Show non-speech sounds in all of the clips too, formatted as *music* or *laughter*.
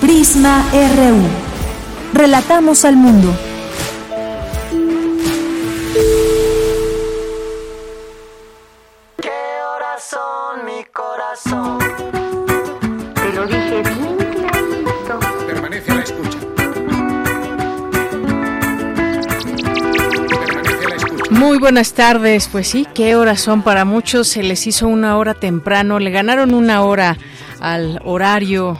Prisma RU. Relatamos al mundo. ¿Qué horas son mi corazón? Te lo dije bien clarito. Permanece a la escucha. Permanece a la escucha. Muy buenas tardes, pues sí, qué horas son para muchos, se les hizo una hora temprano, le ganaron una hora al horario,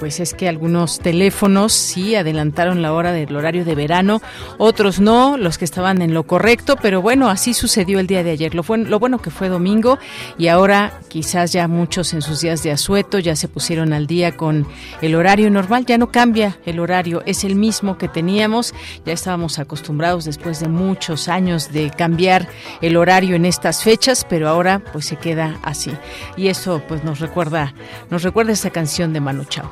pues es que algunos teléfonos sí adelantaron la hora del horario de verano, otros no, los que estaban en lo correcto, pero bueno, así sucedió el día de ayer. Lo, lo bueno que fue domingo y ahora quizás ya muchos en sus días de asueto ya se pusieron al día con el horario normal, ya no cambia el horario, es el mismo que teníamos, ya estábamos acostumbrados después de muchos años de cambiar el horario en estas fechas, pero ahora pues se queda así. Y eso pues nos recuerda nos recuerda esa canción de Manu Chao.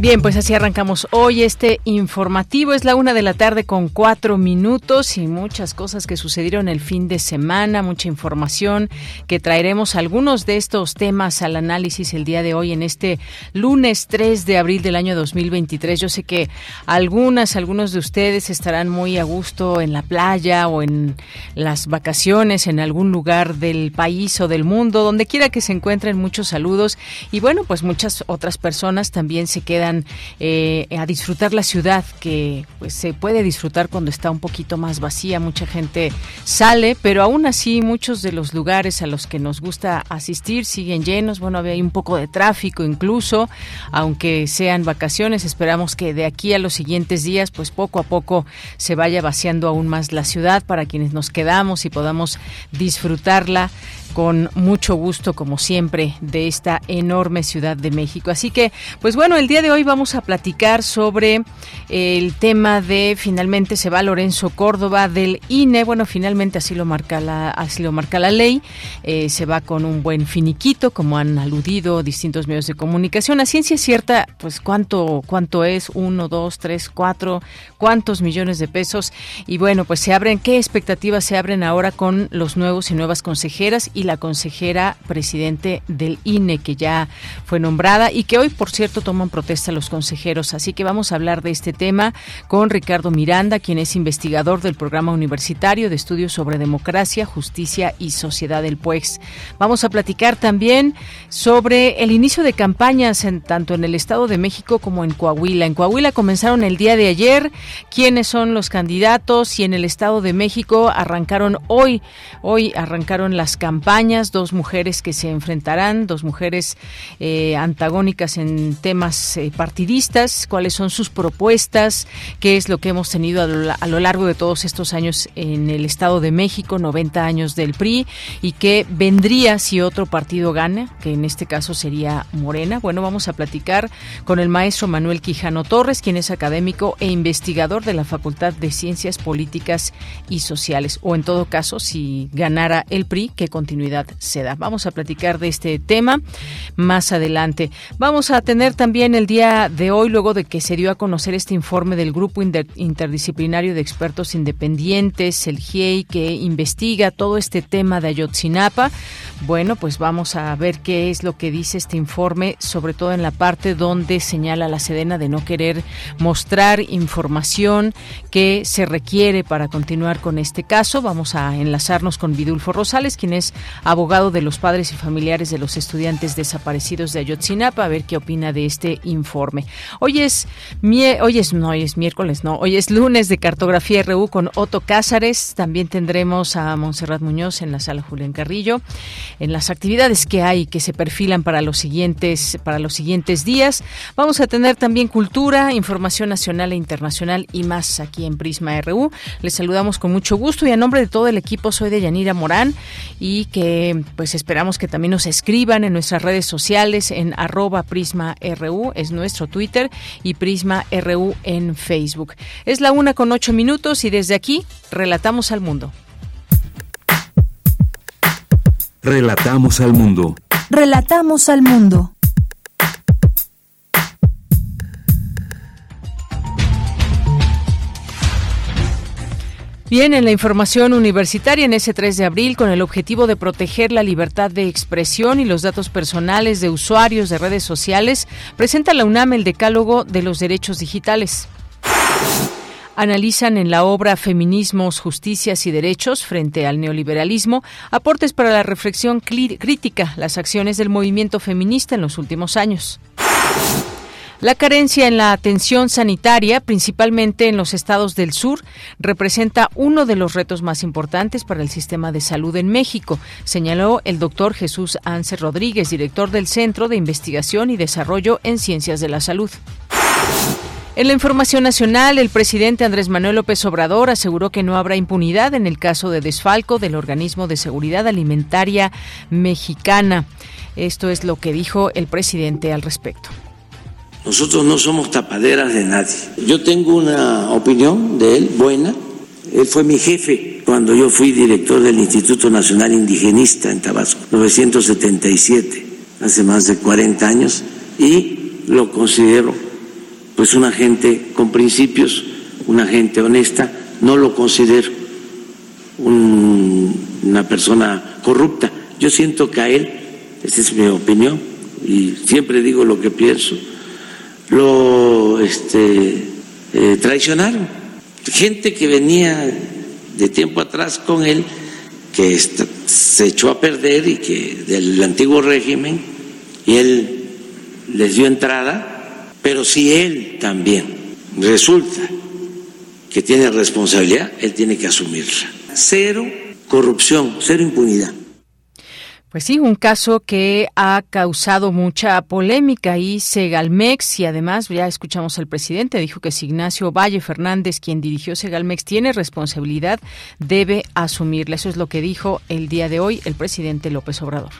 Bien, pues así arrancamos hoy este informativo. Es la una de la tarde con cuatro minutos y muchas cosas que sucedieron el fin de semana, mucha información que traeremos algunos de estos temas al análisis el día de hoy en este lunes 3 de abril del año 2023. Yo sé que algunas, algunos de ustedes estarán muy a gusto en la playa o en las vacaciones en algún lugar del país o del mundo, donde quiera que se encuentren. Muchos saludos y bueno, pues muchas otras personas también se quedan eh, a disfrutar la ciudad que pues se puede disfrutar cuando está un poquito más vacía mucha gente sale pero aún así muchos de los lugares a los que nos gusta asistir siguen llenos. Bueno había un poco de tráfico incluso aunque sean vacaciones esperamos que de aquí a los siguientes días pues poco a poco se vaya vaciando aún más la ciudad para quienes nos quedamos y podamos disfrutarla con mucho gusto, como siempre, de esta enorme ciudad de México. Así que, pues bueno, el día de hoy vamos a platicar sobre el tema de finalmente se va Lorenzo Córdoba del INE. Bueno, finalmente así lo marca la, así lo marca la ley. Eh, se va con un buen finiquito, como han aludido distintos medios de comunicación. A ciencia cierta, pues cuánto, cuánto es, uno, dos, tres, cuatro, cuántos millones de pesos. Y bueno, pues se abren, ¿qué expectativas se abren ahora con los nuevos y nuevas consejeras? La consejera presidente del INE que ya fue nombrada y que hoy, por cierto, toman protesta los consejeros. Así que vamos a hablar de este tema con Ricardo Miranda, quien es investigador del programa universitario de estudios sobre democracia, justicia y sociedad del PUEX. Vamos a platicar también sobre el inicio de campañas en, tanto en el Estado de México como en Coahuila. En Coahuila comenzaron el día de ayer quiénes son los candidatos y en el Estado de México arrancaron hoy. Hoy arrancaron las campañas dos mujeres que se enfrentarán, dos mujeres eh, antagónicas en temas eh, partidistas, cuáles son sus propuestas, qué es lo que hemos tenido a lo, largo de todos estos años en el Estado de México, 90 años del PRI, y qué vendría si otro partido gana, que en este caso sería Morena. Bueno, vamos a platicar con el maestro Manuel Quijano Torres, quien es académico e investigador de la Facultad de Ciencias Políticas y Sociales, o en todo caso, si ganara el PRI, que se da. Vamos a platicar de este tema más adelante. Vamos a tener también el día de hoy, luego de que se dio a conocer este informe del Grupo Interdisciplinario de Expertos Independientes, el GIEI, que investiga todo este tema de Ayotzinapa. Bueno, pues vamos a ver qué es lo que dice este informe, sobre todo en la parte donde señala la Sedena de no querer mostrar información que se requiere para continuar con este caso. Vamos a enlazarnos con Vidulfo Rosales, quien es abogado de los padres y familiares de los estudiantes desaparecidos de Ayotzinapa, a ver qué opina de este informe. Hoy es, hoy es, no, hoy es miércoles, no, hoy es lunes de Cartografía RU con Otto Cázares. También tendremos a Montserrat Muñoz en la sala Julián Carrillo. En las actividades que hay que se perfilan para los siguientes, para los siguientes días, vamos a tener también cultura, información nacional e internacional y más aquí en Prisma RU. Les saludamos con mucho gusto y a nombre de todo el equipo soy de Yanira Morán y que pues esperamos que también nos escriban en nuestras redes sociales en arroba Prisma RU, es nuestro Twitter y Prisma RU en Facebook. Es la una con ocho minutos y desde aquí relatamos al mundo. Relatamos al mundo. Relatamos al mundo. Bien, en la información universitaria en ese 3 de abril, con el objetivo de proteger la libertad de expresión y los datos personales de usuarios de redes sociales, presenta la UNAM el Decálogo de los Derechos Digitales. Analizan en la obra Feminismos, Justicias y Derechos frente al neoliberalismo aportes para la reflexión crítica, las acciones del movimiento feminista en los últimos años. La carencia en la atención sanitaria, principalmente en los estados del sur, representa uno de los retos más importantes para el sistema de salud en México, señaló el doctor Jesús Anse Rodríguez, director del Centro de Investigación y Desarrollo en Ciencias de la Salud. En la información nacional, el presidente Andrés Manuel López Obrador aseguró que no habrá impunidad en el caso de desfalco del organismo de seguridad alimentaria mexicana. Esto es lo que dijo el presidente al respecto. Nosotros no somos tapaderas de nadie. Yo tengo una opinión de él buena. Él fue mi jefe cuando yo fui director del Instituto Nacional Indigenista en Tabasco, 977, hace más de 40 años, y lo considero pues una gente con principios, una gente honesta, no lo considero una persona corrupta. Yo siento que a él, esa es mi opinión, y siempre digo lo que pienso, lo este, eh, traicionaron. Gente que venía de tiempo atrás con él, que se echó a perder y que del antiguo régimen, y él les dio entrada, pero si él también resulta que tiene responsabilidad, él tiene que asumirla. Cero corrupción, cero impunidad. Pues sí, un caso que ha causado mucha polémica y Segalmex y además ya escuchamos al presidente dijo que si Ignacio Valle Fernández, quien dirigió Segalmex, tiene responsabilidad, debe asumirla. Eso es lo que dijo el día de hoy el presidente López Obrador.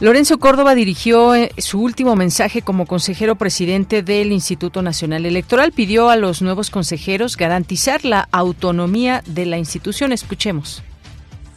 Lorenzo Córdoba dirigió eh, su último mensaje como consejero presidente del Instituto Nacional Electoral. Pidió a los nuevos consejeros garantizar la autonomía de la institución. Escuchemos.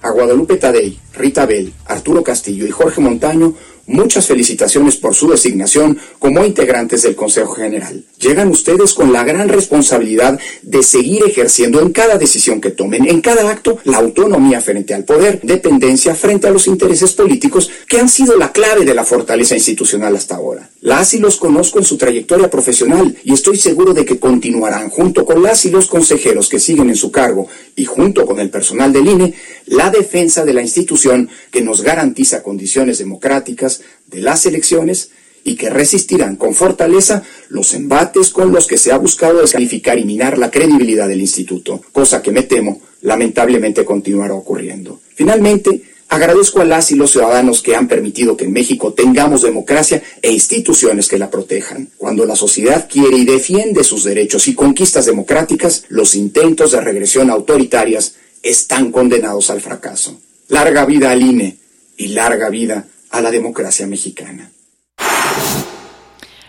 A Guadalupe Tadei, Rita Bell, Arturo Castillo y Jorge Montaño Muchas felicitaciones por su designación como integrantes del Consejo General. Llegan ustedes con la gran responsabilidad de seguir ejerciendo en cada decisión que tomen, en cada acto, la autonomía frente al poder, dependencia frente a los intereses políticos que han sido la clave de la fortaleza institucional hasta ahora. Las y los conozco en su trayectoria profesional y estoy seguro de que continuarán junto con las y los consejeros que siguen en su cargo y junto con el personal del INE la defensa de la institución que nos garantiza condiciones democráticas, de las elecciones y que resistirán con fortaleza los embates con los que se ha buscado descalificar y minar la credibilidad del instituto, cosa que me temo lamentablemente continuará ocurriendo. Finalmente, agradezco a las y los ciudadanos que han permitido que en México tengamos democracia e instituciones que la protejan. Cuando la sociedad quiere y defiende sus derechos y conquistas democráticas, los intentos de regresión autoritarias están condenados al fracaso. Larga vida al INE y larga vida a la democracia mexicana.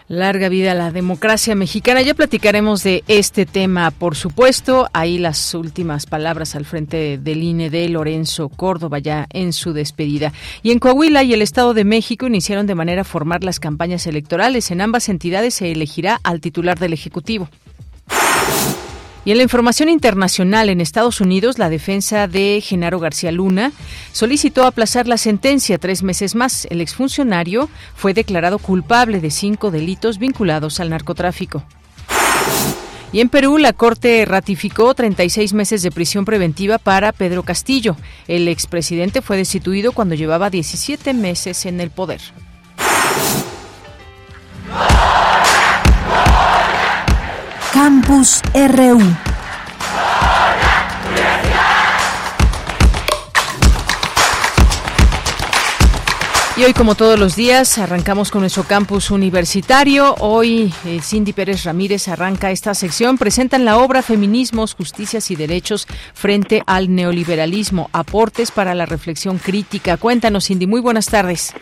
Larga vida a la democracia mexicana. Ya platicaremos de este tema, por supuesto. Ahí las últimas palabras al frente del INE de Lorenzo Córdoba ya en su despedida. Y en Coahuila y el Estado de México iniciaron de manera formal las campañas electorales. En ambas entidades se elegirá al titular del Ejecutivo. Y en la información internacional, en Estados Unidos, la defensa de Genaro García Luna solicitó aplazar la sentencia tres meses más. El exfuncionario fue declarado culpable de cinco delitos vinculados al narcotráfico. Y en Perú, la Corte ratificó 36 meses de prisión preventiva para Pedro Castillo. El expresidente fue destituido cuando llevaba 17 meses en el poder. Campus RU. Y hoy, como todos los días, arrancamos con nuestro campus universitario. Hoy, eh, Cindy Pérez Ramírez arranca esta sección. Presentan la obra Feminismos, Justicias y Derechos frente al neoliberalismo. Aportes para la reflexión crítica. Cuéntanos, Cindy. Muy buenas tardes.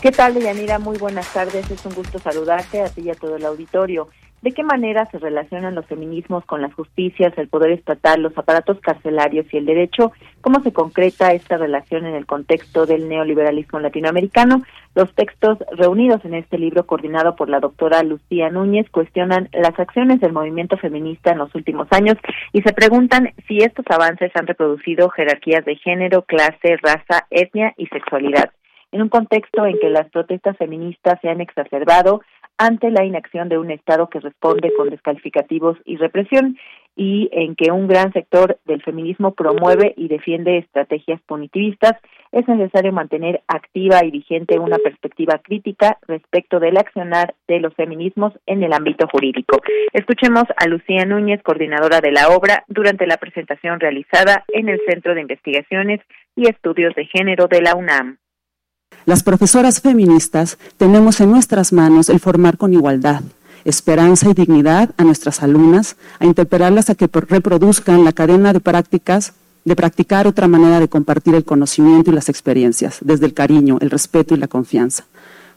¿Qué tal, Deyanira? Muy buenas tardes. Es un gusto saludarte a ti y a todo el auditorio. ¿De qué manera se relacionan los feminismos con las justicias, el poder estatal, los aparatos carcelarios y el derecho? ¿Cómo se concreta esta relación en el contexto del neoliberalismo latinoamericano? Los textos reunidos en este libro coordinado por la doctora Lucía Núñez cuestionan las acciones del movimiento feminista en los últimos años y se preguntan si estos avances han reproducido jerarquías de género, clase, raza, etnia y sexualidad. En un contexto en que las protestas feministas se han exacerbado, ante la inacción de un Estado que responde con descalificativos y represión y en que un gran sector del feminismo promueve y defiende estrategias punitivistas, es necesario mantener activa y vigente una perspectiva crítica respecto del accionar de los feminismos en el ámbito jurídico. Escuchemos a Lucía Núñez, coordinadora de la obra, durante la presentación realizada en el Centro de Investigaciones y Estudios de Género de la UNAM. Las profesoras feministas tenemos en nuestras manos el formar con igualdad, esperanza y dignidad a nuestras alumnas, a interpelarlas a que reproduzcan la cadena de prácticas de practicar otra manera de compartir el conocimiento y las experiencias, desde el cariño, el respeto y la confianza.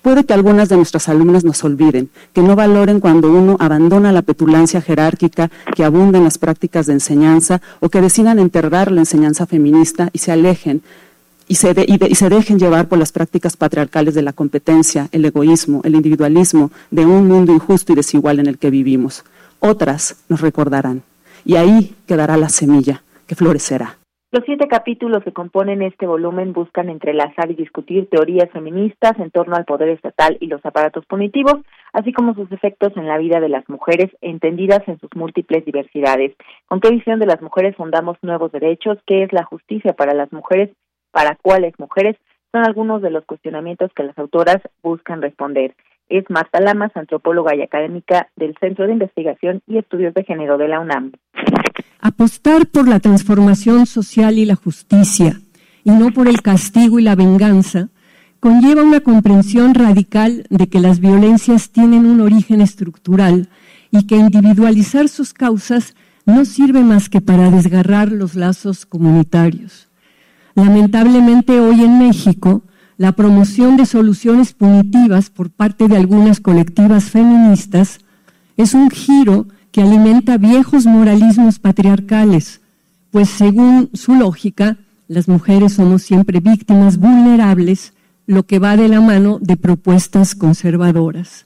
Puede que algunas de nuestras alumnas nos olviden, que no valoren cuando uno abandona la petulancia jerárquica que abunda en las prácticas de enseñanza o que decidan enterrar la enseñanza feminista y se alejen y se, y, se dejen llevar por las prácticas patriarcales de la competencia, el egoísmo, el individualismo de un mundo injusto y desigual en el que vivimos. Otras nos recordarán y ahí quedará la semilla que florecerá. Los siete capítulos que componen este volumen buscan entrelazar y discutir teorías feministas en torno al poder estatal y los aparatos punitivos, así como sus efectos en la vida de las mujeres, entendidas en sus múltiples diversidades. ¿Con qué visión de las mujeres fundamos nuevos derechos? ¿Qué es la justicia para las mujeres? Para cuáles mujeres son algunos de los cuestionamientos que las autoras buscan responder. Es Marta Lamas, antropóloga y académica del Centro de Investigación y Estudios de Género de la UNAM. Apostar por la transformación social y la justicia, y no por el castigo y la venganza, conlleva una comprensión radical de que las violencias tienen un origen estructural y que individualizar sus causas no sirve más que para desgarrar los lazos comunitarios. Lamentablemente hoy en México, la promoción de soluciones punitivas por parte de algunas colectivas feministas es un giro que alimenta viejos moralismos patriarcales, pues según su lógica, las mujeres somos siempre víctimas vulnerables, lo que va de la mano de propuestas conservadoras.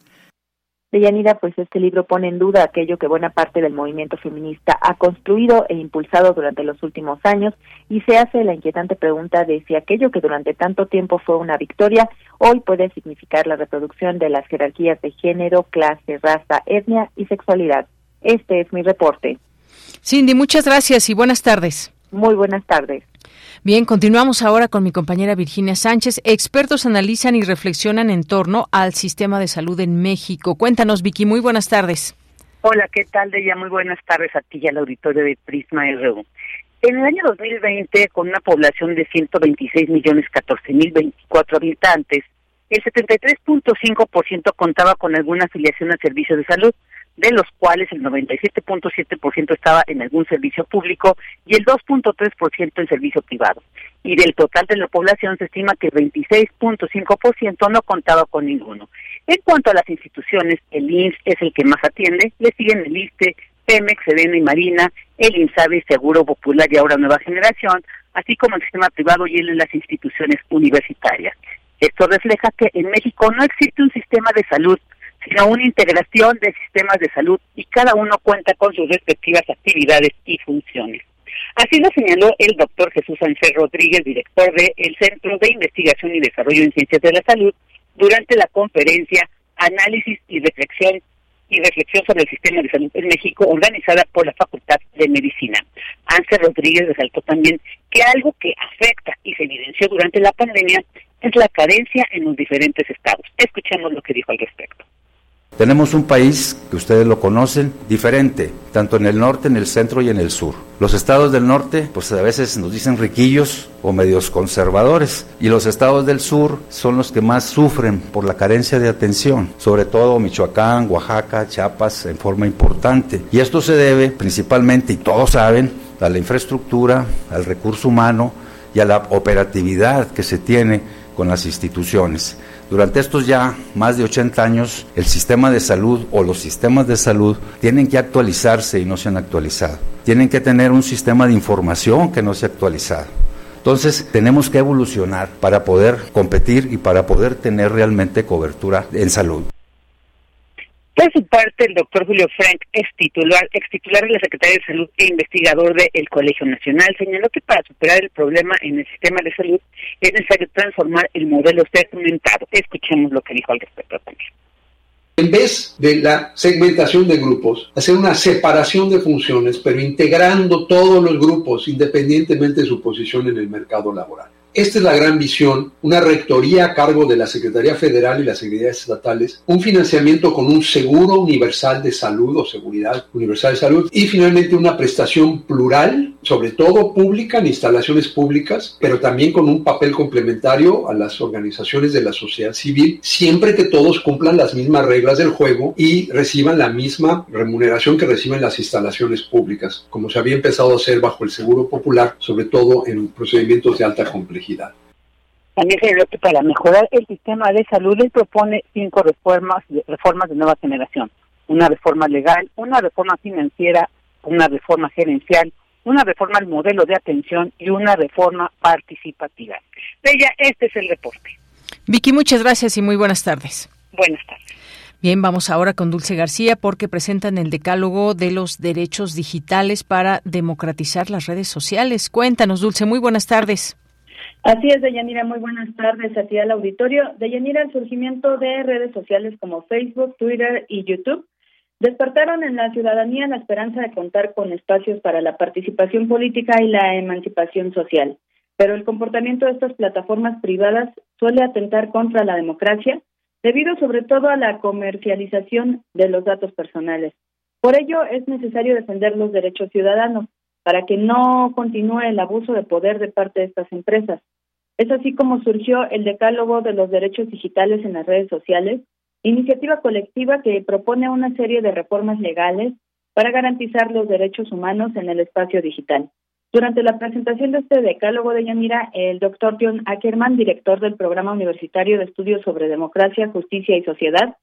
Deyanira, pues este libro pone en duda aquello que buena parte del movimiento feminista ha construido e impulsado durante los últimos años y se hace la inquietante pregunta de si aquello que durante tanto tiempo fue una victoria hoy puede significar la reproducción de las jerarquías de género, clase, raza, etnia y sexualidad. Este es mi reporte. Cindy, muchas gracias y buenas tardes. Muy buenas tardes. Bien, continuamos ahora con mi compañera Virginia Sánchez. Expertos analizan y reflexionan en torno al sistema de salud en México. Cuéntanos, Vicky, muy buenas tardes. Hola, ¿qué tal, Deya? Muy buenas tardes a ti y al auditorio de Prisma RU. En el año 2020, con una población de 126 millones 14 mil 24 habitantes, el 73.5% contaba con alguna afiliación a servicios de salud, de los cuales el 97.7% estaba en algún servicio público y el 2.3% en servicio privado. Y del total de la población se estima que el 26.5% no contaba con ninguno. En cuanto a las instituciones, el INS es el que más atiende, le siguen el ISTE, Pemex, Sedena y Marina, el INSABI, Seguro Popular y ahora Nueva Generación, así como el sistema privado y en las instituciones universitarias. Esto refleja que en México no existe un sistema de salud sino una integración de sistemas de salud y cada uno cuenta con sus respectivas actividades y funciones. Así lo señaló el doctor Jesús Sánchez Rodríguez, director del Centro de Investigación y Desarrollo en Ciencias de la Salud, durante la conferencia Análisis y Reflexión y reflexión sobre el sistema de salud en México, organizada por la Facultad de Medicina. Ángel Rodríguez resaltó también que algo que afecta y se evidenció durante la pandemia es la carencia en los diferentes estados. Escuchemos lo que dijo al respecto. Tenemos un país que ustedes lo conocen, diferente, tanto en el norte, en el centro y en el sur. Los estados del norte, pues a veces nos dicen riquillos o medios conservadores, y los estados del sur son los que más sufren por la carencia de atención, sobre todo Michoacán, Oaxaca, Chiapas, en forma importante. Y esto se debe principalmente, y todos saben, a la infraestructura, al recurso humano y a la operatividad que se tiene con las instituciones. Durante estos ya más de 80 años, el sistema de salud o los sistemas de salud tienen que actualizarse y no se han actualizado. Tienen que tener un sistema de información que no se ha actualizado. Entonces tenemos que evolucionar para poder competir y para poder tener realmente cobertura en salud. Por su parte, el doctor Julio Frank, ex titular, ex titular de la Secretaría de Salud e investigador del Colegio Nacional, señaló que para superar el problema en el sistema de salud es necesario transformar el modelo segmentado. Escuchemos lo que dijo al respecto también. En vez de la segmentación de grupos, hacer una separación de funciones, pero integrando todos los grupos independientemente de su posición en el mercado laboral. Esta es la gran visión, una rectoría a cargo de la Secretaría Federal y las Secretarías Estatales, un financiamiento con un seguro universal de salud o seguridad universal de salud y finalmente una prestación plural, sobre todo pública en instalaciones públicas, pero también con un papel complementario a las organizaciones de la sociedad civil, siempre que todos cumplan las mismas reglas del juego y reciban la misma remuneración que reciben las instalaciones públicas, como se había empezado a hacer bajo el Seguro Popular, sobre todo en procedimientos de alta complejidad. También se que para mejorar el sistema de salud él propone cinco reformas, reformas de nueva generación. Una reforma legal, una reforma financiera, una reforma gerencial, una reforma al modelo de atención y una reforma participativa. Bella, este es el reporte. Vicky, muchas gracias y muy buenas tardes. Buenas tardes. Bien, vamos ahora con Dulce García porque presentan el decálogo de los derechos digitales para democratizar las redes sociales. Cuéntanos, Dulce, muy buenas tardes. Así es, Deyanira, muy buenas tardes a ti al auditorio. Deyanira, el surgimiento de redes sociales como Facebook, Twitter y YouTube despertaron en la ciudadanía la esperanza de contar con espacios para la participación política y la emancipación social. Pero el comportamiento de estas plataformas privadas suele atentar contra la democracia, debido sobre todo a la comercialización de los datos personales. Por ello, es necesario defender los derechos ciudadanos, para que no continúe el abuso de poder de parte de estas empresas. Es así como surgió el Decálogo de los Derechos Digitales en las redes sociales, iniciativa colectiva que propone una serie de reformas legales para garantizar los derechos humanos en el espacio digital. Durante la presentación de este decálogo de Yanira, el doctor John Ackerman, director del Programa Universitario de Estudios sobre Democracia, Justicia y Sociedad,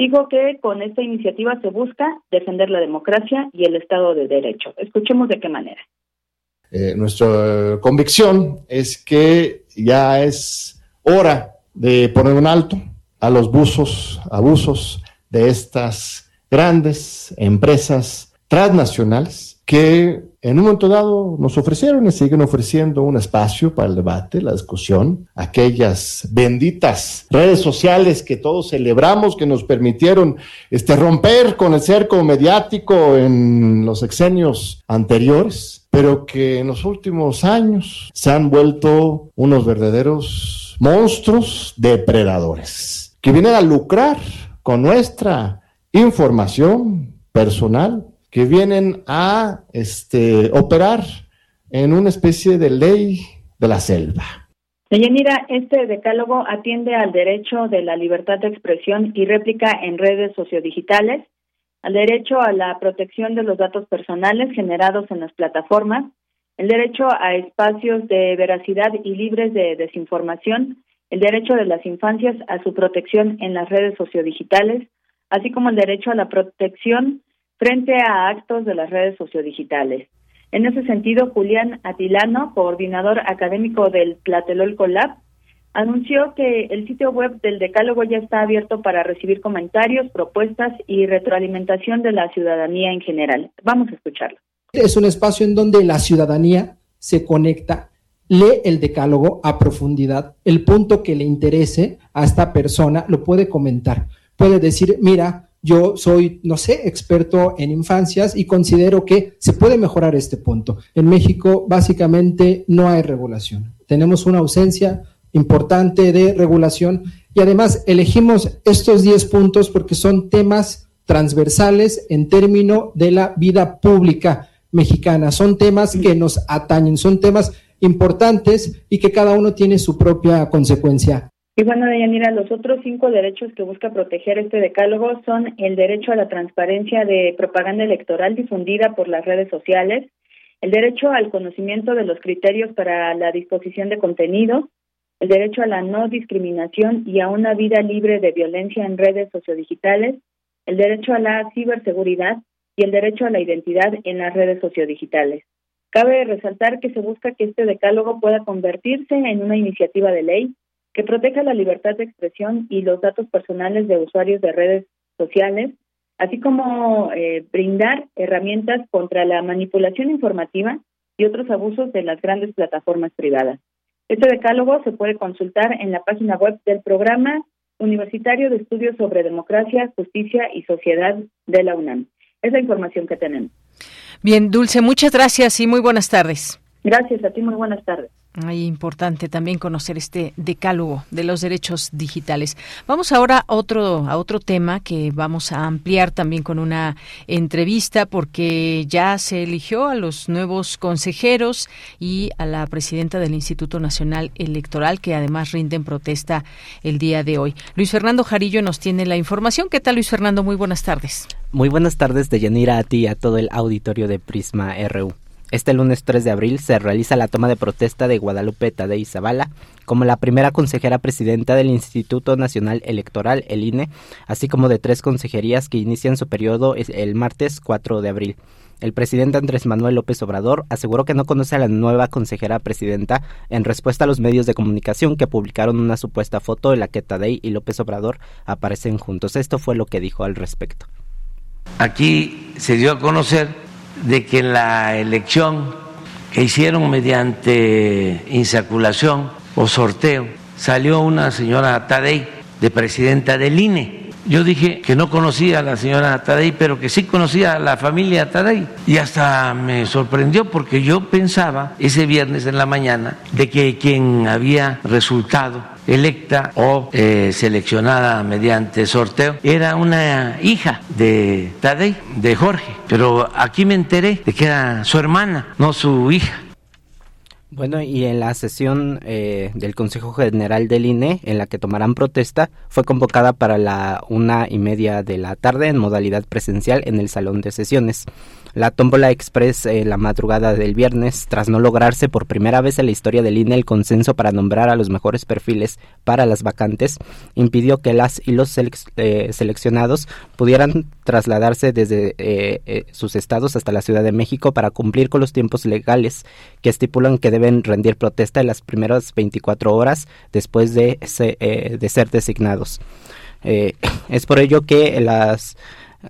Digo que con esta iniciativa se busca defender la democracia y el Estado de Derecho. Escuchemos de qué manera. Eh, nuestra convicción es que ya es hora de poner un alto a los abusos, abusos de estas grandes empresas transnacionales que en un momento dado nos ofrecieron y siguen ofreciendo un espacio para el debate, la discusión, aquellas benditas redes sociales que todos celebramos, que nos permitieron este, romper con el cerco mediático en los exenios anteriores, pero que en los últimos años se han vuelto unos verdaderos monstruos depredadores, que vienen a lucrar con nuestra información personal que vienen a este, operar en una especie de ley de la selva. Deyanira, este decálogo atiende al derecho de la libertad de expresión y réplica en redes sociodigitales, al derecho a la protección de los datos personales generados en las plataformas, el derecho a espacios de veracidad y libres de desinformación, el derecho de las infancias a su protección en las redes sociodigitales, así como el derecho a la protección frente a actos de las redes sociodigitales. En ese sentido, Julián Atilano, coordinador académico del Tlatelolco Lab, anunció que el sitio web del Decálogo ya está abierto para recibir comentarios, propuestas y retroalimentación de la ciudadanía en general. Vamos a escucharlo. Es un espacio en donde la ciudadanía se conecta, lee el Decálogo a profundidad, el punto que le interese a esta persona lo puede comentar. Puede decir, mira, Yo soy, no sé, experto en infancias y considero que se puede mejorar este punto. En México básicamente no hay regulación. Tenemos una ausencia importante de regulación y además elegimos estos 10 puntos porque son temas transversales en términos de la vida pública mexicana. Son temas que nos atañen, son temas importantes y que cada uno tiene su propia consecuencia. Y bueno, Deyanira, los otros cinco derechos que busca proteger este decálogo son el derecho a la transparencia de propaganda electoral difundida por las redes sociales, el derecho al conocimiento de los criterios para la disposición de contenido, el derecho a la no discriminación y a una vida libre de violencia en redes sociodigitales, el derecho a la ciberseguridad y el derecho a la identidad en las redes sociodigitales. Cabe resaltar que se busca que este decálogo pueda convertirse en una iniciativa de ley que proteja la libertad de expresión y los datos personales de usuarios de redes sociales, así como eh, brindar herramientas contra la manipulación informativa y otros abusos de las grandes plataformas privadas. Este decálogo se puede consultar en la página web del programa Universitario de Estudios sobre Democracia, Justicia y Sociedad de la UNAM. Es la información que tenemos. Bien, Dulce, muchas gracias y muy buenas tardes. Gracias a ti, muy buenas tardes. Muy importante también conocer este decálogo de los derechos digitales. Vamos ahora a otro, a otro tema que vamos a ampliar también con una entrevista porque ya se eligió a los nuevos consejeros y a la presidenta del Instituto Nacional Electoral que además rinden protesta el día de hoy. Luis Fernando Jarillo nos tiene la información. ¿Qué tal Luis Fernando? Muy buenas tardes. Muy buenas tardes de Yanira a ti y a todo el auditorio de Prisma RU. Este lunes 3 de abril se realiza la toma de protesta de Guadalupe Tadei Zavala como la primera consejera presidenta del Instituto Nacional Electoral, el INE, así como de tres consejerías que inician su periodo el martes 4 de abril. El presidente Andrés Manuel López Obrador aseguró que no conoce a la nueva consejera presidenta en respuesta a los medios de comunicación que publicaron una supuesta foto en la que Tadei y López Obrador aparecen juntos. Esto fue lo que dijo al respecto. Aquí se dio a conocer de que la elección que hicieron mediante insaculación o sorteo salió una señora Tadei de presidenta del INE. Yo dije que no conocía a la señora Tadei, pero que sí conocía a la familia Tadei. Y hasta me sorprendió porque yo pensaba ese viernes en la mañana de que quien había resultado electa o eh, seleccionada mediante sorteo era una hija de Tadei, de Jorge. Pero aquí me enteré de que era su hermana, no su hija. Bueno, y en la sesión eh, del Consejo General del INE, en la que tomarán protesta, fue convocada para la una y media de la tarde en modalidad presencial en el Salón de Sesiones. La tómbola express eh, la madrugada del viernes, tras no lograrse por primera vez en la historia del INE el consenso para nombrar a los mejores perfiles para las vacantes, impidió que las y los eh, seleccionados pudieran trasladarse desde eh, sus estados hasta la Ciudad de México para cumplir con los tiempos legales que estipulan que deben rendir protesta en las primeras 24 horas después de, de ser designados. es por ello que las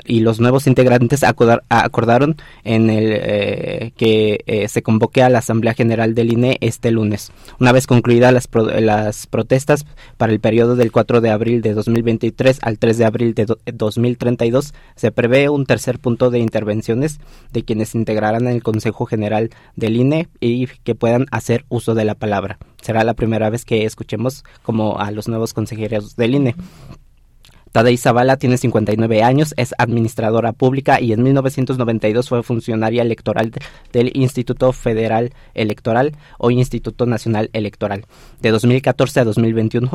y los nuevos integrantes acordaron en el eh, que eh, se convoque a la Asamblea General del INE este lunes. Una vez concluidas las, las protestas para el periodo del 4 de abril de 2023 al 3 de abril de 2032, se prevé un tercer punto de intervenciones de quienes integrarán el Consejo General del INE y que puedan hacer uso de la palabra. Será la primera vez que escuchemos como a los nuevos consejeros del INE. Tadei Zavala tiene 59 años, es administradora pública y en 1992 fue funcionaria electoral del Instituto Federal Electoral o Instituto Nacional Electoral. De 2014 a 2021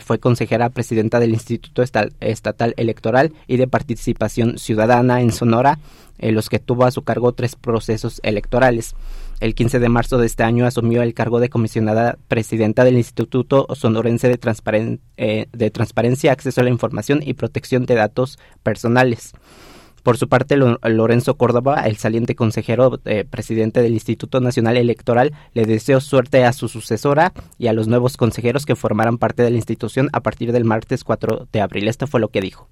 fue consejera presidenta del Instituto Estatal Electoral y de Participación Ciudadana en Sonora, en los que tuvo a su cargo tres procesos electorales. El 15 de marzo de este año asumió el cargo de comisionada presidenta del Instituto Sonorense de, eh, Transparencia, Acceso a la Información y Protección de Datos Personales. Por su parte, Lorenzo Córdoba, el saliente consejero eh, presidente del Instituto Nacional Electoral, le deseó suerte a su sucesora y a los nuevos consejeros que formarán parte de la institución a partir del martes 4 de abril. Esto fue lo que dijo.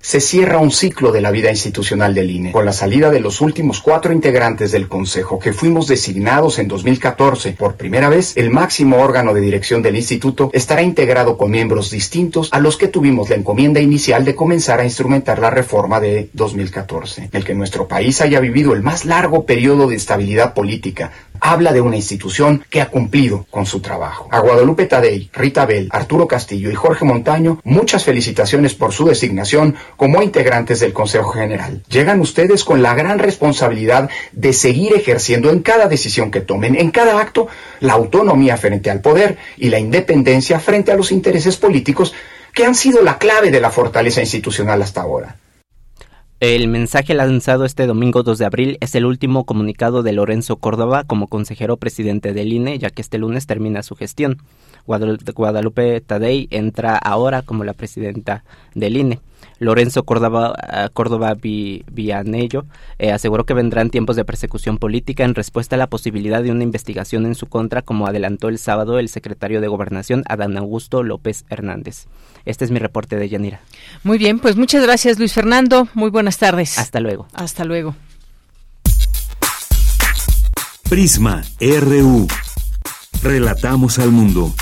Se cierra un ciclo de la vida institucional del INE. Con la salida de los últimos cuatro integrantes del Consejo que fuimos designados en 2014 por primera vez, el máximo órgano de dirección del instituto estará integrado con miembros distintos a los que tuvimos la encomienda inicial de comenzar a instrumentar la reforma de 2014. El que nuestro país haya vivido el más largo periodo de estabilidad política habla de una institución que ha cumplido con su trabajo. A Guadalupe Tadei, Rita Bell, Arturo Castillo y Jorge Montaño, muchas felicitaciones por su designación como integrantes del Consejo General. Llegan ustedes con la gran responsabilidad de seguir ejerciendo en cada decisión que tomen, en cada acto, la autonomía frente al poder y la independencia frente a los intereses políticos que han sido la clave de la fortaleza institucional hasta ahora. El mensaje lanzado este domingo 2 de abril es el último comunicado de Lorenzo Córdoba como consejero presidente del INE, ya que este lunes termina su gestión. Guadalupe Tadei entra ahora como la presidenta del INE. Lorenzo Córdoba, eh, Córdoba Villanello eh, aseguró que vendrán tiempos de persecución política en respuesta a la posibilidad de una investigación en su contra, como adelantó el sábado el secretario de Gobernación, Adán Augusto López Hernández. Este es mi reporte de Yanira. Muy bien, pues muchas gracias Luis Fernando. Muy buenas tardes. Hasta luego. Hasta luego. Prisma RU. Relatamos al mundo.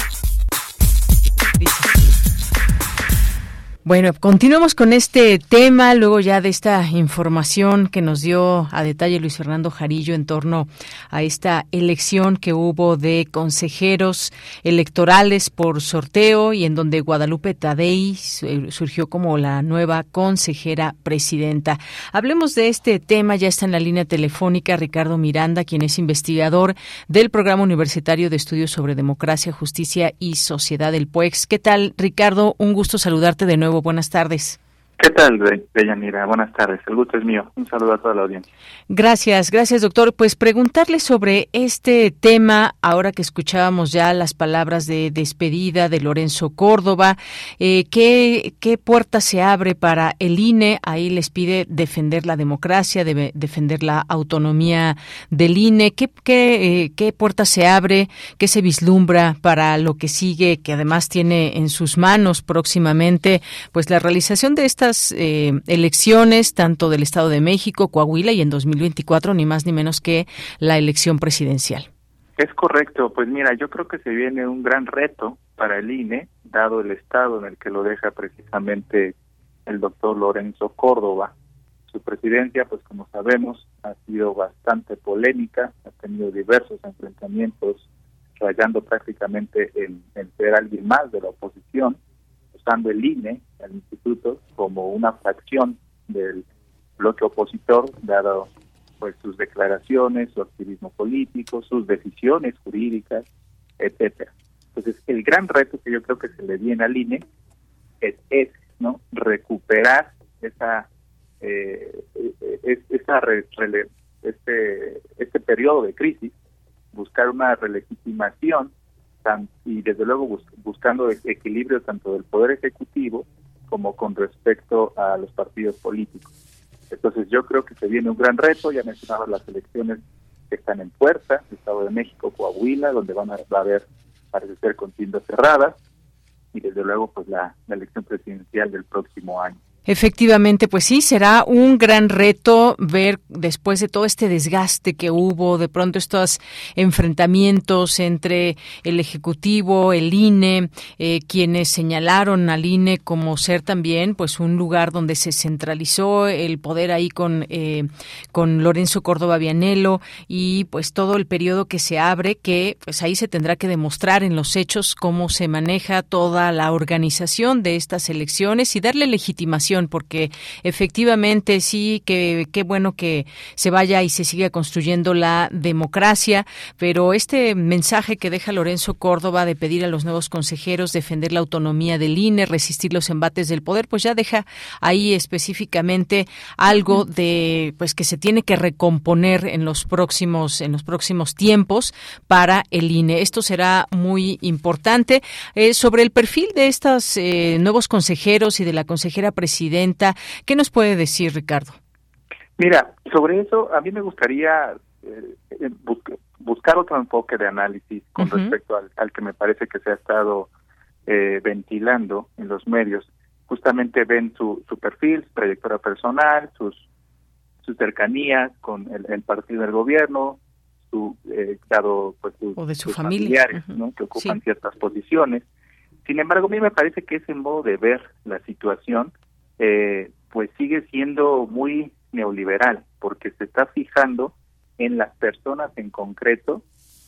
Bueno, continuamos con este tema, luego ya de esta información que nos dio a detalle Luis Fernando Jarillo en torno a esta elección que hubo de consejeros electorales por sorteo y en donde Guadalupe Tadei surgió como la nueva consejera presidenta. Hablemos de este tema, ya está en la línea telefónica Ricardo Miranda, quien es investigador del Programa Universitario de Estudios sobre Democracia, Justicia y Sociedad del PUEX. ¿Qué tal, Ricardo? Un gusto saludarte de nuevo Buenas tardes. ¿Qué tal, Deyanira? Buenas tardes. El gusto es mío. Un saludo a toda la audiencia. Gracias, gracias, doctor. Pues preguntarle sobre este tema, ahora que escuchábamos ya las palabras de despedida de Lorenzo Córdoba, eh, ¿qué, ¿qué puerta se abre para el INE? Ahí les pide defender la democracia, debe defender la autonomía del INE. ¿Qué, qué, eh, qué puerta se abre? ¿Qué se vislumbra para lo que sigue, que además tiene en sus manos próximamente, pues la realización de esta eh, elecciones, tanto del Estado de México, Coahuila y en 2024, ni más ni menos que la elección presidencial. Es correcto, pues mira, yo creo que se viene un gran reto para el INE, dado el estado en el que lo deja precisamente el doctor Lorenzo Córdoba. Su presidencia, pues como sabemos, ha sido bastante polémica, ha tenido diversos enfrentamientos, rayando prácticamente en, en ser alguien más de la oposición el INE, el instituto, como una fracción del bloque opositor, dado pues sus declaraciones, su activismo político, sus decisiones jurídicas, etcétera. Entonces, el gran reto que yo creo que se le viene al INE es, es ¿no? recuperar esa, eh, esa este, este periodo de crisis, buscar una relegitimación y desde luego buscando equilibrio tanto del poder ejecutivo como con respecto a los partidos políticos. Entonces yo creo que se viene un gran reto, ya mencionaba las elecciones que están en puerta, Estado de México, Coahuila, donde van a, va a haber, parece ser, contiendas cerradas, y desde luego pues la elección presidencial del próximo año. Efectivamente, pues sí, será un gran reto ver después de todo este desgaste que hubo, de pronto estos enfrentamientos entre el Ejecutivo, el INE, eh, quienes señalaron al INE como ser también pues un lugar donde se centralizó el poder ahí con, eh, con Lorenzo Córdoba Vianelo y pues todo el periodo que se abre, que pues ahí se tendrá que demostrar en los hechos cómo se maneja toda la organización de estas elecciones y darle legitimación porque efectivamente sí que qué bueno que se vaya y se siga construyendo la democracia, pero este mensaje que deja Lorenzo Córdoba de pedir a los nuevos consejeros defender la autonomía del INE, resistir los embates del poder, pues ya deja ahí específicamente algo de pues que se tiene que recomponer en los próximos en los próximos tiempos para el INE. Esto será muy importante eh, sobre el perfil de estos eh, nuevos consejeros y de la consejera presidenta ¿Qué nos puede decir, Ricardo? Mira, sobre eso a mí me gustaría eh, eh, buscar otro enfoque de análisis con respecto al, que me parece que se ha estado eh, ventilando en los medios. justamente ven su, su perfil, su trayectoria personal, sus, sus cercanías con el, el partido del gobierno, su, eh, pues sus, O de su sus familia. familiares, ¿no? Que ocupan ciertas posiciones. Sin embargo, a mí me parece que ese modo de ver la situación, eh, pues sigue siendo muy neoliberal, porque se está fijando en las personas en concreto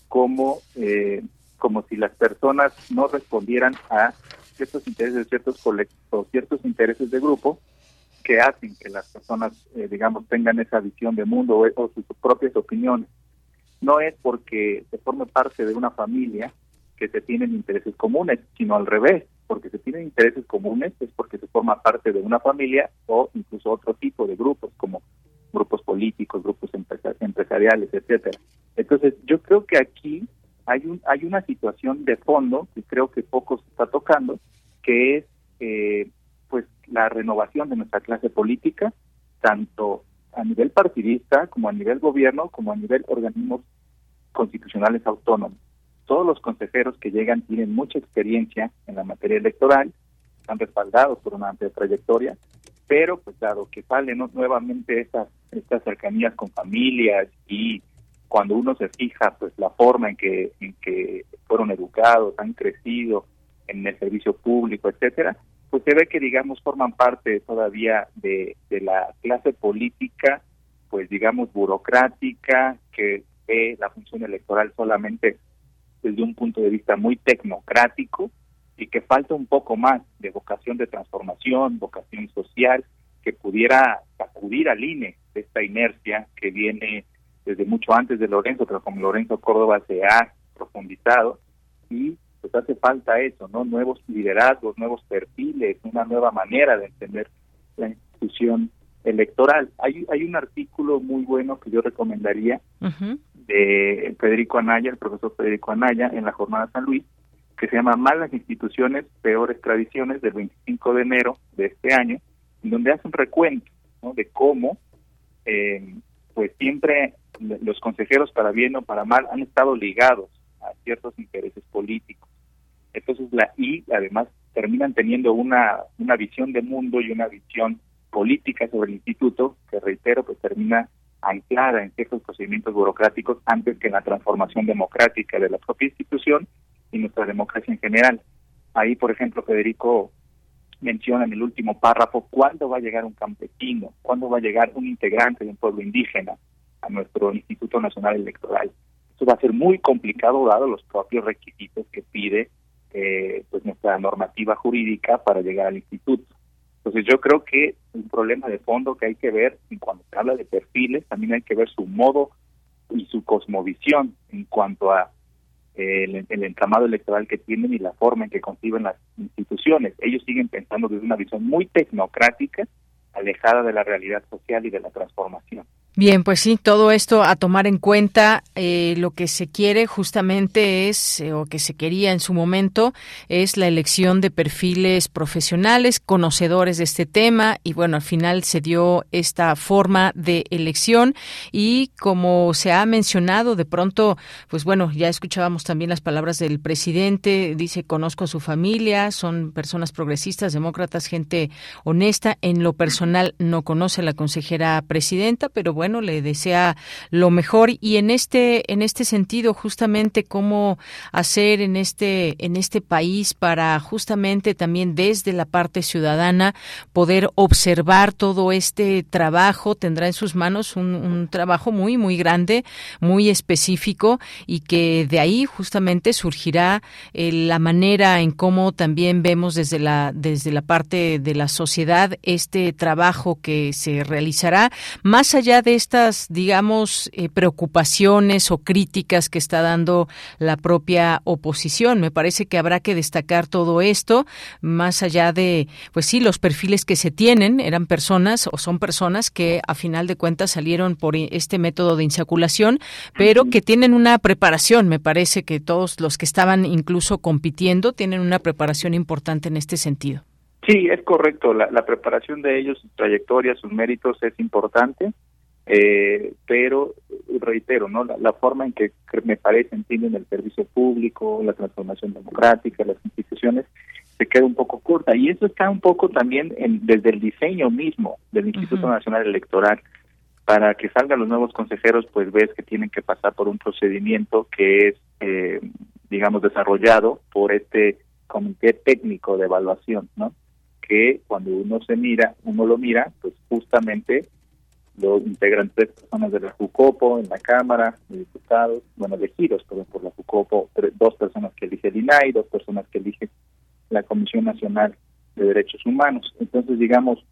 como eh, como si las personas no respondieran a ciertos intereses de ciertos colectivos, ciertos intereses de grupo que hacen que las personas, eh, digamos, tengan esa visión de mundo o, o sus propias opiniones. No es porque se forme parte de una familia que se tienen intereses comunes, sino al revés, porque se tienen intereses comunes es porque se forma parte de una familia o incluso otro tipo de grupos, como grupos políticos, grupos empresa- empresariales, etcétera. Entonces, yo creo que aquí hay un hay una situación de fondo que creo que poco se está tocando, que es eh, pues la renovación de nuestra clase política, tanto a nivel partidista como a nivel gobierno, como a nivel organismos constitucionales autónomos. Todos los consejeros que llegan tienen mucha experiencia en la materia electoral, están respaldados por una amplia trayectoria, pero pues dado que salen nuevamente estas estas cercanías con familias y cuando uno se fija pues la forma en que en que fueron educados, han crecido en el servicio público, etcétera, pues se ve que digamos forman parte todavía de, de la clase política, pues digamos burocrática, que ve la función electoral solamente desde un punto de vista muy tecnocrático y que falta un poco más de vocación de transformación, vocación social, que pudiera sacudir al INE de esta inercia que viene desde mucho antes de Lorenzo, pero como Lorenzo Córdoba se ha profundizado y pues hace falta eso, ¿no? Nuevos liderazgos, nuevos perfiles, una nueva manera de entender la institución electoral. Hay, hay un artículo muy bueno que yo recomendaría de Federico Anaya, el profesor Federico Anaya, en la Jornada San Luis, que se llama Malas instituciones, peores tradiciones, del 25 de enero de este año, en donde hace un recuento ¿no? de cómo, eh, pues siempre los consejeros, para bien o para mal, han estado ligados a ciertos intereses políticos. Entonces, la y además terminan teniendo una, una visión de mundo y una visión política sobre el instituto, que reitero, pues termina anclada en ciertos procedimientos burocráticos antes que la transformación democrática de la propia institución y nuestra democracia en general. Ahí, por ejemplo, Federico menciona en el último párrafo cuándo va a llegar un campesino, cuándo va a llegar un integrante de un pueblo indígena a nuestro Instituto Nacional Electoral. Esto va a ser muy complicado dado los propios requisitos que pide eh, pues nuestra normativa jurídica para llegar al instituto. Entonces yo creo que un problema de fondo que hay que ver, y cuando se habla de perfiles, también hay que ver su modo y su cosmovisión en cuanto a eh, el, el entramado electoral que tienen y la forma en que conciben las instituciones. Ellos siguen pensando desde una visión muy tecnocrática, alejada de la realidad social y de la transformación. Bien, pues sí, todo esto a tomar en cuenta. Eh, lo que se quiere justamente es, eh, o que se quería en su momento, es la elección de perfiles profesionales, conocedores de este tema, y bueno, al final se dio esta forma de elección y como se ha mencionado, de pronto, pues bueno, ya escuchábamos también las palabras del presidente, dice, conozco a su familia, son personas progresistas, demócratas, gente honesta. En lo personal no conoce a la consejera presidenta, pero bueno, le desea lo mejor. Y en este en este sentido justamente cómo hacer en este en este país para justamente también desde la parte ciudadana poder observar todo este trabajo tendrá en sus manos un, un trabajo muy muy grande muy específico y que de ahí justamente surgirá eh, la manera en cómo también vemos desde la desde la parte de la sociedad este trabajo que se realizará. Más allá de estas, digamos, eh, preocupaciones o críticas que está dando la propia oposición. Me parece que habrá que destacar todo esto, más allá de, pues sí, los perfiles que se tienen, eran personas o son personas que a final de cuentas salieron por este método de insaculación, pero que tienen una preparación. Me parece que todos los que estaban incluso compitiendo tienen una preparación importante en este sentido. Sí, es correcto. La, la preparación de ellos, su trayectoria, sus méritos es importante. Eh, pero reitero, ¿no? La, la, forma en que me parece entienden el servicio público, la transformación democrática, las instituciones, se queda un poco corta. Y eso está un poco también en, desde el diseño mismo del Instituto Nacional Electoral. Para que salgan los nuevos consejeros, pues ves que tienen que pasar por un procedimiento que es, eh, digamos, desarrollado por este comité técnico de evaluación, ¿no? Que cuando uno se mira, uno lo mira, pues justamente lo integran tres personas de la FUCOPO en la Cámara de Diputados, bueno, elegidos por, por la FUCOPO, dos personas que elige el INAI, dos personas que elige la Comisión Nacional de Derechos Humanos. Entonces, digamos,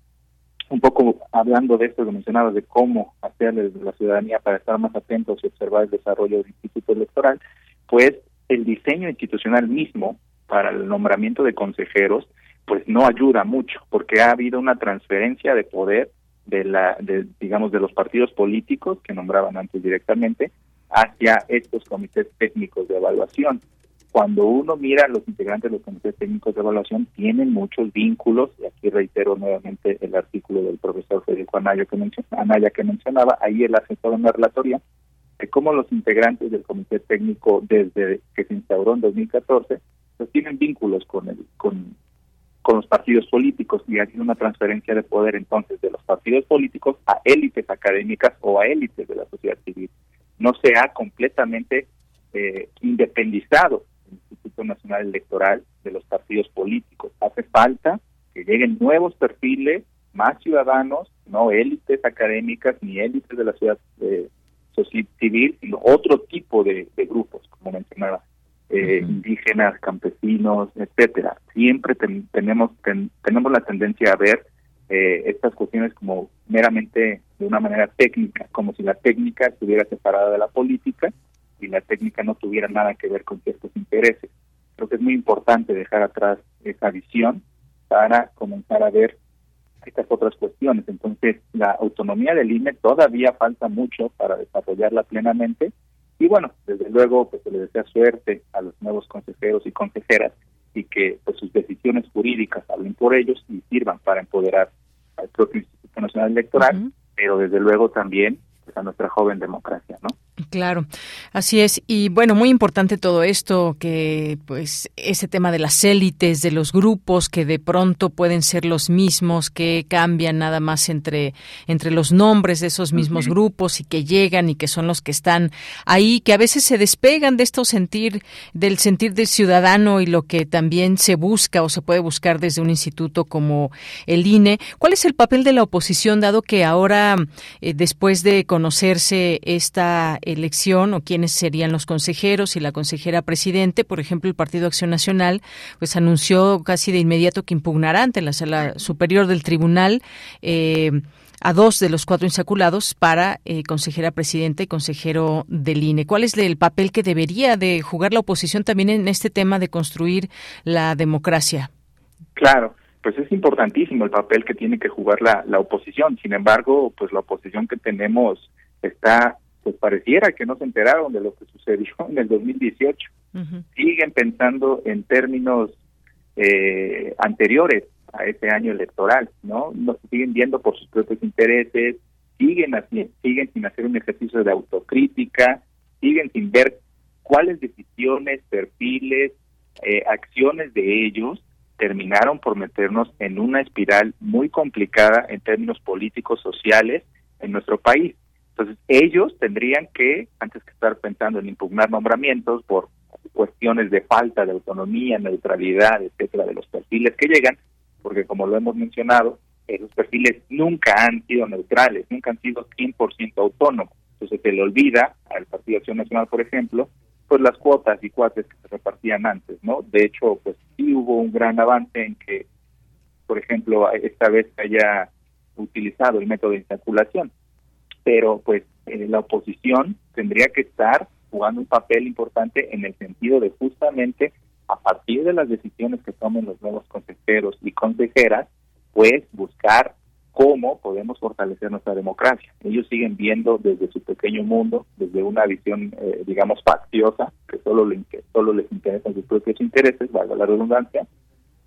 un poco hablando de esto que mencionaba, de cómo hacerle la ciudadanía para estar más atentos y observar el desarrollo del Instituto Electoral, pues el diseño institucional mismo para el nombramiento de consejeros, pues no ayuda mucho, porque ha habido una transferencia de poder de la, de, digamos, de los partidos políticos que nombraban antes directamente hacia estos comités técnicos de evaluación. Cuando uno mira los integrantes de los comités técnicos de evaluación, tienen muchos vínculos, y aquí reitero nuevamente el artículo del profesor Federico Anaya que, Anaya que mencionaba, ahí él hace toda una relatoría de cómo los integrantes del comité técnico desde que se instauró en 2014 pues tienen vínculos con el con con los partidos políticos y hay una transferencia de poder entonces de los partidos políticos a élites académicas o a élites de la sociedad civil. No se ha completamente eh, independizado el Instituto Nacional Electoral de los partidos políticos. Hace falta que lleguen nuevos perfiles, más ciudadanos, no élites académicas ni élites de la sociedad eh, civil, sino otro tipo de grupos, como mencionaba eh, indígenas, campesinos, etcétera. Siempre tenemos tenemos la tendencia a ver eh, estas cuestiones como meramente de una manera técnica, como si la técnica estuviera separada de la política y la técnica no tuviera nada que ver con ciertos intereses. Creo que es muy importante dejar atrás esa visión para comenzar a ver estas otras cuestiones. Entonces, la autonomía del INE todavía falta mucho para desarrollarla plenamente y bueno, desde luego, pues se le desea suerte a los nuevos consejeros y consejeras y que pues sus decisiones jurídicas hablen por ellos y sirvan para empoderar al propio Instituto Nacional Electoral, pero desde luego también pues, a nuestra joven democracia, ¿no? Claro, así es. Y bueno, muy importante todo esto, que pues ese tema de las élites, de los grupos que de pronto pueden ser los mismos, que cambian nada más entre, entre los nombres de esos mismos grupos y que llegan y que son los que están ahí, que a veces se despegan de esto sentir, del sentir del ciudadano y lo que también se busca o se puede buscar desde un instituto como el INE. ¿Cuál es el papel de la oposición, dado que ahora, eh, después de conocerse esta elección o quiénes serían los consejeros y la consejera presidente. Por ejemplo, el Partido Acción Nacional pues anunció casi de inmediato que impugnará ante la Sala Superior del Tribunal eh, a dos de los cuatro insaculados para eh, consejera presidente y consejero del INE. ¿Cuál es el papel que debería de jugar la oposición también en este tema de construir la democracia? Claro, pues es importantísimo el papel que tiene que jugar la, la oposición. Sin embargo, pues la oposición que tenemos está pues pareciera que no se enteraron de lo que sucedió *laughs* en el 2018. Siguen pensando en términos eh, anteriores a ese año electoral, ¿no? no siguen viendo por sus propios intereses, siguen así, siguen sin hacer un ejercicio de autocrítica, siguen sin ver cuáles decisiones, perfiles, eh, acciones de ellos terminaron por meternos en una espiral muy complicada en términos políticos, sociales en nuestro país. Entonces, ellos tendrían que, antes que estar pensando en impugnar nombramientos por cuestiones de falta de autonomía, neutralidad, etcétera, de los perfiles que llegan, porque como lo hemos mencionado, esos perfiles nunca han sido neutrales, nunca han sido 100% autónomos. Entonces se le olvida al Partido Acción Nacional, por ejemplo, pues las cuotas y cuates que se repartían antes, ¿no? De hecho, pues sí hubo un gran avance en que, por ejemplo, esta vez haya utilizado el método de insaculación, pero pues eh, la oposición tendría que estar jugando un papel importante en el sentido de justamente a partir de las decisiones que tomen los nuevos consejeros y consejeras, pues buscar cómo podemos fortalecer nuestra democracia. Ellos siguen viendo desde su pequeño mundo, desde una visión, eh, digamos, facciosa, que solo, le, solo les interesan sus propios intereses, valga la redundancia,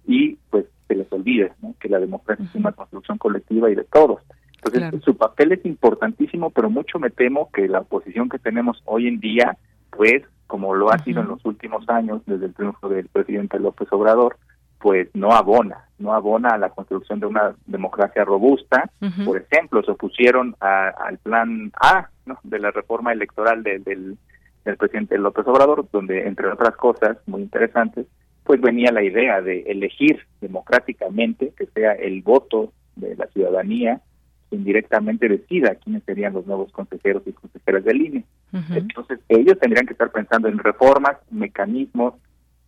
y pues se les olvide que la democracia es una construcción colectiva y de todos. Entonces, su papel es importantísimo, pero mucho me temo que la oposición que tenemos hoy en día, pues, como lo ha sido en los últimos años, desde el triunfo del presidente López Obrador, pues no abona, no abona a la construcción de una democracia robusta. Por ejemplo, se opusieron al plan A de la reforma electoral del, del presidente López Obrador, donde, entre otras cosas muy interesantes, pues venía la idea de elegir democráticamente, que sea el voto de la ciudadanía quien directamente decida quiénes serían los nuevos consejeros y consejeras del INE. Entonces, ellos tendrían que estar pensando en reformas, mecanismos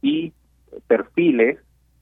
y perfiles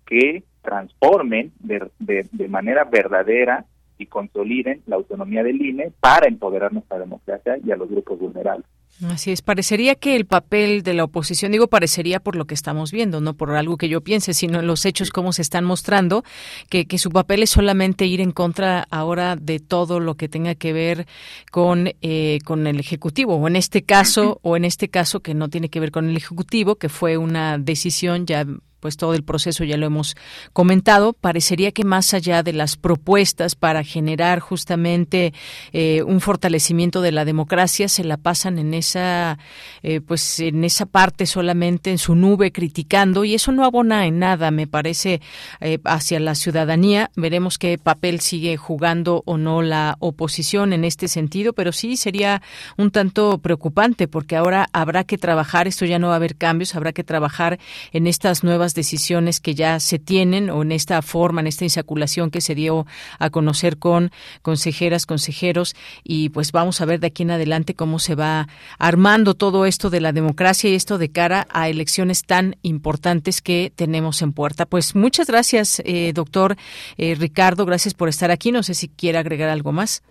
que transformen de, de, de manera verdadera y consoliden la autonomía del INE para empoderar nuestra democracia y a los grupos vulnerables. Así es, parecería que el papel de la oposición, digo parecería por lo que estamos viendo, no por algo que yo piense, sino en los hechos como se están mostrando, que, que su papel es solamente ir en contra ahora de todo lo que tenga que ver con, eh, con el Ejecutivo, o en este caso, o en este caso que no tiene que ver con el Ejecutivo, que fue una decisión ya pues todo el proceso ya lo hemos comentado. Parecería que más allá de las propuestas para generar justamente eh, un fortalecimiento de la democracia, se la pasan en esa, eh, pues en esa parte solamente en su nube criticando y eso no abona en nada, me parece, eh, hacia la ciudadanía. Veremos qué papel sigue jugando o no la oposición en este sentido, pero sí sería un tanto preocupante porque ahora habrá que trabajar. Esto ya no va a haber cambios, habrá que trabajar en estas nuevas decisiones que ya se tienen o en esta forma, en esta insaculación que se dio a conocer con consejeras, consejeros y pues vamos a ver de aquí en adelante cómo se va armando todo esto de la democracia y esto de cara a elecciones tan importantes que tenemos en puerta. Pues muchas gracias, eh, doctor eh, Ricardo, gracias por estar aquí. No sé si quiere agregar algo más.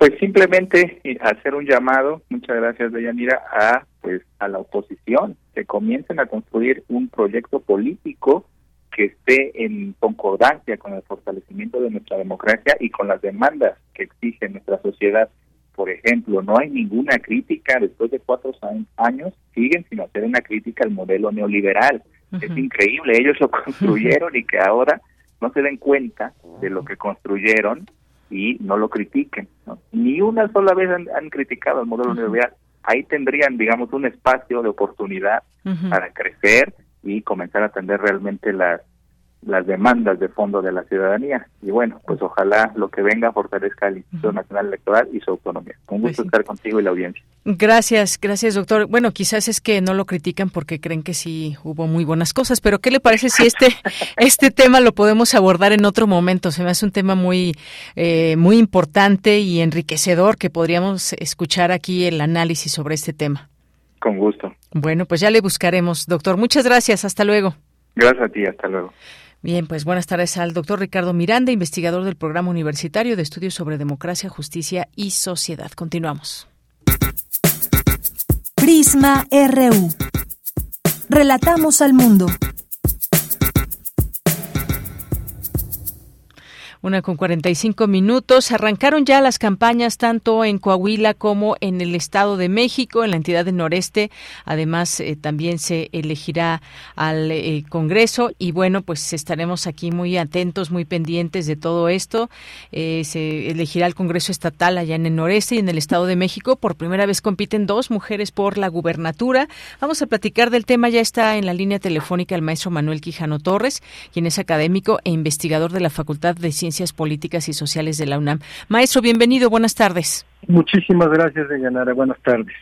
Pues simplemente eh, hacer un llamado, muchas gracias Deyanira, a pues a la oposición, que comiencen a construir un proyecto político que esté en concordancia con el fortalecimiento de nuestra democracia y con las demandas que exige nuestra sociedad. Por ejemplo, no hay ninguna crítica, después de cuatro años, siguen sin hacer una crítica al modelo neoliberal. Es increíble, ellos lo *laughs* construyeron y que ahora no se den cuenta de lo que construyeron y no lo critiquen. Ni una sola vez han, criticado el modelo neoliberal. Ahí tendrían, digamos, un espacio de oportunidad para crecer y comenzar a atender realmente las las demandas de fondo de la ciudadanía. Y bueno, pues ojalá lo que venga fortalezca el Instituto Nacional Electoral y su autonomía. Un gusto pues estar contigo y la audiencia. Gracias, gracias doctor. Bueno, quizás es que no lo critican porque creen que sí hubo muy buenas cosas, pero ¿qué le parece si este *laughs* este tema lo podemos abordar en otro momento? Se me hace un tema muy eh, muy importante y enriquecedor que podríamos escuchar aquí el análisis sobre este tema. Con gusto. Bueno, pues ya le buscaremos, doctor. Muchas gracias. Hasta luego. Gracias a ti. Hasta luego. Bien, pues buenas tardes al doctor Ricardo Miranda, investigador del Programa Universitario de Estudios sobre Democracia, Justicia y Sociedad. Continuamos. Prisma RU. Relatamos al mundo. Una con 45 minutos. Arrancaron ya las campañas tanto en Coahuila como en el Estado de México, en la entidad del noreste. Además, eh, también se elegirá al eh, Congreso y bueno, pues estaremos aquí muy atentos, muy pendientes de todo esto. Eh, se elegirá el Congreso Estatal allá en el noreste y en el Estado de México. Por primera vez compiten dos mujeres por la gubernatura. Vamos a platicar del tema. Ya está en la línea telefónica el maestro Manuel Quijano Torres, quien es académico e investigador de la Facultad de Ciencias Políticas y Sociales de la UNAM. Maestro, bienvenido, buenas tardes. Muchísimas gracias, Deyanara. Buenas tardes.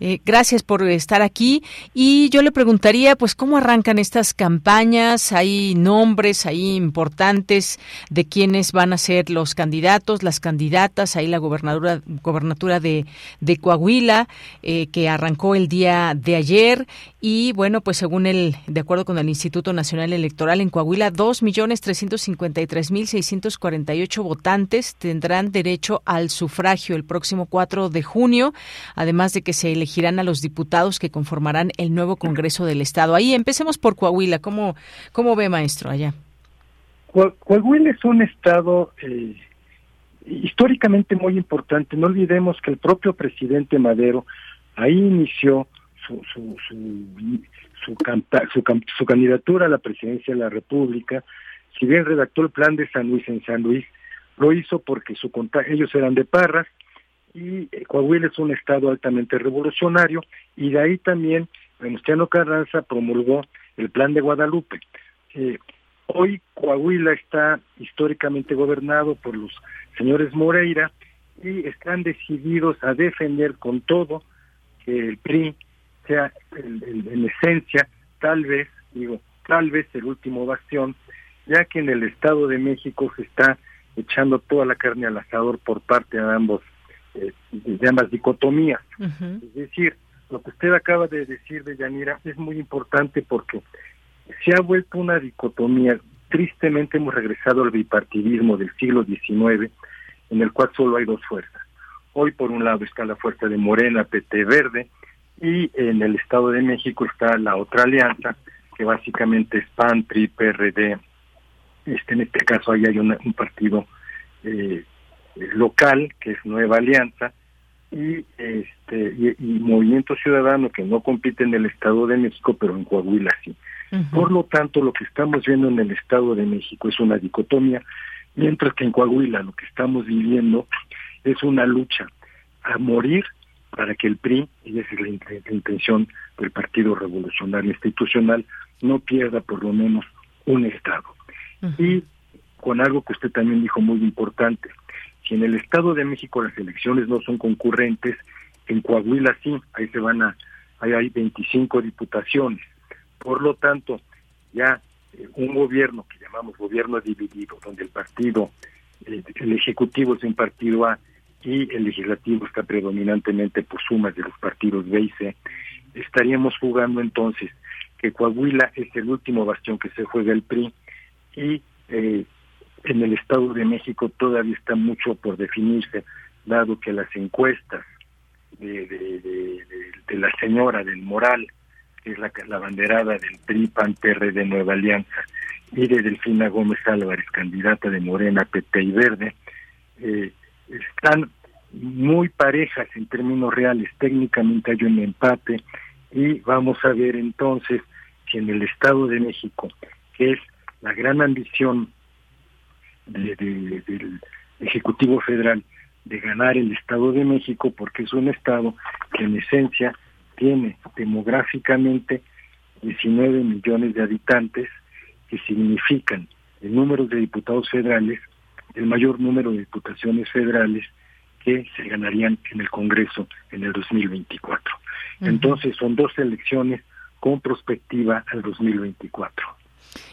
Eh, gracias por estar aquí. Y yo le preguntaría, pues, ¿cómo arrancan estas campañas? ¿Hay nombres ahí importantes de quiénes van a ser los candidatos, las candidatas? Ahí la gobernadura, gobernatura de, de Coahuila, eh, que arrancó el día de ayer. Y bueno, pues según el, de acuerdo con el Instituto Nacional Electoral en Coahuila, 2.353.648 votantes tendrán derecho al sufragio el próximo próximo 4 de junio, además de que se elegirán a los diputados que conformarán el nuevo Congreso del Estado. Ahí empecemos por Coahuila. ¿Cómo, cómo ve, maestro, allá? Coahuila es un estado eh, históricamente muy importante. No olvidemos que el propio presidente Madero ahí inició su, su, su, su, su candidatura a la presidencia de la República. Si bien redactó el plan de San Luis en San Luis, lo hizo porque su ellos eran de Parras, y eh, Coahuila es un estado altamente revolucionario y de ahí también Venustiano Carranza promulgó el plan de Guadalupe. Eh, Hoy Coahuila está históricamente gobernado por los señores Moreira y están decididos a defender con todo que el PRI sea en esencia tal vez, digo, tal vez el último bastión, ya que en el Estado de México se está echando toda la carne al asador por parte de ambos, eh, de ambas dicotomías. Es decir, lo que usted acaba de decir de Yanira es muy importante porque se ha vuelto una dicotomía. Tristemente hemos regresado al bipartidismo del siglo XIX, en el cual solo hay dos fuerzas. Hoy por un lado está la fuerza de Morena, PT Verde, y en el Estado de México está la otra alianza, que básicamente es PAN, PRI, PRD. Este, en este caso ahí hay un partido eh, local, que es Nueva Alianza, y este y, Movimiento Ciudadano, que no compite en el Estado de México, pero en Coahuila sí. Por lo tanto, lo que estamos viendo en el Estado de México es una dicotomía, mientras que en Coahuila lo que estamos viviendo es una lucha a morir para que el PRI, y esa es la, intención del Partido Revolucionario Institucional, no pierda por lo menos un Estado. Y con algo que usted también dijo muy importante, en el Estado de México las elecciones no son concurrentes, en Coahuila sí, ahí se van a, ahí hay 25 diputaciones. Por lo tanto, ya eh, un gobierno que llamamos gobierno dividido, donde el partido, eh, el ejecutivo es un partido A y el legislativo está predominantemente por sumas de los partidos B y C, estaríamos jugando entonces que Coahuila es el último bastión que se juega el PRI y eh, en el Estado de México todavía está mucho por definirse, dado que las encuestas de, la señora del Moral, que es la, banderada del PRI, PAN, de Nueva Alianza, y de Delfina Gómez Álvarez, candidata de Morena, PT y Verde, eh, están muy parejas en términos reales. Técnicamente hay un empate y vamos a ver entonces que en el Estado de México, que es la gran ambición del Ejecutivo Federal de ganar el Estado de México, porque es un Estado que en esencia tiene demográficamente 19 millones de habitantes, que significan el número de diputados federales el mayor número de diputaciones federales que se ganarían en el Congreso en el 2024. Entonces son dos elecciones con perspectiva al 2024.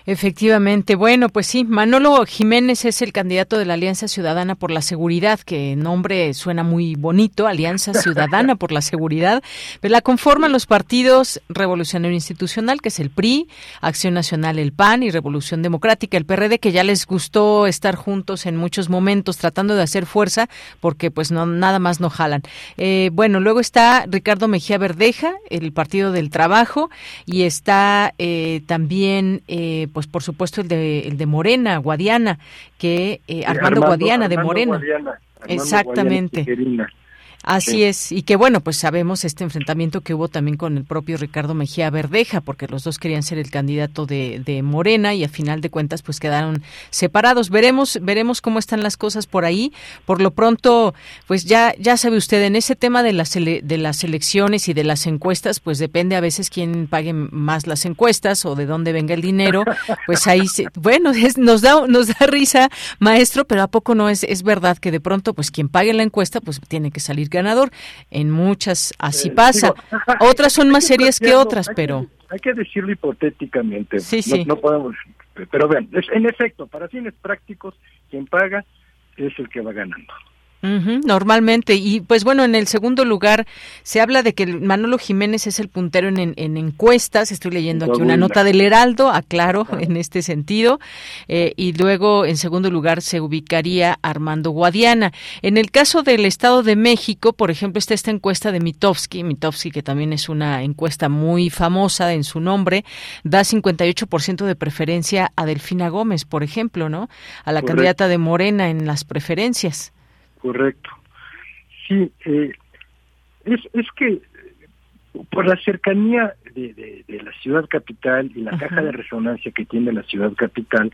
Efectivamente. Bueno, pues sí, Manolo Jiménez es el candidato de la Alianza Ciudadana por la Seguridad, que nombre suena muy bonito, Alianza Ciudadana por la Seguridad, pero la conforman los partidos Revolucionario Institucional, que es el PRI, Acción Nacional, el PAN y Revolución Democrática, el PRD, que ya les gustó estar juntos en muchos momentos tratando de hacer fuerza, porque pues no nada más no jalan. Eh, bueno, luego está Ricardo Mejía Verdeja, el Partido del Trabajo, y está eh, también... Eh, pues por supuesto el de, el de Morena, Guadiana, que eh, Armando, Guadiana de Morena. Exactamente. Así es, y que bueno, pues sabemos este enfrentamiento que hubo también con el propio Ricardo Mejía Verdeja, porque los dos querían ser el candidato de, de Morena y a final de cuentas pues quedaron separados. Veremos, veremos cómo están las cosas por ahí. Por lo pronto, pues ya, ya sabe usted, en ese tema de las, de las elecciones y de las encuestas, pues depende a veces quién pague más las encuestas o de dónde venga el dinero. Pues ahí, *laughs* bueno, es, nos da, nos da risa, maestro, pero a poco no es, es verdad que de pronto, pues quien pague la encuesta, pues tiene que salir ganador. En muchas así eh, pasa. *laughs* otras son más serias que otras, pero... hay que decirlo hipotéticamente. Sí, sí. No, podemos... Pero vean, en efecto, para fines prácticos, quien paga es el que va ganando normalmente. Y pues bueno, en el segundo lugar se habla de que Manolo Jiménez es el puntero en, encuestas. Estoy leyendo aquí una nota del Heraldo, aclaro en este sentido. Eh, y luego en segundo lugar se ubicaría Armando Guadiana. En el caso del Estado de México, por ejemplo, está esta encuesta de Mitofsky. Mitofsky, que también es una encuesta muy famosa en su nombre, da 58% de preferencia a Delfina Gómez, por ejemplo, ¿no? A la candidata de Morena en las preferencias. Correcto. Sí, eh, es, es que por la cercanía de, de, la ciudad capital y la caja de resonancia que tiene la ciudad capital,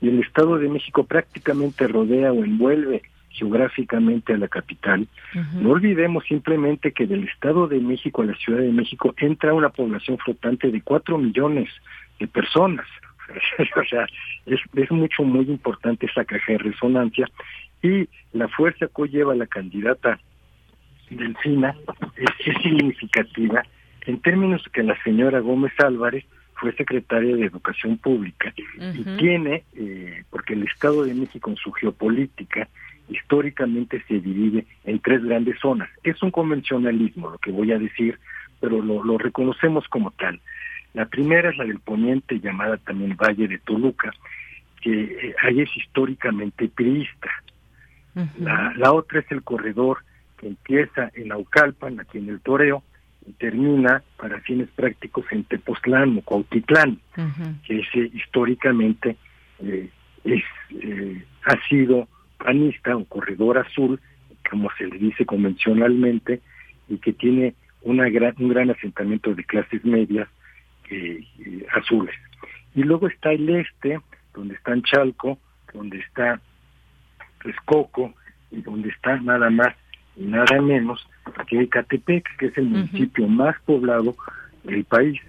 y el Estado de México prácticamente rodea o envuelve geográficamente a la capital. No olvidemos simplemente que del Estado de México a la Ciudad de México entra una población flotante de cuatro millones de personas *laughs* o sea, es, es mucho, muy importante esa caja de resonancia y la fuerza que hoy lleva la candidata Delfina es, es significativa en términos que la señora Gómez Álvarez fue secretaria de Educación Pública y tiene, eh, porque el Estado de México en su geopolítica históricamente se divide en tres grandes zonas. Es un convencionalismo lo que voy a decir, pero lo, lo reconocemos como tal. La primera es la del poniente, llamada también Valle de Toluca, que eh, ahí es históricamente priista. La, la otra es el corredor que empieza en Aucalpan, aquí en el Toreo, y termina para fines prácticos en Tepoztlán o Cuautitlán, que ese históricamente eh, es, eh, ha sido panista, un corredor azul, como se le dice convencionalmente, y que tiene una gran, un gran asentamiento de clases medias eh, eh, azules. Y luego está el este, donde está Chalco, donde está Texcoco, y donde está nada más y nada menos que Ecatepec, que es el municipio más poblado del país,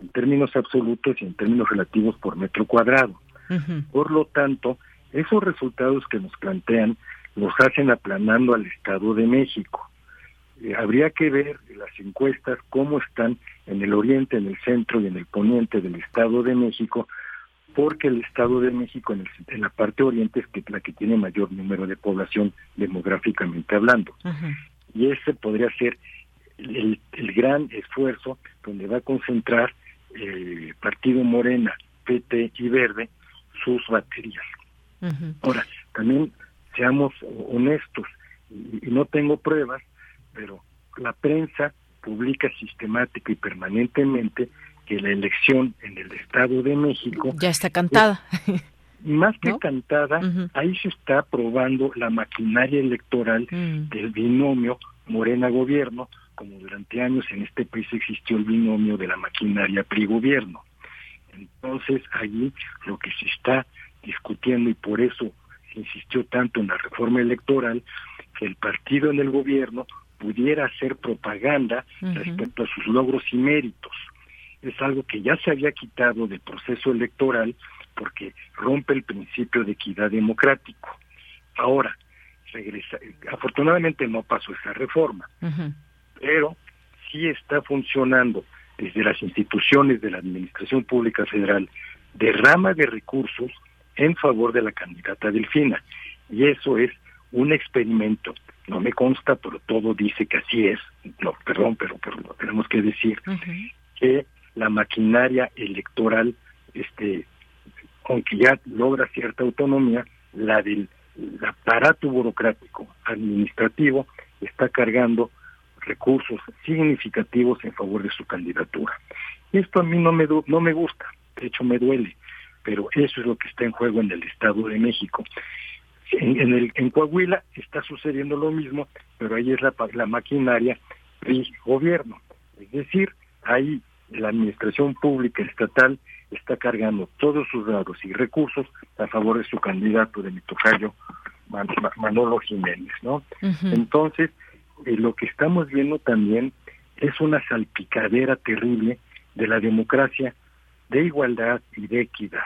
en términos absolutos y en términos relativos por metro cuadrado. Por lo tanto, esos resultados que nos plantean los hacen aplanando al Estado de México. Eh, habría que ver las encuestas cómo están en el oriente, en el centro y en el poniente del Estado de México, porque el Estado de México en, el- en la parte oriente es que, la que tiene mayor número de población demográficamente hablando. Y ese podría ser el, el gran esfuerzo donde va a concentrar eh, Partido Morena, PT y Verde sus baterías. Ahora, también seamos honestos, y, y no tengo pruebas, pero la prensa publica sistemática y permanentemente que la elección en el Estado de México Ya está cantada. más que cantada, ahí se está probando la maquinaria electoral del binomio Morena-Gobierno, como durante años en este país existió el binomio de la maquinaria PRI-Gobierno. Entonces, allí lo que se está discutiendo y por eso se insistió tanto en la reforma electoral, que el partido en el gobierno pudiera hacer propaganda respecto a sus logros y méritos. Es algo que ya se había quitado del proceso electoral porque rompe el principio de equidad democrático. Ahora, regresa, afortunadamente no pasó esa reforma, pero sí está funcionando desde las instituciones de la Administración Pública Federal derrama de recursos en favor de la candidata Delfina. Y eso es un experimento. No me consta, pero todo dice que así es. No, perdón, pero, pero lo tenemos que decir que la maquinaria electoral, este, aunque ya logra cierta autonomía, la del el aparato burocrático administrativo está cargando recursos significativos en favor de su candidatura. Esto a mí no me no me gusta, de hecho me duele, pero eso es lo que está en juego en el Estado de México. En, el, en Coahuila está sucediendo lo mismo, pero ahí es la, la maquinaria PRI-gobierno. Es decir, ahí la administración pública estatal está cargando todos sus datos y recursos a favor de su candidato de mi tocayo Man- Ma- Manolo Jiménez, ¿no? Entonces, eh, lo que estamos viendo también es una salpicadera terrible de la democracia de igualdad y de equidad.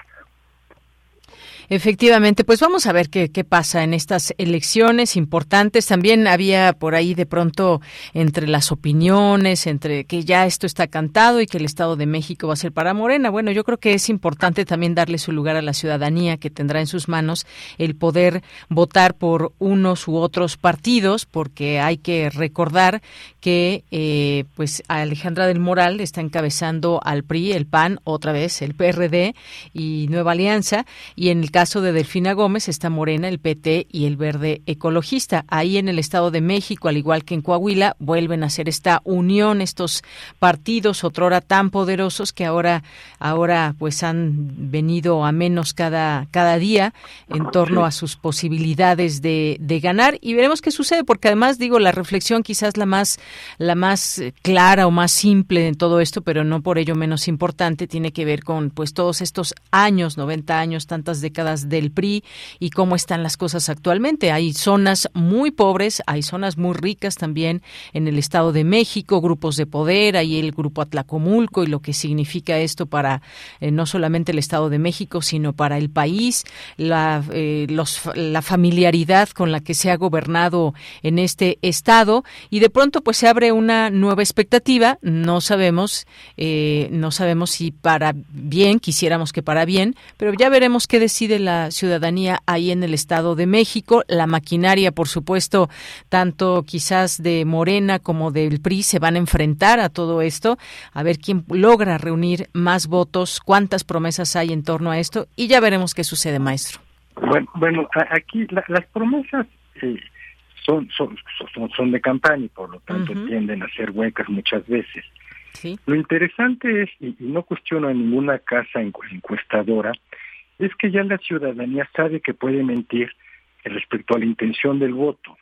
Efectivamente, pues vamos a ver qué, qué pasa en estas elecciones importantes. También había por ahí de pronto entre las opiniones, entre que ya esto está cantado y que el Estado de México va a ser para Morena. Bueno, yo creo que es importante también darle su lugar a la ciudadanía que tendrá en sus manos el poder votar por unos u otros partidos, porque hay que recordar que eh, pues Alejandra del Moral está encabezando al PRI, el PAN, otra vez el PRD y Nueva Alianza, y en el caso de Delfina Gómez está Morena, el PT y el Verde Ecologista. Ahí en el Estado de México, al igual que en Coahuila, vuelven a hacer esta unión estos partidos otrora tan poderosos que ahora ahora pues han venido a menos cada cada día en torno a sus posibilidades de, de ganar y veremos qué sucede porque además digo la reflexión quizás la más la más eh, clara o más simple en todo esto pero no por ello menos importante tiene que ver con pues todos estos años 90 años tantas décadas del PRI y cómo están las cosas actualmente. Hay zonas muy pobres, hay zonas muy ricas también en el Estado de México, grupos de poder, hay el grupo Atlacomulco y lo que significa esto para eh, no solamente el Estado de México, sino para el país, la, eh, la familiaridad con la que se ha gobernado en este Estado y de pronto pues se abre una nueva expectativa, no sabemos, eh, no sabemos si para bien, quisiéramos que para bien, pero ya veremos qué decide la ciudadanía ahí en el Estado de México, la maquinaria, por supuesto, tanto quizás de Morena como del PRI se van a enfrentar a todo esto, a ver quién logra reunir más votos, cuántas promesas hay en torno a esto y ya veremos qué sucede, maestro. Bueno, bueno aquí las promesas eh, son, son, son, de campaña y por lo tanto tienden a ser huecas muchas veces. Lo interesante es, y, no cuestiono a ninguna casa encuestadora, es que ya la ciudadanía sabe que puede mentir respecto a la intención del voto,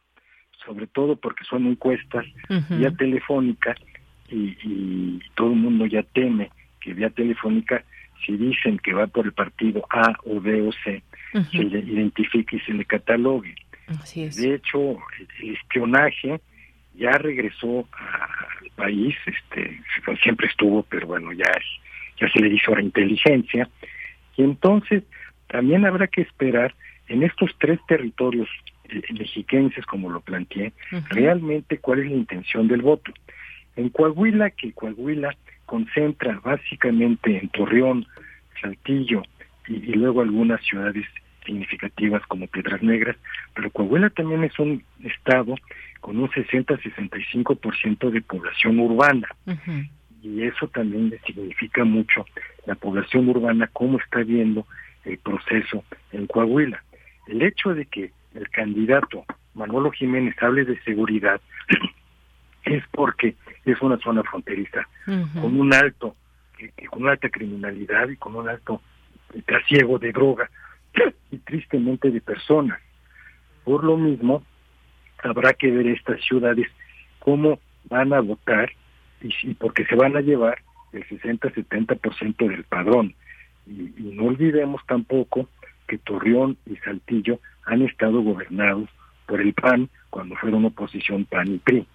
sobre todo porque son encuestas ya telefónicas y, y todo el mundo ya teme que vía telefónica si dicen que va por el partido A o B o C, se le identifique y se le catalogue. De hecho, el espionaje ya regresó al país, este, siempre estuvo, pero bueno, ya ya se le hizo la inteligencia. Y entonces también habrá que esperar en estos tres territorios eh, mexiquenses, como lo planteé, realmente cuál es la intención del voto. En Coahuila, que Coahuila concentra básicamente en Torreón, Saltillo y, luego algunas ciudades significativas como Piedras Negras, pero Coahuila también es un estado con un 60-65% de población urbana. Y eso también le significa mucho la población urbana, cómo está viendo el proceso en Coahuila. El hecho de que el candidato Manolo Jiménez hable de seguridad *clears throat* es porque es una zona fronteriza con un alto con una alta criminalidad y con un alto trasiego de droga *clears throat* y tristemente de personas. Por lo mismo, habrá que ver estas ciudades cómo van a votar y, porque se van a llevar el 60-70% del padrón. Y, no olvidemos tampoco que Torreón y Saltillo han estado gobernados por el PAN cuando fueron oposición PAN y PRI.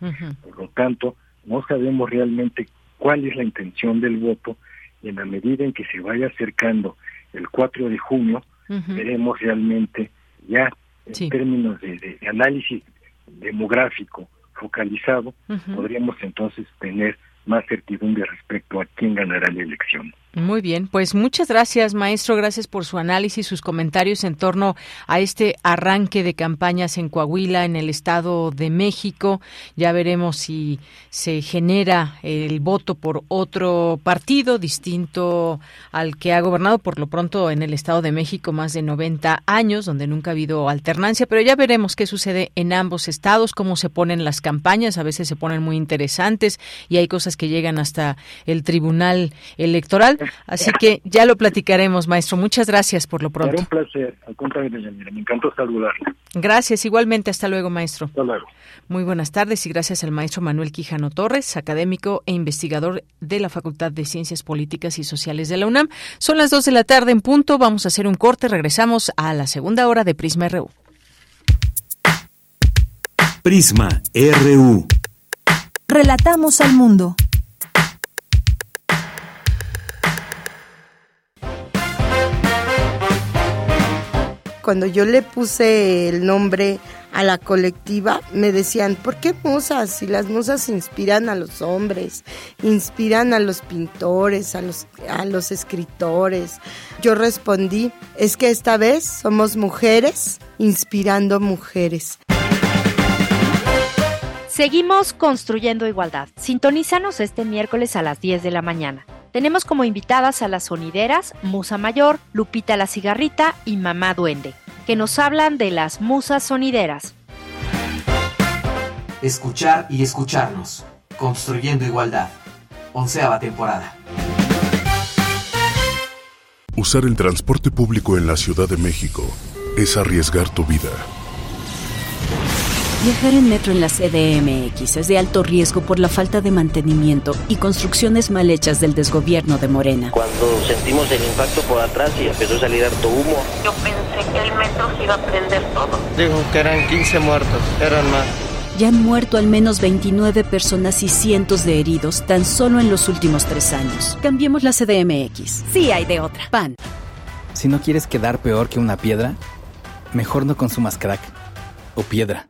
Por lo tanto, no sabemos realmente cuál es la intención del voto y en la medida en que se vaya acercando el 4 de junio, veremos realmente ya en términos de, análisis demográfico focalizado, podríamos entonces tener más certidumbre respecto a quién ganará la elección. Muy bien, pues muchas gracias, maestro. Gracias por su análisis, sus comentarios en torno a este arranque de campañas en Coahuila, en el Estado de México. Ya veremos si se genera el voto por otro partido distinto al que ha gobernado por lo pronto en el Estado de México más de 90 años, donde nunca ha habido alternancia. Pero ya veremos qué sucede en ambos estados, cómo se ponen las campañas. A veces se ponen muy interesantes y hay cosas que llegan hasta el Tribunal Electoral. Así que ya lo platicaremos, maestro. Muchas gracias por lo pronto. un placer. Al contrario, me encantó saludarle. Gracias, igualmente. Hasta luego, maestro. Hasta luego. Muy buenas tardes y gracias al maestro Manuel Quijano Torres, académico e investigador de la Facultad de Ciencias Políticas y Sociales de la UNAM. Son las dos de la tarde en punto. Vamos a hacer un corte. Regresamos a la segunda hora de Prisma RU. Prisma RU. Relatamos al mundo. cuando yo le puse el nombre a la colectiva, me decían, ¿por qué musas? Si las musas inspiran a los hombres, inspiran a los pintores, a los, escritores. Yo respondí, es que esta vez somos mujeres inspirando mujeres. Seguimos construyendo igualdad. Sintonízanos este miércoles a las 10 de la mañana. Tenemos como invitadas a las sonideras Musa Mayor, Lupita la Cigarrita y Mamá Duende, que nos hablan de las musas sonideras. Escuchar y escucharnos. Construyendo igualdad. Onceava temporada. Usar el transporte público en la Ciudad de México es arriesgar tu vida. Viajar en metro en la CDMX es de alto riesgo por la falta de mantenimiento y construcciones mal hechas del desgobierno de Morena. Cuando sentimos el impacto por atrás y empezó a salir harto humo. Yo pensé que el metro se iba a prender todo. Dijo que eran 15 muertos, eran más. Ya han muerto al menos 29 personas y cientos de heridos tan solo en los últimos tres años. Cambiemos la CDMX. Sí hay de otra. PAN. Si no quieres quedar peor que una piedra, mejor no consumas crack o piedra.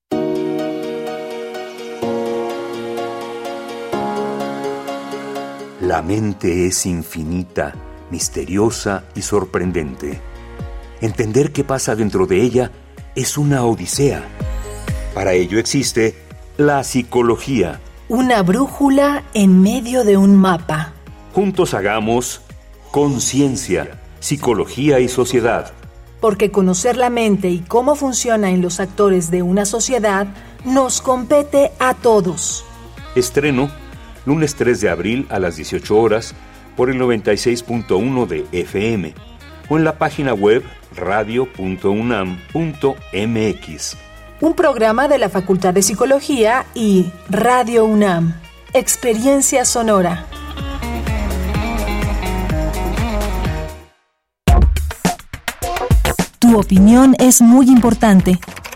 La mente es infinita, misteriosa y sorprendente. Entender qué pasa dentro de ella es una odisea. Para ello existe la psicología. Una brújula en medio de un mapa. Juntos hagamos conciencia, psicología y sociedad. Porque conocer la mente y cómo funciona en los actores de una sociedad nos compete a todos. Estreno lunes 3 de abril a las 18 horas por el 96.1 de FM o en la página web radio.unam.mx. Un programa de la Facultad de Psicología y Radio UNAM. Experiencia sonora. Tu opinión es muy importante.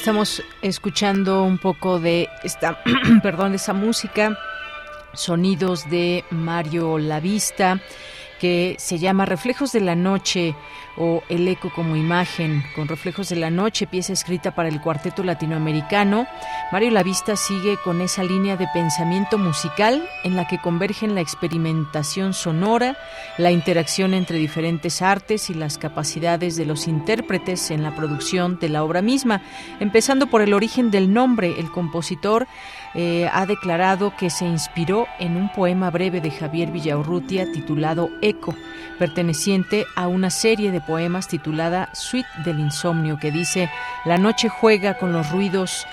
Estamos escuchando un poco de esta, *clears throat* perdón, esa música, sonidos de Mario Lavista que se llama Reflejos de la Noche o El Eco como Imagen, con Reflejos de la Noche, pieza escrita para el Cuarteto Latinoamericano. Mario Lavista sigue con esa línea de pensamiento musical en la que convergen la experimentación sonora, la interacción entre diferentes artes y las capacidades de los intérpretes en la producción de la obra misma. Empezando por el origen del nombre, el compositor eh, ha declarado que se inspiró en un poema breve de Javier Villaurrutia titulado Eco, perteneciente a una serie de poemas titulada Suite del Insomnio, que dice, La noche juega con los ruidos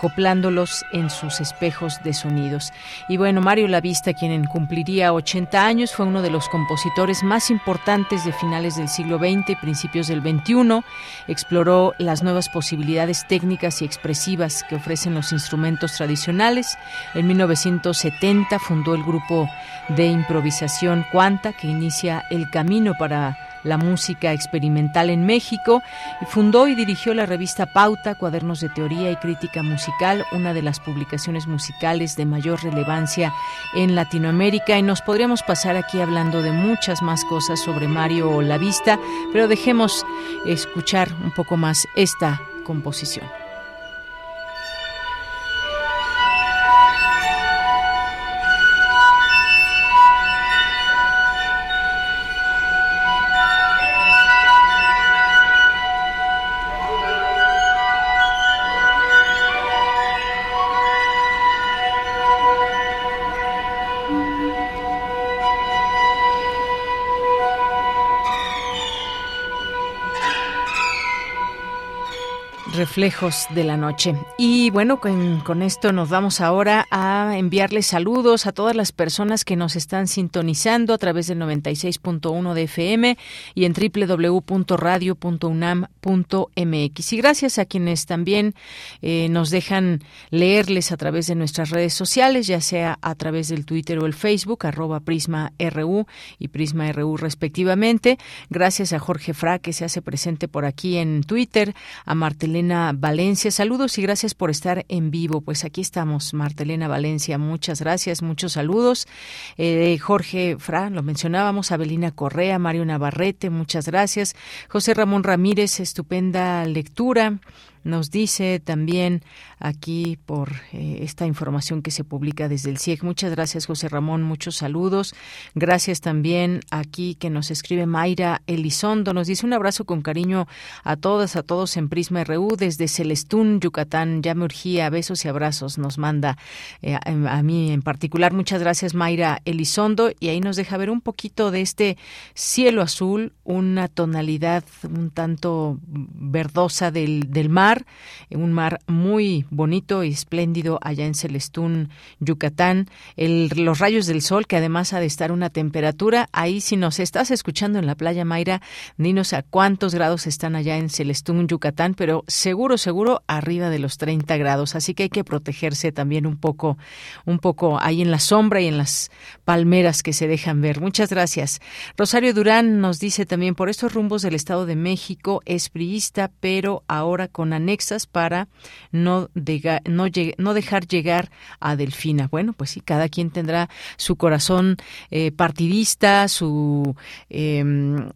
acoplándolos en sus espejos de sonidos. Y bueno, Mario Lavista, quien cumpliría 80 años, fue uno de los compositores más importantes de finales del siglo XX y principios del XXI. Exploró las nuevas posibilidades técnicas y expresivas que ofrecen los instrumentos tradicionales. En 1970 fundó el grupo de improvisación Cuanta, que inicia el camino para la música experimental en México y fundó y dirigió la revista Pauta, Cuadernos de Teoría y Crítica Musical, una de las publicaciones musicales de mayor relevancia en Latinoamérica. Y nos podríamos pasar aquí hablando de muchas más cosas sobre Mario Lavista, pero dejemos escuchar un poco más esta composición. Reflejos de la noche. Y bueno, con, esto nos vamos ahora a enviarles saludos a todas las personas que nos están sintonizando a través del 96.1 de FM y en www.radio.unam.mx. Y gracias a quienes también eh, nos dejan leerles a través de nuestras redes sociales, ya sea a través del Twitter o el Facebook, arroba Prisma RU y Prisma RU respectivamente. Gracias a Jorge Fra, que se hace presente por aquí en Twitter, a Martelena Martelena Valencia. Saludos y gracias por estar en vivo. Pues aquí estamos, Martelena Valencia. Muchas gracias, muchos saludos. Eh, Jorge Fra, lo mencionábamos, Abelina Correa, Mario Navarrete, muchas gracias. José Ramón Ramírez, estupenda lectura. Nos dice también aquí por eh, esta información que se publica desde el CIEG. Muchas gracias, José Ramón. Muchos saludos. Gracias también aquí que nos escribe Mayra Elizondo. Nos dice un abrazo con cariño a todas, a todos en Prisma RU desde Celestún, Yucatán. Ya me urgía besos y abrazos. Nos manda eh, a, mí en particular. Muchas gracias, Mayra Elizondo. Y ahí nos deja ver un poquito de este cielo azul, una tonalidad un tanto verdosa del, del mar un mar muy bonito y espléndido allá en Celestún, Yucatán. los rayos del sol, que además ha de estar una temperatura, ahí si nos estás escuchando en la playa Mayra, dinos a cuántos grados están allá en Celestún, Yucatán, pero seguro, seguro arriba de los 30 grados, así que hay que protegerse también un poco, un poco ahí en la sombra y en las palmeras que se dejan ver. Muchas gracias. Rosario Durán nos dice también por estos rumbos del Estado de México es priista, pero ahora con anexas para no, no, no dejar llegar a Delfina. Bueno, pues sí, cada quien tendrá su corazón eh, partidista, su em,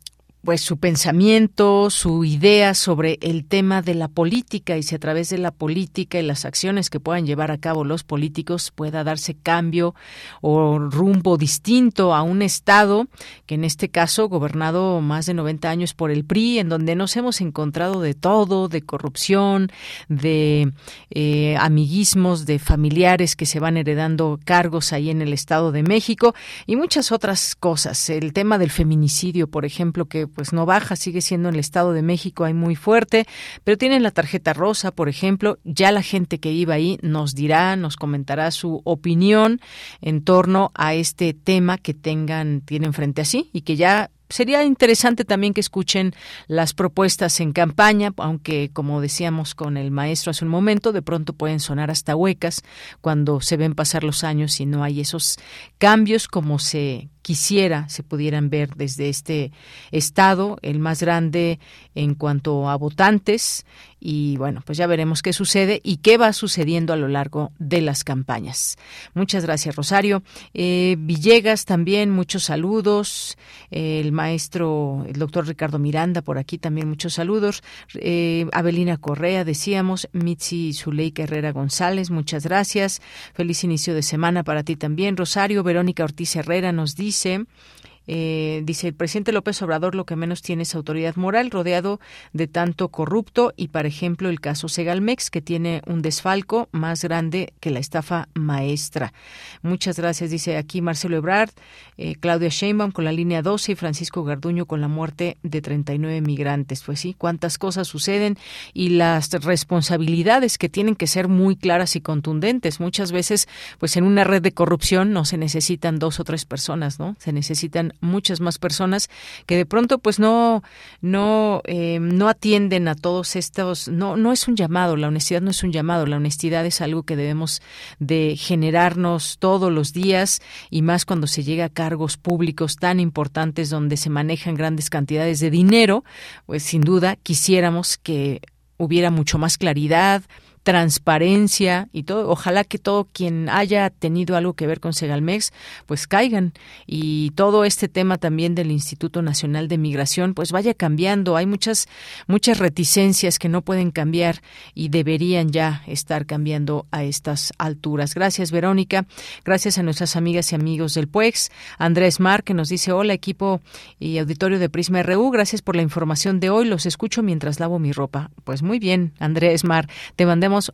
pues su pensamiento, su idea sobre el tema de la política y si a través de la política y las acciones que puedan llevar a cabo los políticos pueda darse cambio o rumbo distinto a un Estado que en este caso gobernado más de 90 años por el PRI, en donde nos hemos encontrado de todo, de corrupción, de eh, amiguismos, de familiares que se van heredando cargos ahí en el Estado de México y muchas otras cosas. El tema del feminicidio, por ejemplo, que pues no baja, sigue siendo en el Estado de México hay muy fuerte, pero tienen la tarjeta rosa, por ejemplo, ya la gente que iba ahí nos dirá, nos comentará su opinión en torno a este tema que tengan tienen frente a sí y que ya sería interesante también que escuchen las propuestas en campaña, aunque como decíamos con el maestro hace un momento, de pronto pueden sonar hasta huecas cuando se ven pasar los años y no hay esos cambios como se quisiera se pudieran ver desde este estado, el más grande en cuanto a votantes. Y bueno, pues ya veremos qué sucede y qué va sucediendo a lo largo de las campañas. Muchas gracias, Rosario. Eh, Villegas también, muchos saludos. el maestro, el doctor Ricardo Miranda, por aquí también muchos saludos. Eh, Abelina Correa, decíamos. Mitzi Zuleika Herrera González, muchas gracias. Feliz inicio de semana para ti también. Rosario, Verónica Ortiz Herrera nos dice eh, dice el presidente López Obrador lo que menos tiene es autoridad moral, rodeado de tanto corrupto y, por ejemplo, el caso Segalmex, que tiene un desfalco más grande que la estafa maestra. Muchas gracias, dice aquí Marcelo Ebrard, eh, Claudia Sheinbaum con la línea 12 y Francisco Garduño con la muerte de 39 migrantes. Pues sí, cuántas cosas suceden y las responsabilidades que tienen que ser muy claras y contundentes. Muchas veces, pues en una red de corrupción no se necesitan dos o tres personas, ¿no? Se necesitan muchas más personas que de pronto pues no no eh, no atienden a todos estos no no es un llamado la honestidad no es un llamado la honestidad es algo que debemos de generarnos todos los días y más cuando se llega a cargos públicos tan importantes donde se manejan grandes cantidades de dinero pues sin duda quisiéramos que hubiera mucho más claridad transparencia y todo. Ojalá que todo quien haya tenido algo que ver con Segalmex, pues caigan y todo este tema también del Instituto Nacional de Migración, pues vaya cambiando. Hay muchas muchas reticencias que no pueden cambiar y deberían ya estar cambiando a estas alturas. Gracias, Verónica. Gracias a nuestras amigas y amigos del PUEX. Andrés Mar, que nos dice, hola equipo y auditorio de Prisma RU, gracias por la información de hoy. Los escucho mientras lavo mi ropa. Pues muy bien, Andrés Mar. Te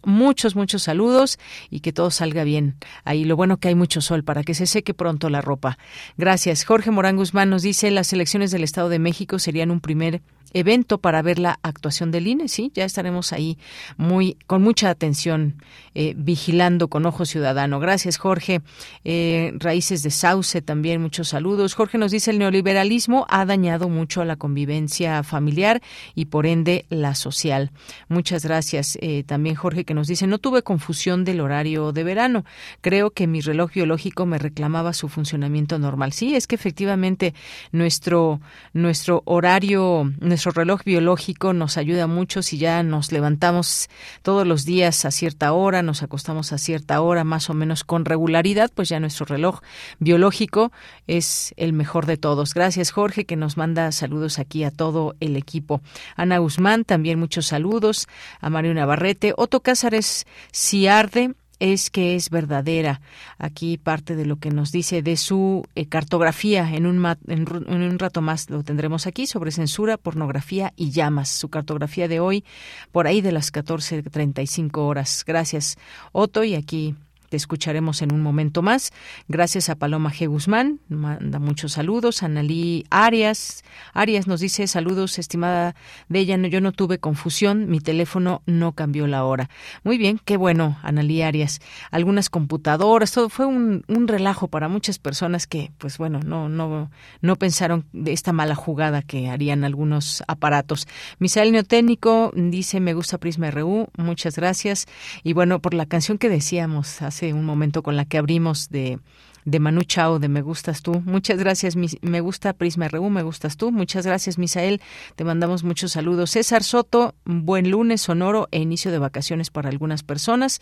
muchos, muchos saludos y que todo salga bien. Ahí lo bueno que hay mucho sol para que se seque pronto la ropa. Gracias. Jorge Morán Guzmán nos dice las elecciones del Estado de México serían un primer evento para ver la actuación del INE, sí, ya estaremos ahí muy con mucha atención eh, vigilando con ojo ciudadano. Gracias, Jorge. Eh, Raíces de Sauce también muchos saludos. Jorge nos dice el neoliberalismo ha dañado mucho a la convivencia familiar y por ende la social. Muchas gracias. Eh, también Jorge que nos dice no tuve confusión del horario de verano. Creo que mi reloj biológico me reclamaba su funcionamiento normal. Sí, es que efectivamente nuestro nuestro horario reloj biológico nos ayuda mucho si ya nos levantamos todos los días a cierta hora, nos acostamos a cierta hora, más o menos con regularidad, pues ya nuestro reloj biológico es el mejor de todos. Gracias, Jorge, que nos manda saludos aquí a todo el equipo. Ana Guzmán, también muchos saludos. A Mario Navarrete. Otto Cázares Ciarde es que es verdadera. Aquí parte de lo que nos dice de su eh, cartografía. En un, en, un rato más lo tendremos aquí sobre censura, pornografía y llamas. Su cartografía de hoy, por ahí de las 14.35 horas. Gracias, Otto. Y aquí te escucharemos en un momento más. Gracias a Paloma G. Guzmán, manda muchos saludos. Analí Arias, Arias nos dice saludos, estimada de ella. yo no tuve confusión, mi teléfono no cambió la hora. Muy bien, qué bueno, Analí Arias. Algunas computadoras, todo fue un, un relajo para muchas personas que, pues bueno, no, no, no pensaron de esta mala jugada que harían algunos aparatos. Misael Neotécnico dice me gusta Prisma RU, muchas gracias. Y bueno, por la canción que decíamos hace un momento con la que abrimos de, de Manu Chao de Me Gustas Tú. Muchas gracias, me gusta Prisma RU, Me Gustas Tú. Muchas gracias, Misael. Te mandamos muchos saludos. César Soto, buen lunes sonoro e inicio de vacaciones para algunas personas.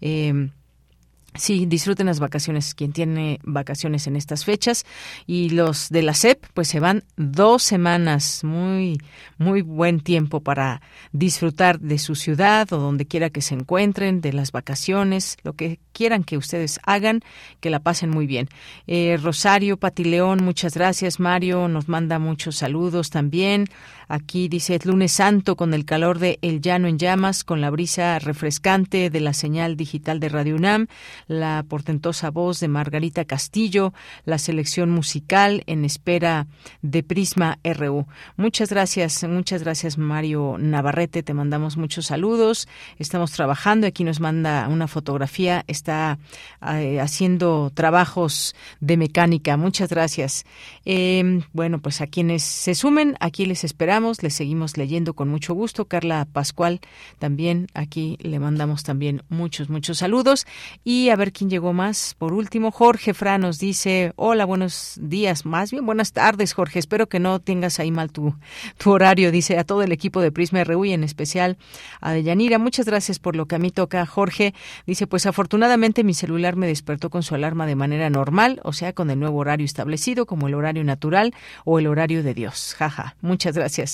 Eh, Sí, disfruten las vacaciones, quien tiene vacaciones en estas fechas. Y los de la SEP, pues se van dos semanas, muy, muy buen tiempo para disfrutar de su ciudad o donde quiera que se encuentren, de las vacaciones, lo que quieran que ustedes hagan, que la pasen muy bien. Eh, Rosario Patileón, muchas gracias. Mario nos manda muchos saludos también. Aquí dice es lunes santo con el calor de El Llano en Llamas, con la brisa refrescante de la señal digital de Radio UNAM, la portentosa voz de Margarita Castillo, la selección musical en espera de Prisma RU. Muchas gracias, muchas gracias Mario Navarrete, te mandamos muchos saludos. Estamos trabajando, aquí nos manda una fotografía, está eh, haciendo trabajos de mecánica. Muchas gracias. Eh, bueno, pues a quienes se sumen, aquí les esperamos le seguimos leyendo con mucho gusto. Carla Pascual también aquí le mandamos también muchos, muchos saludos. Y a ver quién llegó más. Por último, Jorge Fra nos dice, hola, buenos días, más bien buenas tardes, Jorge. Espero que no tengas ahí mal tu, tu horario. Dice a todo el equipo de Prisma RU y en especial a Deyanira. Muchas gracias por lo que a mí toca, Jorge. Dice, pues afortunadamente mi celular me despertó con su alarma de manera normal, o sea, con el nuevo horario establecido, como el horario natural o el horario de Dios. Jaja, muchas gracias.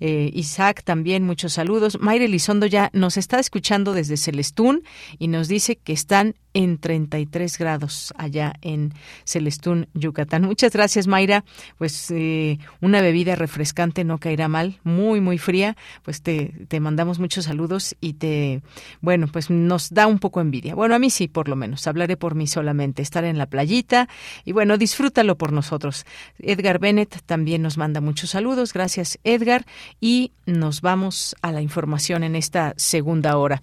Eh, Isaac también, muchos saludos. Mayre Elizondo ya nos está escuchando desde Celestún y nos dice que están en 33 grados allá en Celestún, Yucatán. Muchas gracias, Mayra. Pues eh, una bebida refrescante no caerá mal, muy, muy fría. Pues te, te mandamos muchos saludos y te, bueno, pues nos da un poco envidia. Bueno, a mí sí, por lo menos. Hablaré por mí solamente, estar en la playita y bueno, disfrútalo por nosotros. Edgar Bennett también nos manda muchos saludos. Gracias, Edgar. Y nos vamos a la información en esta segunda hora.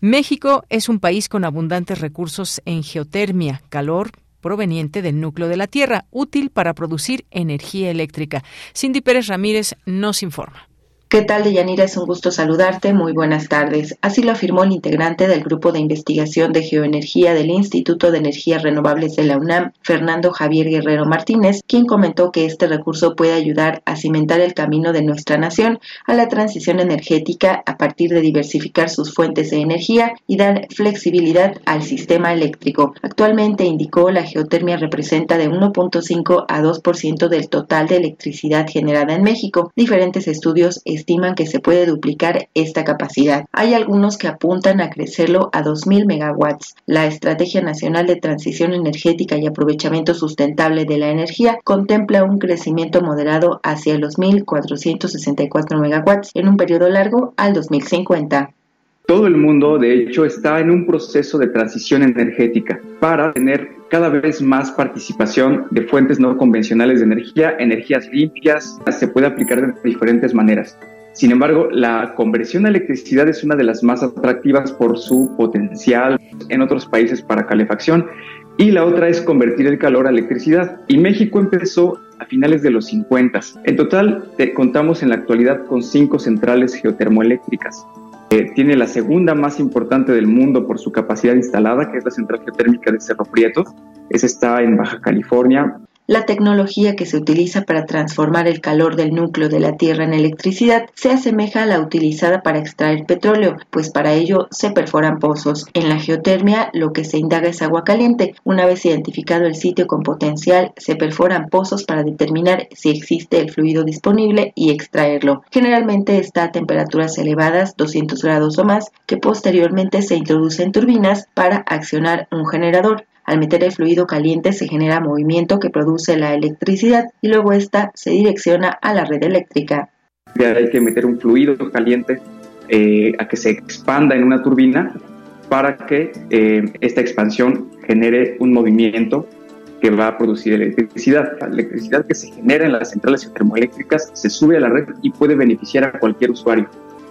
México es un país con abundantes recursos en geotermia, calor proveniente del núcleo de la Tierra, útil para producir energía eléctrica. Cindy Pérez Ramírez nos informa. ¿Qué tal, Deyanira? Es un gusto saludarte. Muy buenas tardes. Así lo afirmó el integrante del Grupo de Investigación de Geoenergía del Instituto de Energías Renovables de la UNAM, Fernando Javier Guerrero Martínez, quien comentó que este recurso puede ayudar a cimentar el camino de nuestra nación a la transición energética a partir de diversificar sus fuentes de energía y dar flexibilidad al sistema eléctrico. Actualmente, indicó, la geotermia representa de 1.5 a 2% del total de electricidad generada en México. Diferentes estudios estiman que se puede duplicar esta capacidad. Hay algunos que apuntan a crecerlo a 2.000 megawatts. La Estrategia Nacional de Transición Energética y Aprovechamiento Sustentable de la Energía contempla un crecimiento moderado hacia los 1.464 megawatts en un periodo largo al 2050. Todo el mundo, de hecho, está en un proceso de transición energética para tener cada vez más participación de fuentes no convencionales de energía, energías limpias, se puede aplicar de diferentes maneras. Sin embargo, la conversión a electricidad es una de las más atractivas por su potencial en otros países para calefacción y la otra es convertir el calor a electricidad. Y México empezó a finales de los 50. En total, contamos en la actualidad con cinco centrales geotermoeléctricas. Eh, tiene la segunda más importante del mundo por su capacidad instalada, que es la central geotérmica de Cerro Prieto. Esa está en Baja California. La tecnología que se utiliza para transformar el calor del núcleo de la Tierra en electricidad se asemeja a la utilizada para extraer petróleo, pues para ello se perforan pozos. En la geotermia lo que se indaga es agua caliente. Una vez identificado el sitio con potencial, se perforan pozos para determinar si existe el fluido disponible y extraerlo. Generalmente está a temperaturas elevadas, 200 grados o más, que posteriormente se introduce en turbinas para accionar un generador. Al meter el fluido caliente se genera movimiento que produce la electricidad y luego esta se direcciona a la red eléctrica. Hay que meter un fluido caliente eh, a que se expanda en una turbina para que eh, esta expansión genere un movimiento que va a producir electricidad. La electricidad que se genera en las centrales termoeléctricas se sube a la red y puede beneficiar a cualquier usuario.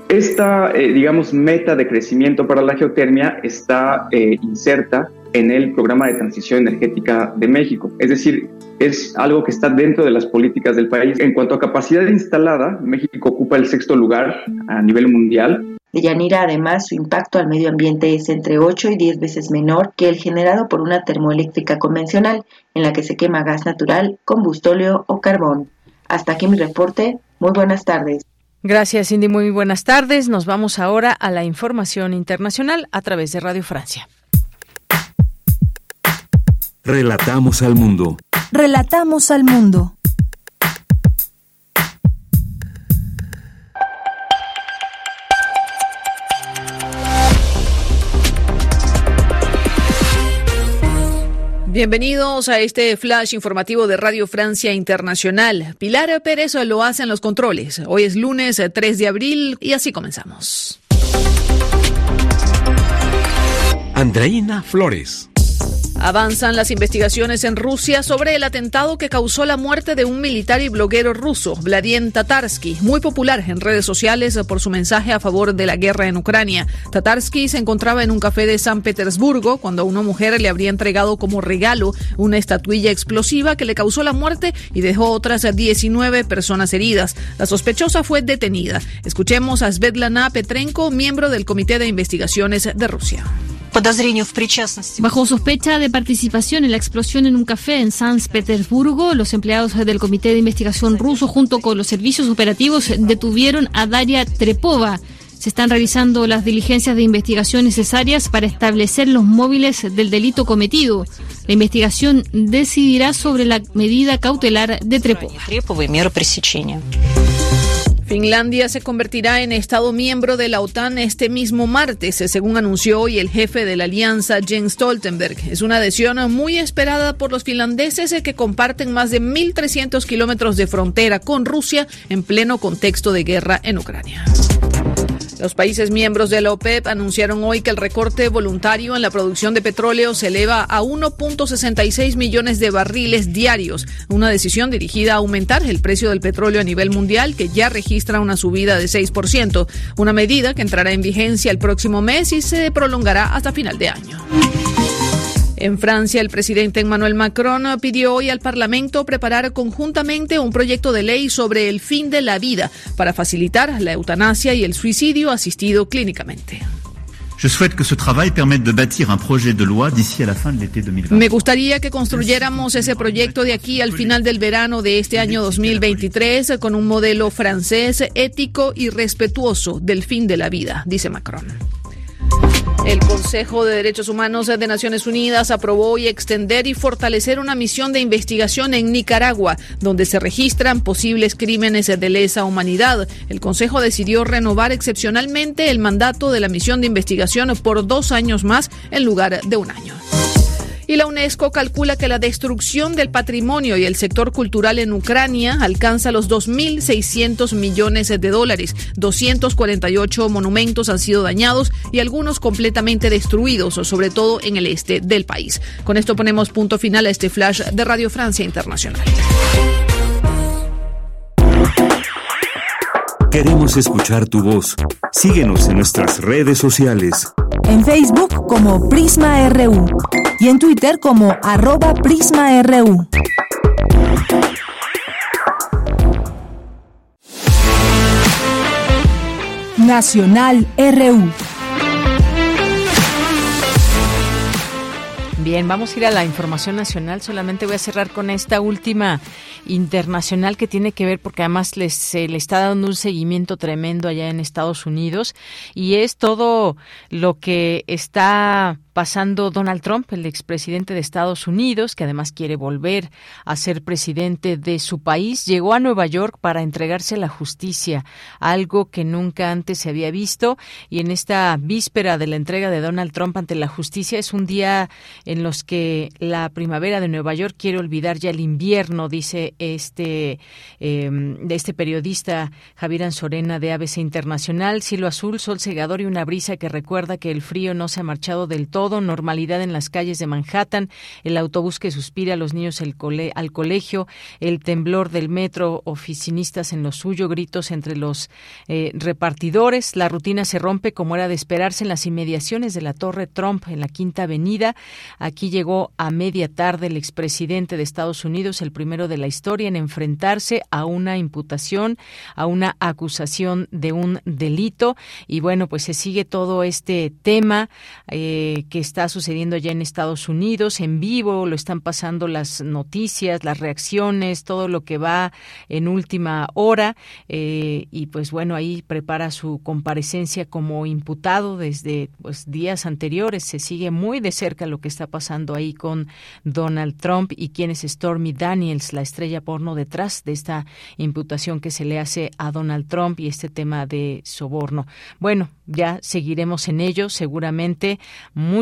Esta, eh, digamos, meta de crecimiento para la geotermia está inserta en el programa de transición energética de México. Es decir, es algo que está dentro de las políticas del país. En cuanto a capacidad instalada, México ocupa el sexto lugar a nivel mundial. De Yanira, además, su impacto al medio ambiente es entre 8 y 10 veces menor que el generado por una termoeléctrica convencional, en la que se quema gas natural, combustóleo o carbón. Hasta aquí mi reporte. Muy buenas tardes. Gracias, Cindy. Muy buenas tardes. Nos vamos ahora a la información internacional a través de Radio Francia. Relatamos al mundo. Relatamos al mundo. Bienvenidos a este flash informativo de Radio Francia Internacional. Pilar Pérez lo hace en los controles. Hoy es lunes 3 de abril y así comenzamos. Andreina Flores. Avanzan las investigaciones en Rusia sobre el atentado que causó la muerte de un militar y bloguero ruso, Vladimir Tatarsky, muy popular en redes sociales por su mensaje a favor de la guerra en Ucrania. Tatarsky se encontraba en un café de San Petersburgo cuando una mujer le habría entregado como regalo una estatuilla explosiva que le causó la muerte y dejó otras 19 personas heridas. La sospechosa fue detenida. Escuchemos a Svetlana Petrenko, miembro del Comité de Investigaciones de Rusia. Bajo sospecha de participación en la explosión en un café en San Petersburgo, los empleados del Comité de Investigación ruso junto con los servicios operativos detuvieron a Daria Trepova. Se están realizando las diligencias de investigación necesarias para establecer los móviles del delito cometido. La investigación decidirá sobre la medida cautelar de Trepova. Finlandia se convertirá en Estado miembro de la OTAN este mismo martes, según anunció hoy el jefe de la alianza, Jens Stoltenberg. Es una adhesión muy esperada por los finlandeses que comparten más de 1.300 kilómetros de frontera con Rusia en pleno contexto de guerra en Ucrania. Los países miembros de la OPEP anunciaron hoy que el recorte voluntario en la producción de petróleo se eleva a 1.66 millones de barriles diarios, una decisión dirigida a aumentar el precio del petróleo a nivel mundial que ya registra una subida de 6%, una medida que entrará en vigencia el próximo mes y se prolongará hasta final de año. En Francia, el presidente Emmanuel Macron pidió hoy al Parlamento preparar conjuntamente un proyecto de ley sobre el fin de la vida para facilitar la eutanasia y el suicidio asistido clínicamente. Me gustaría que construyéramos ese proyecto de aquí al final del verano de este año 2023 con un modelo francés ético y respetuoso del fin de la vida, dice Macron. El Consejo de Derechos Humanos de Naciones Unidas aprobó hoy extender y fortalecer una misión de investigación en Nicaragua, donde se registran posibles crímenes de lesa humanidad. El Consejo decidió renovar excepcionalmente el mandato de la misión de investigación por dos años más en lugar de un año. Y la UNESCO calcula que la destrucción del patrimonio y el sector cultural en Ucrania alcanza los 2.600 millones de dólares. 248 monumentos han sido dañados y algunos completamente destruidos, sobre todo en el este del país. Con esto ponemos punto final a este flash de Radio Francia Internacional. Queremos escuchar tu voz. Síguenos en nuestras redes sociales. En Facebook como Prisma RU y en Twitter como arroba PrismaRU. Nacional RU. Bien, vamos a ir a la información nacional. Solamente voy a cerrar con esta última internacional que tiene que ver porque además les, se le está dando un seguimiento tremendo allá en Estados Unidos y es todo lo que está pasando Donald Trump, el expresidente de Estados Unidos, que además quiere volver a ser presidente de su país, llegó a Nueva York para entregarse a la justicia, algo que nunca antes se había visto. Y en esta víspera de la entrega de Donald Trump ante la justicia es un día en los que la primavera de Nueva York quiere olvidar ya el invierno, dice este em, este periodista Javier Anzorena de ABC Internacional. Cielo azul, sol cegador y una brisa que recuerda que el frío no se ha marchado del todo normalidad en las calles de Manhattan, el autobús que suspira a los niños al colegio, el temblor del metro, oficinistas en lo suyo, gritos entre los eh, repartidores. La rutina se rompe como era de esperarse en las inmediaciones de la Torre Trump en la Quinta Avenida. Aquí llegó a media tarde el expresidente de Estados Unidos, el primero de la historia en enfrentarse a una imputación, a una acusación de un delito. Y bueno, pues se sigue todo este tema eh, que está sucediendo ya en Estados Unidos, en vivo, lo están pasando las noticias, las reacciones, todo lo que va en última hora. Eh, y pues bueno, ahí prepara su comparecencia como imputado desde pues, días anteriores. Se sigue muy de cerca lo que está pasando ahí con Donald Trump y quién es Stormy Daniels, la estrella porno detrás de esta imputación que se le hace a Donald Trump y este tema de soborno. Bueno, ya seguiremos en ello, seguramente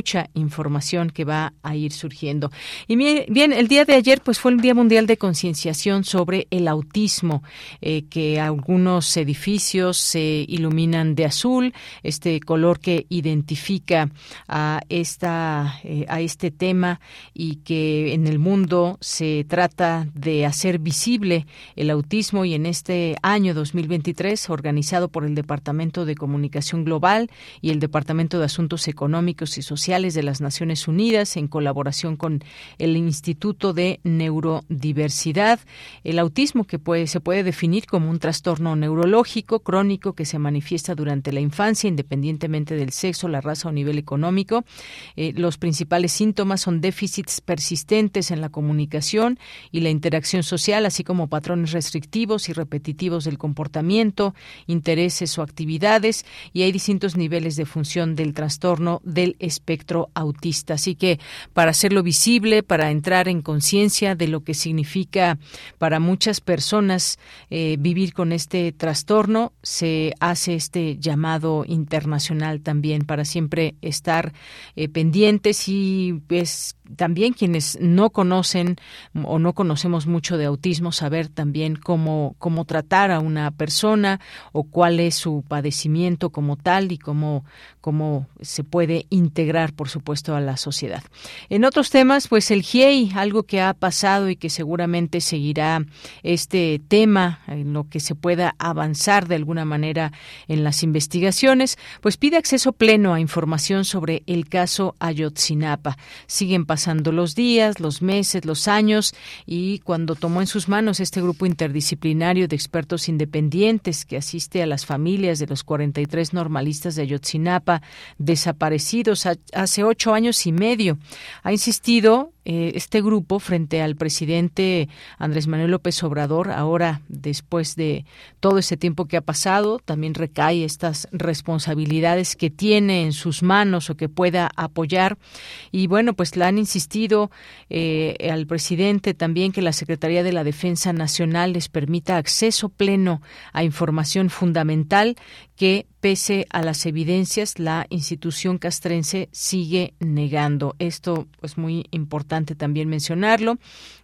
mucha información que va a ir surgiendo. Y bien, el día de ayer pues fue el Día Mundial de Concienciación sobre el autismo, eh, que algunos edificios se iluminan de azul, este color que identifica a esta eh, a este tema y que en el mundo se trata de hacer visible el autismo y en este año 2023 organizado por el Departamento de Comunicación Global y el Departamento de Asuntos Económicos y Sociales de las Naciones Unidas en colaboración con el Instituto de Neurodiversidad. El autismo que puede, se puede definir como un trastorno neurológico crónico que se manifiesta durante la infancia independientemente del sexo, la raza o nivel económico. Eh, los principales síntomas son déficits persistentes en la comunicación y la interacción social, así como patrones restrictivos y repetitivos del comportamiento, intereses o actividades, y hay distintos niveles de función del trastorno del espectro autista. Así que para hacerlo visible, para entrar en conciencia de lo que significa para muchas personas eh, vivir con este trastorno, se hace este llamado internacional también para siempre estar eh, pendientes y es también quienes no conocen o no conocemos mucho de autismo, saber también cómo, cómo tratar a una persona o cuál es su padecimiento como tal y cómo, cómo se puede integrar, por supuesto, a la sociedad. En otros temas, pues el GIEI, algo que ha pasado y que seguramente seguirá este tema en lo que se pueda avanzar de alguna manera en las investigaciones, pues pide acceso pleno a información sobre el caso Ayotzinapa. Siguen pasando los días, los meses, los años y cuando tomó en sus manos este grupo interdisciplinario de expertos independientes que asiste a las familias de los 43 normalistas de Ayotzinapa desaparecidos hace ocho años y medio, ha insistido eh, este grupo frente al presidente Andrés Manuel López Obrador, ahora después de todo ese tiempo que ha pasado, también recae estas responsabilidades que tiene en sus manos o que pueda apoyar. Y bueno, pues le han insistido eh, al presidente también que la Secretaría de la Defensa Nacional les permita acceso pleno a información fundamental que pese a las evidencias la institución castrense sigue negando. Esto es muy importante también mencionarlo.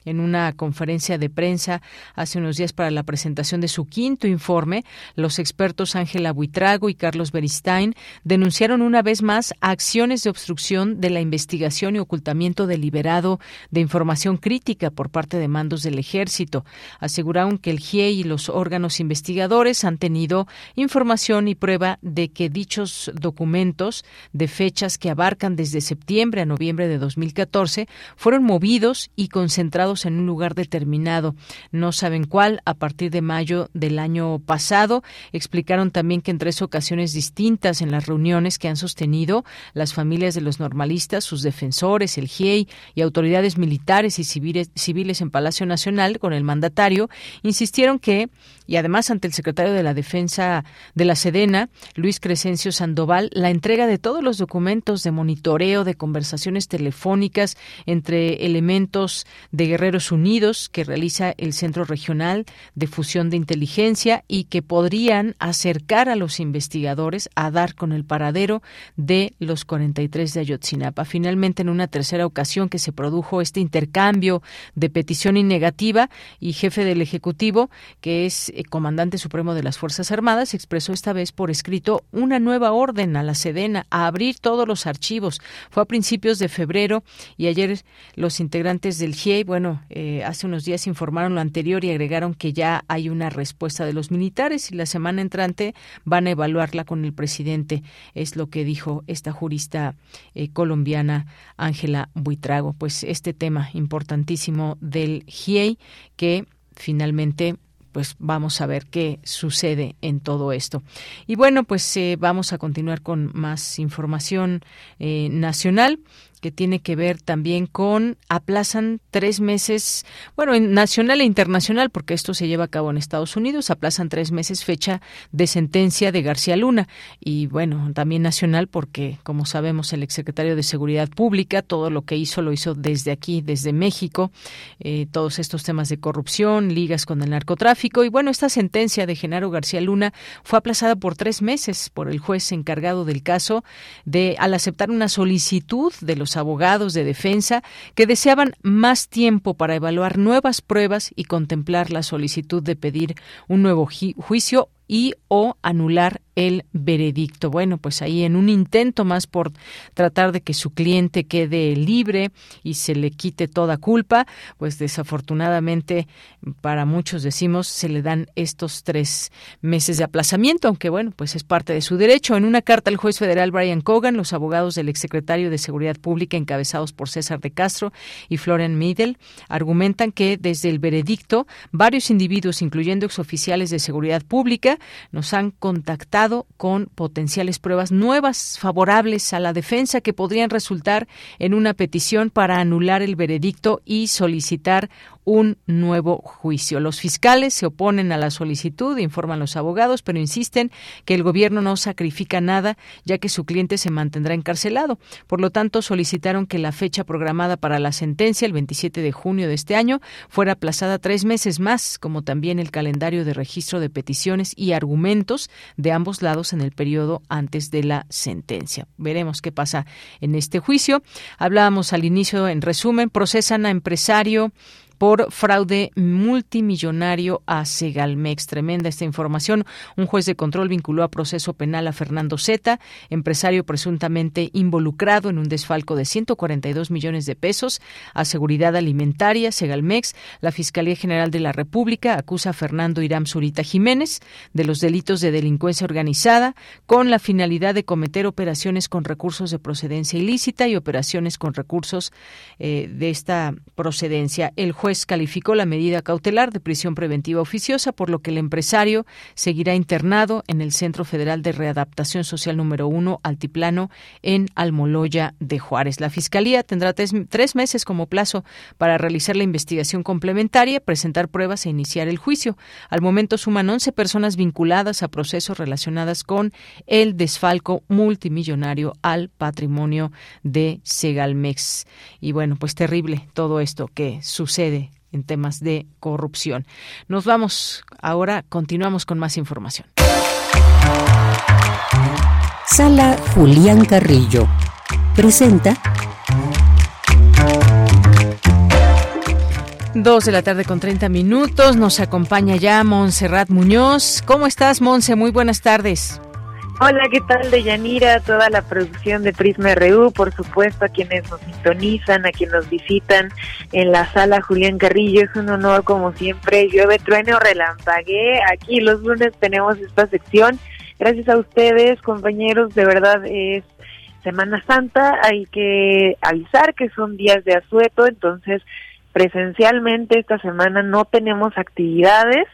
En una conferencia de prensa hace unos días para la presentación de su quinto informe, los expertos Ángela Buitrago y Carlos Beristain denunciaron una vez más acciones de obstrucción de la investigación y ocultamiento deliberado de información crítica por parte de mandos del ejército. Aseguraron que el GIE y los órganos investigadores han tenido información y prueba de que dichos documentos de fechas que abarcan desde septiembre a noviembre de 2014 fueron movidos y concentrados en un lugar determinado. No saben cuál, a partir de mayo del año pasado. Explicaron también que en tres ocasiones distintas en las reuniones que han sostenido las familias de los normalistas, sus defensores, el GIEI y autoridades militares y civiles, civiles en Palacio Nacional con el mandatario, insistieron que, y además ante el secretario de la Defensa de la Sedena, Luis Crescencio Sandoval, la entrega de todos los documentos de monitoreo de conversaciones telefónicas entre elementos de Guerreros Unidos que realiza el Centro Regional de Fusión de Inteligencia y que podrían acercar a los investigadores a dar con el paradero de los 43 de Ayotzinapa. Finalmente, en una tercera ocasión que se produjo este intercambio de petición y negativa y jefe del Ejecutivo, que es eh, comandante supremo de las Fuerzas Armadas, expresó esta vez por escrito una nueva orden a la Sedena a abrir todos los archivos. Fue a principios de febrero y ayer los integrantes del GIEI, bueno, eh, hace unos días informaron lo anterior y agregaron que ya hay una respuesta de los militares y la semana entrante van a evaluarla con el presidente. Es lo que dijo esta jurista eh, colombiana Ángela Buitrago. Pues este tema importantísimo del GIEI que finalmente pues vamos a ver qué sucede en todo esto. Y bueno, pues eh, vamos a continuar con más información eh, nacional que tiene que ver también con aplazan tres meses, bueno, en nacional e internacional, porque esto se lleva a cabo en Estados Unidos, aplazan tres meses fecha de sentencia de García Luna. Y bueno, también nacional, porque como sabemos, el exsecretario de Seguridad Pública, todo lo que hizo lo hizo desde aquí, desde México, eh, todos estos temas de corrupción, ligas con el narcotráfico. Y bueno, esta sentencia de Genaro García Luna fue aplazada por tres meses por el juez encargado del caso de al aceptar una solicitud de los abogados de defensa que deseaban más tiempo para evaluar nuevas pruebas y contemplar la solicitud de pedir un nuevo juicio y o anular el veredicto. Bueno, pues ahí en un intento más por tratar de que su cliente quede libre y se le quite toda culpa, pues desafortunadamente para muchos decimos se le dan estos tres meses de aplazamiento, aunque bueno, pues es parte de su derecho. En una carta al juez federal Brian Cogan, los abogados del exsecretario de Seguridad Pública encabezados por César de Castro y Florian Middle argumentan que desde el veredicto varios individuos, incluyendo exoficiales de seguridad pública, nos han contactado con potenciales pruebas nuevas favorables a la defensa que podrían resultar en una petición para anular el veredicto y solicitar un nuevo juicio. Los fiscales se oponen a la solicitud, informan los abogados, pero insisten que el gobierno no sacrifica nada, ya que su cliente se mantendrá encarcelado. Por lo tanto, solicitaron que la fecha programada para la sentencia, el 27 de junio de este año, fuera aplazada tres meses más, como también el calendario de registro de peticiones y argumentos de ambos lados en el periodo antes de la sentencia. Veremos qué pasa en este juicio. Hablábamos al inicio, en resumen, procesan a empresario por fraude multimillonario a Segalmex. Tremenda esta información. Un juez de control vinculó a proceso penal a Fernando Zeta, empresario presuntamente involucrado en un desfalco de 142 millones de pesos a Seguridad Alimentaria, Segalmex. La Fiscalía General de la República acusa a Fernando Irán Zurita Jiménez de los delitos de delincuencia organizada con la finalidad de cometer operaciones con recursos de procedencia ilícita y operaciones con recursos eh, de esta procedencia. El juez calificó la medida cautelar de prisión preventiva oficiosa, por lo que el empresario seguirá internado en el Centro Federal de Readaptación Social número 1, Altiplano, en Almoloya de Juárez. La Fiscalía tendrá tres, meses como plazo para realizar la investigación complementaria, presentar pruebas e iniciar el juicio. Al momento suman 11 personas vinculadas a procesos relacionados con el desfalco multimillonario al patrimonio de Segalmex. Y bueno, pues terrible todo esto que sucede en temas de corrupción. Nos vamos ahora, continuamos con más información. Sala Julián Carrillo presenta Dos de la tarde con 30 minutos. Nos acompaña ya Montserrat Muñoz. ¿Cómo estás, Monse? Muy buenas tardes. Hola, ¿qué tal de Yanira? Toda la producción de Prisma RU, por supuesto, a quienes nos sintonizan, a quienes nos visitan en la sala Julián Carrillo. Es un honor, como siempre. Llueve, trueno, relampagué. Aquí los lunes tenemos esta sección. Gracias a ustedes, compañeros. De verdad es Semana Santa. Hay que avisar que son días de asueto, entonces presencialmente esta semana no tenemos actividades,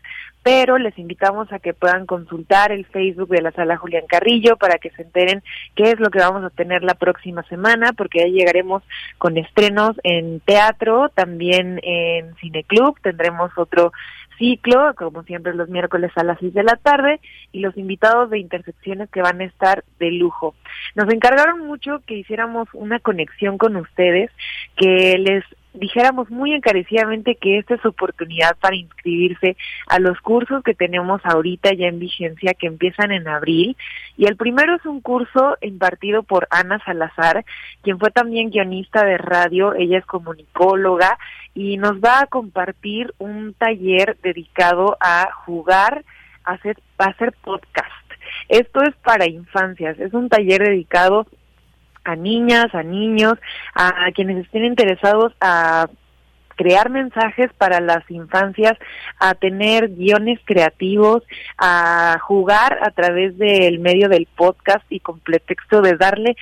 pero les invitamos a que puedan consultar el Facebook de la sala Julián Carrillo para que se enteren qué es lo que vamos a tener la próxima semana, porque ya llegaremos con estrenos en teatro, también en Cineclub, tendremos otro ciclo, como siempre los miércoles a las 6 de la tarde, y los invitados de intersecciones que van a estar de lujo. Nos encargaron mucho que hiciéramos una conexión con ustedes, que les dijéramos muy encarecidamente que esta es su oportunidad para inscribirse a los cursos que tenemos ahorita ya en vigencia que empiezan en abril. Y el primero es un curso impartido por Ana Salazar, quien fue también guionista de radio, ella es comunicóloga y nos va a compartir un taller dedicado a jugar, a hacer, a hacer podcast. Esto es para infancias, es un taller dedicado a niñas, a niños, a quienes estén interesados a crear mensajes para las infancias, a tener guiones creativos, a jugar a través del medio del podcast y con pretexto de darle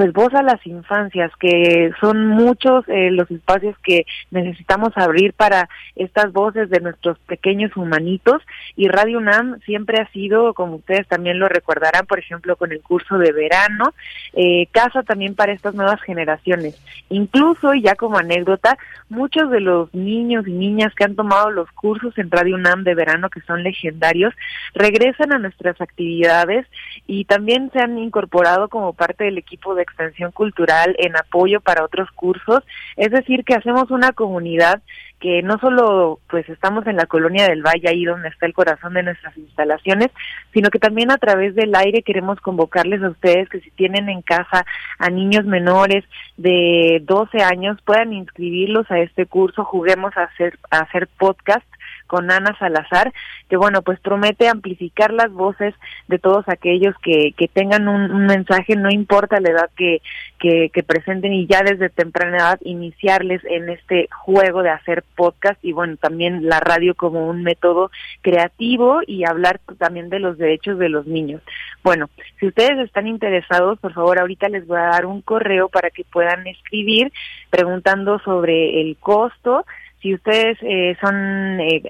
pues voz a las infancias, que son muchos eh, los espacios que necesitamos abrir para estas voces de nuestros pequeños humanitos y Radio UNAM siempre ha sido, como ustedes también lo recordarán, por ejemplo, con el curso de verano, eh, casa también para estas nuevas generaciones. Incluso, y ya como anécdota, muchos de los niños y niñas que han tomado los cursos en Radio UNAM de verano, que son legendarios, regresan a nuestras actividades y también se han incorporado como parte del equipo de extensión cultural en apoyo para otros cursos, es decir, que hacemos una comunidad que no solo pues estamos en la colonia del Valle, ahí donde está el corazón de nuestras instalaciones, sino que también a través del aire queremos convocarles a ustedes que si tienen en casa a niños menores de 12 años puedan inscribirlos a este curso, juguemos a hacer, a hacer podcast con Ana Salazar, que bueno, pues promete amplificar las voces de todos aquellos que, que tengan un, mensaje, no importa la edad que, que, que, presenten y ya desde temprana edad iniciarles en este juego de hacer podcast y bueno, también la radio como un método creativo y hablar también de los derechos de los niños. Bueno, si ustedes están interesados, por favor, ahorita les voy a dar un correo para que puedan escribir preguntando sobre el costo si ustedes eh, son eh,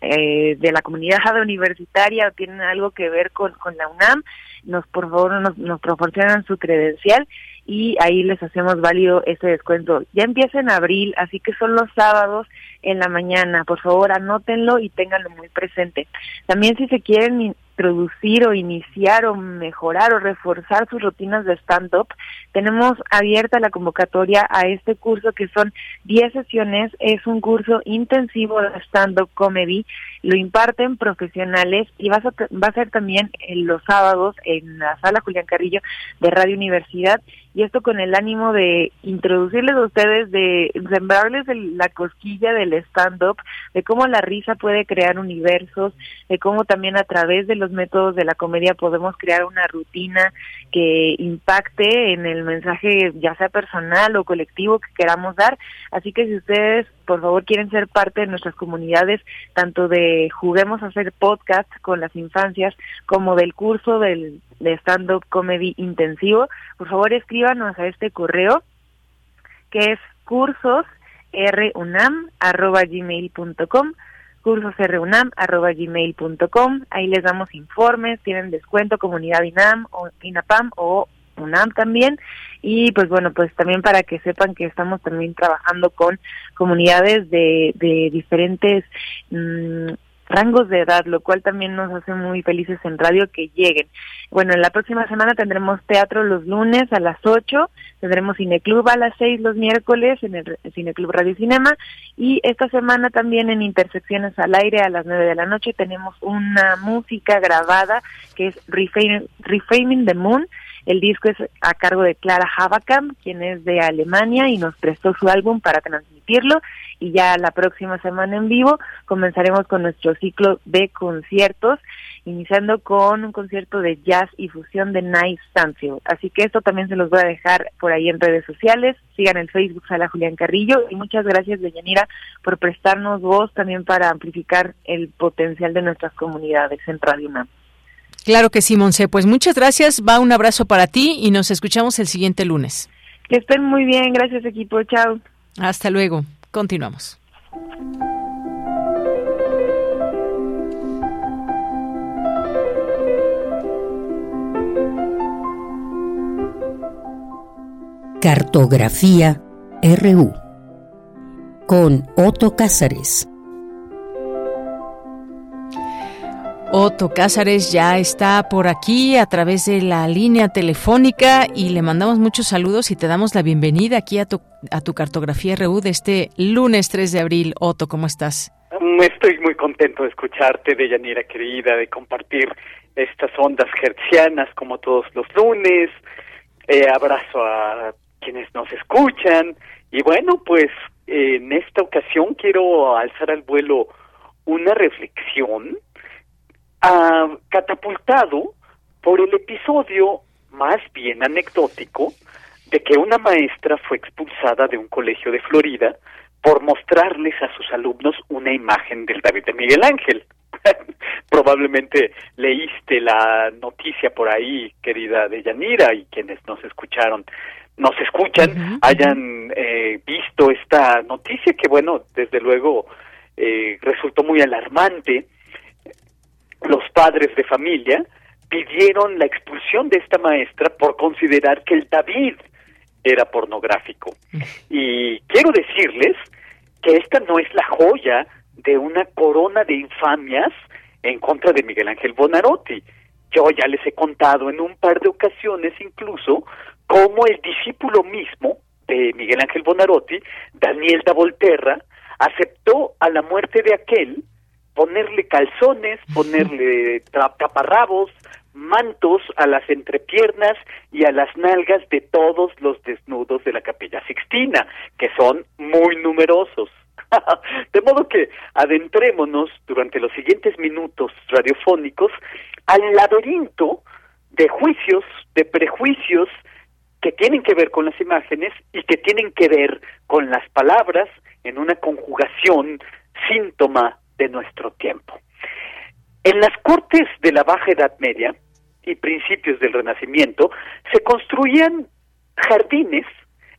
eh, de la comunidad universitaria o tienen algo que ver con, con la UNAM, nos por favor nos, nos proporcionan su credencial y ahí les hacemos válido ese descuento. Ya empieza en abril, así que son los sábados en la mañana. Por favor, anótenlo y ténganlo muy presente. También si se quieren introducir o iniciar o mejorar o reforzar sus rutinas de stand-up, tenemos abierta la convocatoria a este curso que son 10 sesiones, es un curso intensivo de stand-up comedy, lo imparten profesionales y va a, va a ser también en los sábados en la sala Julián Carrillo de Radio Universidad y esto con el ánimo de introducirles a ustedes, de sembrarles la cosquilla del stand-up, de cómo la risa puede crear universos, de cómo también a través de los métodos de la comedia podemos crear una rutina que impacte en el mensaje ya sea personal o colectivo que queramos dar. Así que si ustedes por favor quieren ser parte de nuestras comunidades, tanto de Juguemos a hacer podcast con las infancias como del curso del, de stand-up comedy intensivo, por favor escríbanos a este correo que es cursos runam@gmail.com cursosrunam.gmail.com ahí les damos informes, tienen descuento comunidad INAM o INAPAM o UNAM también y pues bueno pues también para que sepan que estamos también trabajando con comunidades de, de diferentes mm, rangos de edad, lo cual también nos hace muy felices en radio que lleguen. Bueno, en la próxima semana tendremos teatro los lunes a las 8, tendremos cineclub a las 6 los miércoles en el cineclub Radio Cinema y esta semana también en Intersecciones al Aire a las 9 de la noche tenemos una música grabada que es Reframing, Reframing the Moon. El disco es a cargo de Clara Havakam, quien es de Alemania y nos prestó su álbum para transmitirlo y ya la próxima semana en vivo comenzaremos con nuestro ciclo de conciertos, iniciando con un concierto de jazz y fusión de Nice Stanfield. Así que esto también se los voy a dejar por ahí en redes sociales. Sigan el Facebook Sala Julián Carrillo y muchas gracias, Deyanira, por prestarnos voz también para amplificar el potencial de nuestras comunidades en Radio UNAM. Claro que sí, Monse. Pues muchas gracias. Va un abrazo para ti y nos escuchamos el siguiente lunes. Que estén muy bien. Gracias, equipo. Chao. Hasta luego. Continuamos. Cartografía RU con Otto Cázares. Otto Cázares ya está por aquí a través de la línea telefónica y le mandamos muchos saludos y te damos la bienvenida aquí a tu, a tu cartografía RU de este lunes 3 de abril. Otto, ¿cómo estás? Estoy muy contento de escucharte, Deyanira querida, de compartir estas ondas hertzianas como todos los lunes. Eh, abrazo a quienes nos escuchan. Y bueno, pues en esta ocasión quiero alzar al vuelo una reflexión ah, catapultado por el episodio más bien anecdótico de que una maestra fue expulsada de un colegio de Florida por mostrarles a sus alumnos una imagen del David de Miguel Ángel. *laughs* Probablemente leíste la noticia por ahí, querida Deyanira, y quienes nos escucharon nos escuchan hayan eh, visto esta noticia que bueno desde luego eh, resultó muy alarmante los padres de familia pidieron la expulsión de esta maestra por considerar que el David era pornográfico. Y quiero decirles que esta no es la joya de una corona de infamias en contra de Miguel Ángel Bonarotti yo ya les he contado en un par de ocasiones incluso cómo el discípulo mismo de Miguel Ángel Bonarotti, Daniel da Volterra, aceptó a la muerte de aquel ponerle calzones, ponerle taparrabos, mantos a las entrepiernas y a las nalgas de todos los desnudos de la capilla sixtina, que son muy numerosos. *laughs* de modo que adentrémonos durante los siguientes minutos radiofónicos al laberinto de juicios, de prejuicios, que tienen que ver con las imágenes y que tienen que ver con las palabras en una conjugación síntoma de nuestro tiempo. En las cortes de la Baja Edad Media y principios del Renacimiento se construían jardines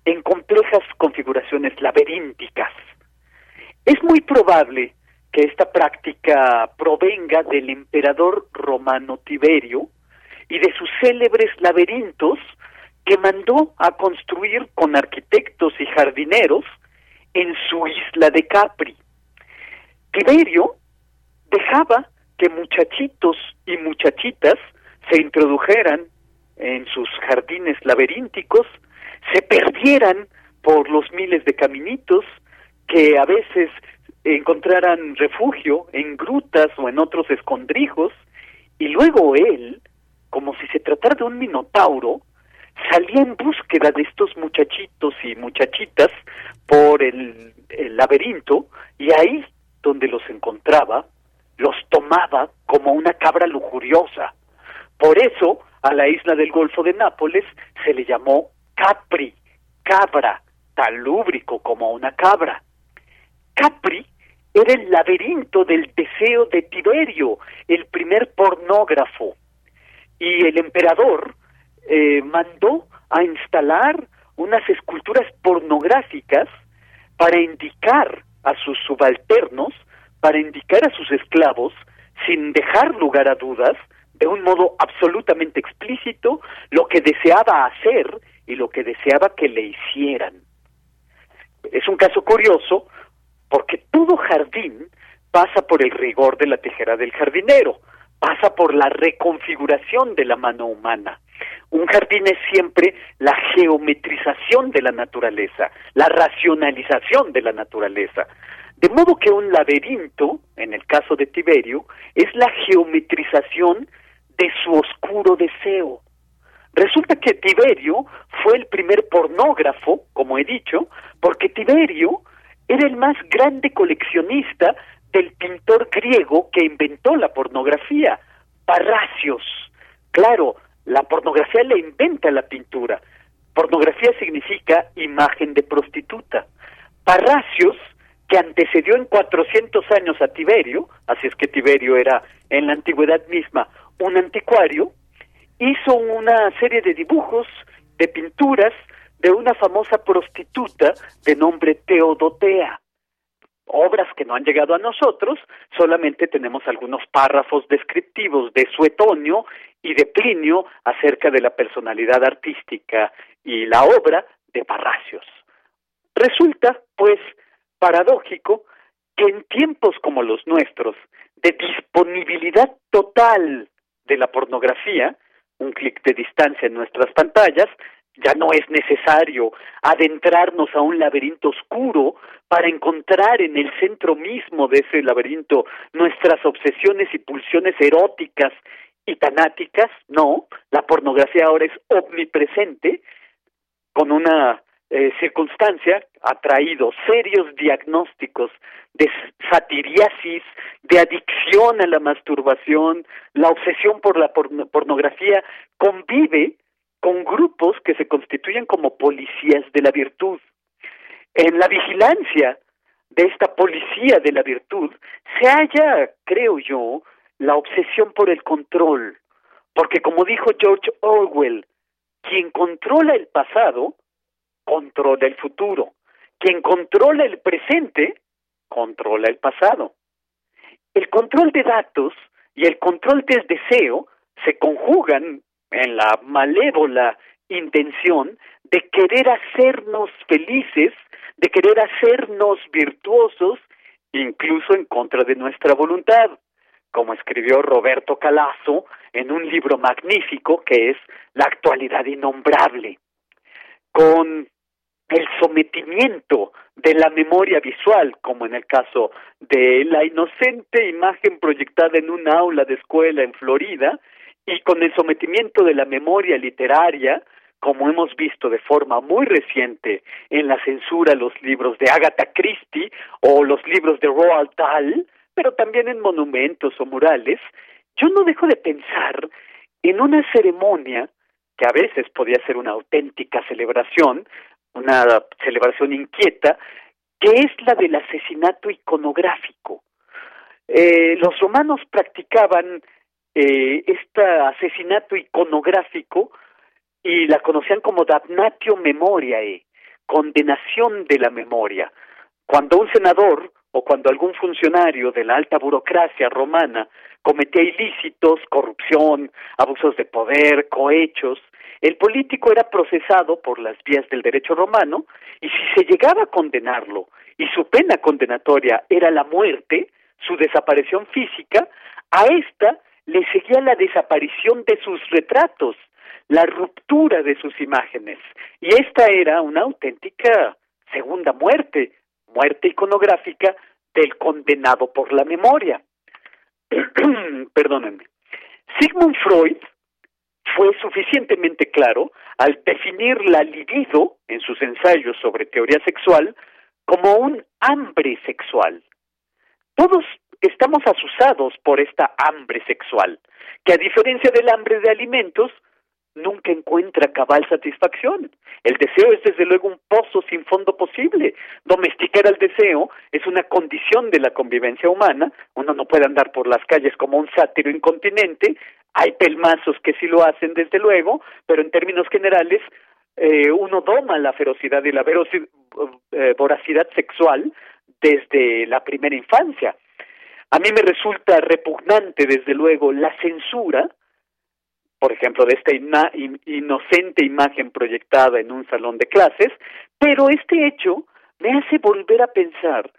en complejas configuraciones laberínticas. Es muy probable que esta práctica provenga del emperador romano Tiberio y de sus célebres laberintos que mandó a construir con arquitectos y jardineros en su isla de Capri. Tiberio dejaba que muchachitos y muchachitas se introdujeran en sus jardines laberínticos, se perdieran por los miles de caminitos, que a veces encontraran refugio en grutas o en otros escondrijos, y luego él, como si se tratara de un minotauro, salía en búsqueda de estos muchachitos y muchachitas por el, laberinto y ahí donde los encontraba, los tomaba como una cabra lujuriosa. Por eso a la isla del Golfo de Nápoles se le llamó Capri, cabra, tan lúbrico como una cabra. Capri era el laberinto del deseo de Tiberio, el primer pornógrafo. Y el emperador eh, mandó a instalar unas esculturas pornográficas para indicar a sus subalternos, para indicar a sus esclavos, sin dejar lugar a dudas, de un modo absolutamente explícito, lo que deseaba hacer y lo que deseaba que le hicieran. Es un caso curioso porque todo jardín pasa por el rigor de la tijera del jardinero, pasa por la reconfiguración de la mano humana. Un jardín es siempre la geometrización de la naturaleza, la racionalización de la naturaleza. De modo que un laberinto, en el caso de Tiberio, es la geometrización de su oscuro deseo. Resulta que Tiberio fue el primer pornógrafo, como he dicho, porque Tiberio era el más grande coleccionista del pintor griego que inventó la pornografía, Parracios. Claro, la pornografía le inventa la pintura. Pornografía significa imagen de prostituta. Parracios, que antecedió en 400 años a Tiberio, así es que Tiberio era en la antigüedad misma un anticuario, hizo una serie de dibujos, de pinturas, de una famosa prostituta de nombre Teodotea. Obras que no han llegado a nosotros, solamente tenemos algunos párrafos descriptivos de Suetonio y de Plinio acerca de la personalidad artística y la obra de Parracios. Resulta, pues, paradójico que en tiempos como los nuestros, de disponibilidad total de la pornografía, un clic de distancia en nuestras pantallas, ya no es necesario adentrarnos a un laberinto oscuro para encontrar en el centro mismo de ese laberinto nuestras obsesiones y pulsiones eróticas y tanáticas, no, la pornografía ahora es omnipresente, con una eh, circunstancia ha traído serios diagnósticos de satiriasis, de adicción a la masturbación, la obsesión por la pornografía convive con grupos que se constituyen como policías de la virtud. En la vigilancia de esta policía de la virtud se halla, creo yo, la obsesión por el control, porque como dijo George Orwell, quien controla el pasado, controla el futuro. Quien controla el presente, controla el pasado. El control de datos y el control del deseo se conjugan en la malévola intención de querer hacernos felices, de querer hacernos virtuosos, incluso en contra de nuestra voluntad, como escribió Roberto Calazo en un libro magnífico que es La actualidad innombrable. Con el sometimiento de la memoria visual, como en el caso de la inocente imagen proyectada en un aula de escuela en Florida, y con el sometimiento de la memoria literaria, como hemos visto de forma muy reciente en la censura los libros de Agatha Christie o los libros de Roald Dahl, pero también en monumentos o murales, yo no dejo de pensar en una ceremonia que a veces podía ser una auténtica celebración, una celebración inquieta, que es la del asesinato iconográfico. Eh, los romanos practicaban eh, este asesinato iconográfico y la conocían como damnatio memoriae, condenación de la memoria. Cuando un senador o cuando algún funcionario de la alta burocracia romana cometía ilícitos, corrupción, abusos de poder, cohechos, el político era procesado por las vías del derecho romano y si se llegaba a condenarlo y su pena condenatoria era la muerte, su desaparición física, a esta le seguía la desaparición de sus retratos, la ruptura de sus imágenes. Y esta era una auténtica segunda muerte, muerte iconográfica del condenado por la memoria. *clears throat* Perdónenme. Sigmund Freud fue suficientemente claro al definir la libido en sus ensayos sobre teoría sexual como un hambre sexual. Todos estamos asusados por esta hambre sexual, que a diferencia del hambre de alimentos, nunca encuentra cabal satisfacción. El deseo es desde luego un pozo sin fondo posible. Domesticar al deseo es una condición de la convivencia humana. Uno no puede andar por las calles como un sátiro incontinente. Hay pelmazos que sí lo hacen desde luego, pero en términos generales eh, uno doma la ferocidad y la eh, voracidad sexual desde la primera infancia. A mí me resulta repugnante, desde luego, la censura por ejemplo, de esta inocente imagen proyectada en un salón de clases, pero este hecho me hace volver a pensar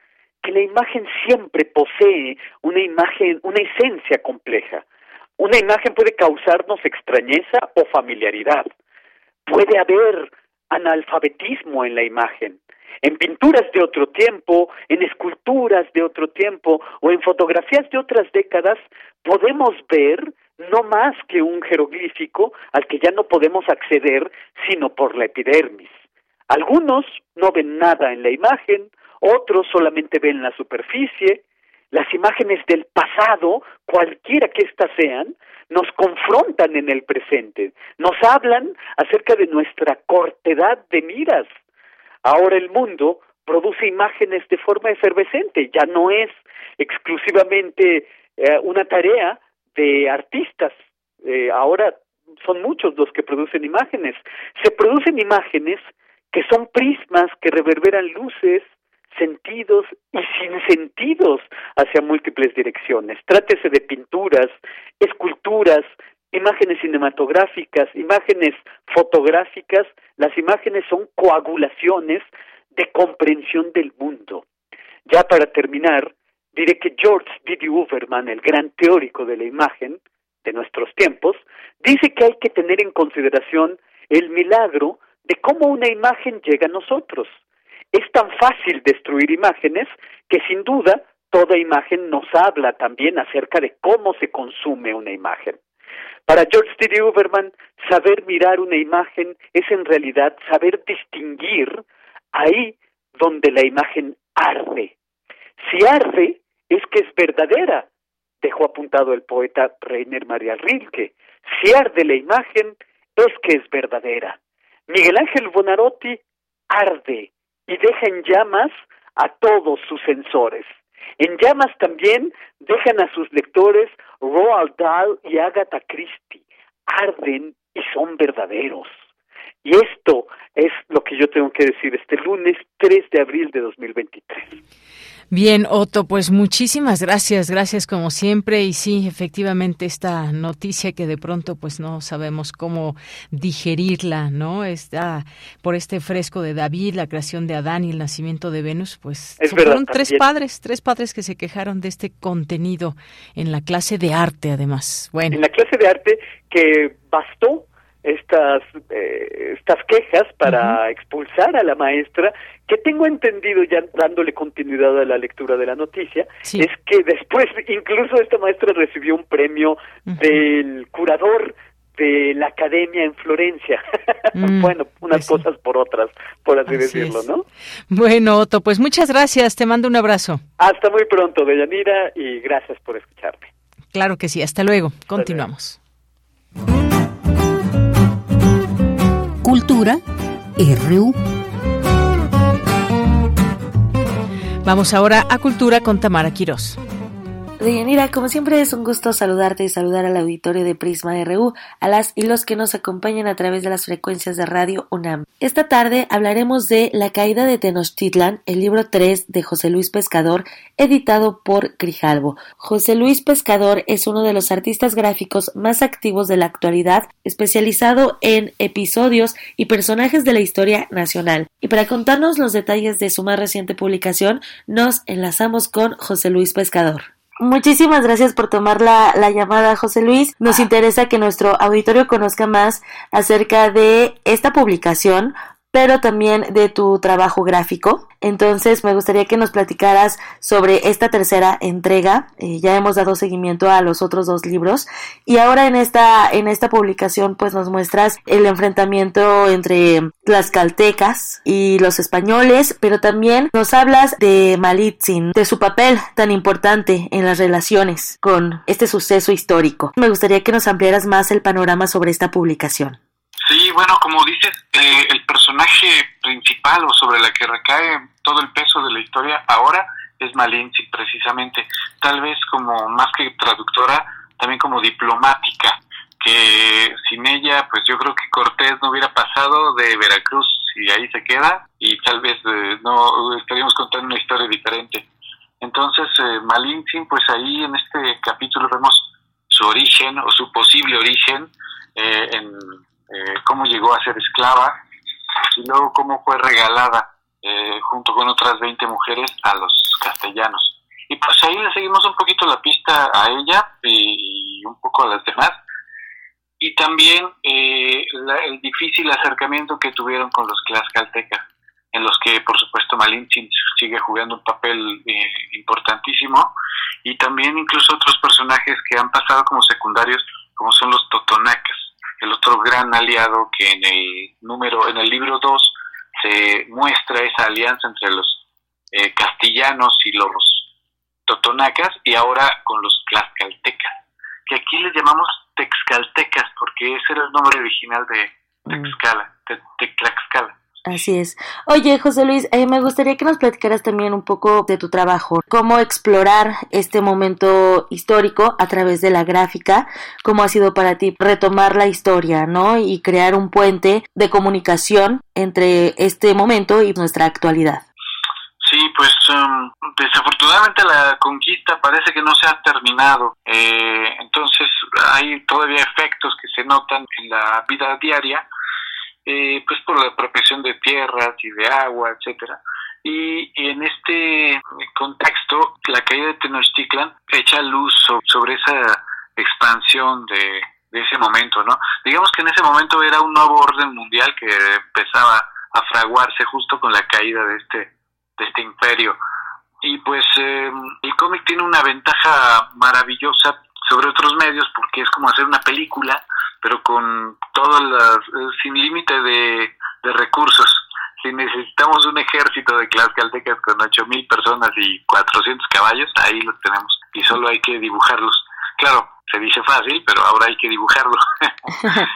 que la imagen siempre posee una imagen, una esencia compleja. Una imagen puede causarnos extrañeza o familiaridad. Puede haber analfabetismo en la imagen. En pinturas de otro tiempo, en esculturas de otro tiempo o en fotografías de otras décadas, podemos ver no más que un jeroglífico al que ya no podemos acceder sino por la epidermis. Algunos no ven nada en la imagen, otros solamente ven la superficie. Las imágenes del pasado, cualquiera que éstas sean, nos confrontan en el presente, nos hablan acerca de nuestra cortedad de miras. Ahora el mundo produce imágenes de forma efervescente, ya no es exclusivamente eh, una tarea de artistas. Eh, ahora son muchos los que producen imágenes. Se producen imágenes que son prismas que reverberan luces, sentidos y sin sentidos hacia múltiples direcciones. Trátese de pinturas, esculturas, imágenes cinematográficas, imágenes fotográficas, las imágenes son coagulaciones de comprensión del mundo. Ya para terminar, diré que George D. Uberman, el gran teórico de la imagen de nuestros tiempos, dice que hay que tener en consideración el milagro de cómo una imagen llega a nosotros. Es tan fácil destruir imágenes que sin duda toda imagen nos habla también acerca de cómo se consume una imagen. Para George T. Uberman, saber mirar una imagen es en realidad saber distinguir ahí donde la imagen arde. Si arde, es que es verdadera, dejó apuntado el poeta Reiner María Rilke. Si arde la imagen, es que es verdadera. Miguel Ángel Bonarotti arde y deja en llamas a todos sus sensores. En llamas también dejan a sus lectores Roald Dahl y Agatha Christie. Arden y son verdaderos. Y esto es lo que yo tengo que decir este lunes 3 de abril de 2023. Bien, Otto, pues muchísimas gracias, gracias como siempre. Y sí, efectivamente, esta noticia que de pronto pues no sabemos cómo digerirla, ¿no? Está por este fresco de David, la creación de Adán y el nacimiento de Venus, pues fueron tres padres, tres padres que se quejaron de este contenido en la clase de arte, además. Bueno. En la clase de arte que bastó estas eh, estas quejas para expulsar a la maestra que tengo entendido ya dándole continuidad a la lectura de la noticia es que después incluso esta maestra recibió un premio del curador de la academia en Florencia. *laughs* Mm, bueno, unas pues cosas por otras, por así, decirlo, ¿no? Bueno, Otto, pues muchas gracias, te mando un abrazo. Hasta muy pronto, Deyanira, y gracias por escucharme. Claro que sí, hasta luego. Continuamos. Cultura RU. Vamos ahora a Cultura con Tamara Quirós. Deyanira, como siempre es un gusto saludarte y saludar al auditorio de Prisma RU, a las y los que nos acompañan a través de las frecuencias de Radio UNAM. Esta tarde hablaremos de La caída de Tenochtitlan, el libro 3 de José Luis Pescador, editado por Grijalvo. José Luis Pescador es uno de los artistas gráficos más activos de la actualidad, especializado en episodios y personajes de la historia nacional. Y para contarnos los detalles de su más reciente publicación, nos enlazamos con José Luis Pescador. Muchísimas gracias por tomar la, la, llamada, José Luis. Nos interesa que nuestro auditorio conozca más acerca de esta publicación, pero también de tu trabajo gráfico. Entonces me gustaría que nos platicaras sobre esta tercera entrega. Eh, ya hemos dado seguimiento a los otros dos libros y ahora en esta en esta publicación pues nos muestras el enfrentamiento entre las caltecas y los españoles, pero también nos hablas de Malitzin, de su papel tan importante en las relaciones con este suceso histórico. Me gustaría que nos ampliaras más el panorama sobre esta publicación. Sí, bueno, como dices, eh, el personaje principal o sobre la que recae todo el peso de la historia ahora es Malinche, precisamente, tal vez como más que traductora, también como diplomática, que sin ella, pues yo creo que Cortés no hubiera pasado de Veracruz y ahí se queda, y tal vez eh, no estaríamos contando una historia diferente. Entonces, eh, pues ahí en este capítulo vemos su origen o su posible origen eh, en eh, cómo llegó a ser esclava y luego cómo fue regalada eh, junto con otras 20 mujeres a los castellanos. Y pues ahí le seguimos un poquito la pista a ella y, un poco a las demás. Y también eh, el difícil acercamiento que tuvieron con los tlaxcaltecas, en los que por supuesto Malinche sigue jugando un papel importantísimo, y también incluso otros personajes que han pasado como secundarios, como son los totonacas el otro gran aliado que en el número, en el libro 2 se muestra esa alianza entre los eh, castellanos y los totonacas y ahora con los tlaxcaltecas, que aquí les llamamos texcaltecas porque ese era el nombre original de mm. Texcala, de Tlaxcala. Así es. Oye, José Luis, eh, me gustaría que nos platicaras también un poco de tu trabajo, cómo explorar este momento histórico a través de la gráfica, cómo ha sido para ti retomar la historia, ¿no? Y crear un puente de comunicación entre este momento y nuestra actualidad. Sí, pues um, desafortunadamente la conquista parece que no se ha terminado. Eh, entonces hay todavía efectos que se notan en la vida diaria, eh, pues por la apropiación de tierras y de agua, etcétera. Y, en este contexto, la caída de Tenochtitlan echa luz sobre esa expansión de, ese momento, ¿no? Digamos que en ese momento era un nuevo orden mundial que empezaba a fraguarse justo con la caída de este, este imperio. Y pues eh, el cómic tiene una ventaja maravillosa sobre otros medios porque es como hacer una película, pero con todo las, sin límite de, de recursos. Si necesitamos un ejército de tlaxcaltecas con ocho mil personas y 400 caballos, ahí los tenemos y solo hay que dibujarlos. Claro, se dice fácil, pero ahora hay que dibujarlo. *laughs* *laughs*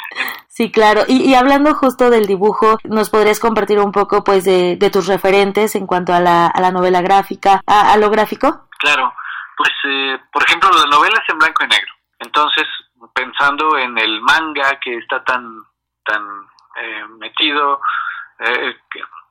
sí, claro. Y, hablando justo del dibujo, ¿nos podrías compartir un poco pues de, tus referentes en cuanto a la, a la novela gráfica, a, lo gráfico? Claro, pues eh, por ejemplo la novela es en blanco y negro. Entonces, pensando en el manga que está tan, tan eh, metido, eh,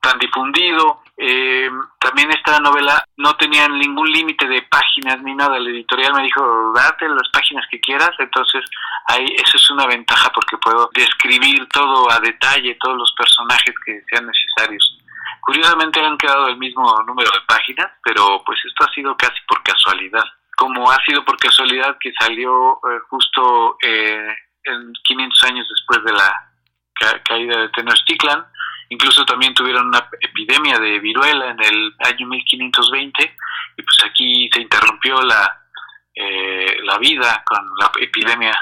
tan difundido. Eh, también esta novela no tenía ningún límite de páginas ni nada. La editorial me dijo, date las páginas que quieras. Entonces, ahí eso es una ventaja porque puedo describir todo a detalle, todos los personajes que sean necesarios. Curiosamente han quedado el mismo número de páginas, pero pues esto ha sido casi por casualidad. Como ha sido por casualidad que salió eh, justo eh, en 500 años después de la caída de Tenochtitlan, Incluso también tuvieron una epidemia de viruela en el año 1520 y pues aquí se interrumpió la, eh, la vida con la epidemia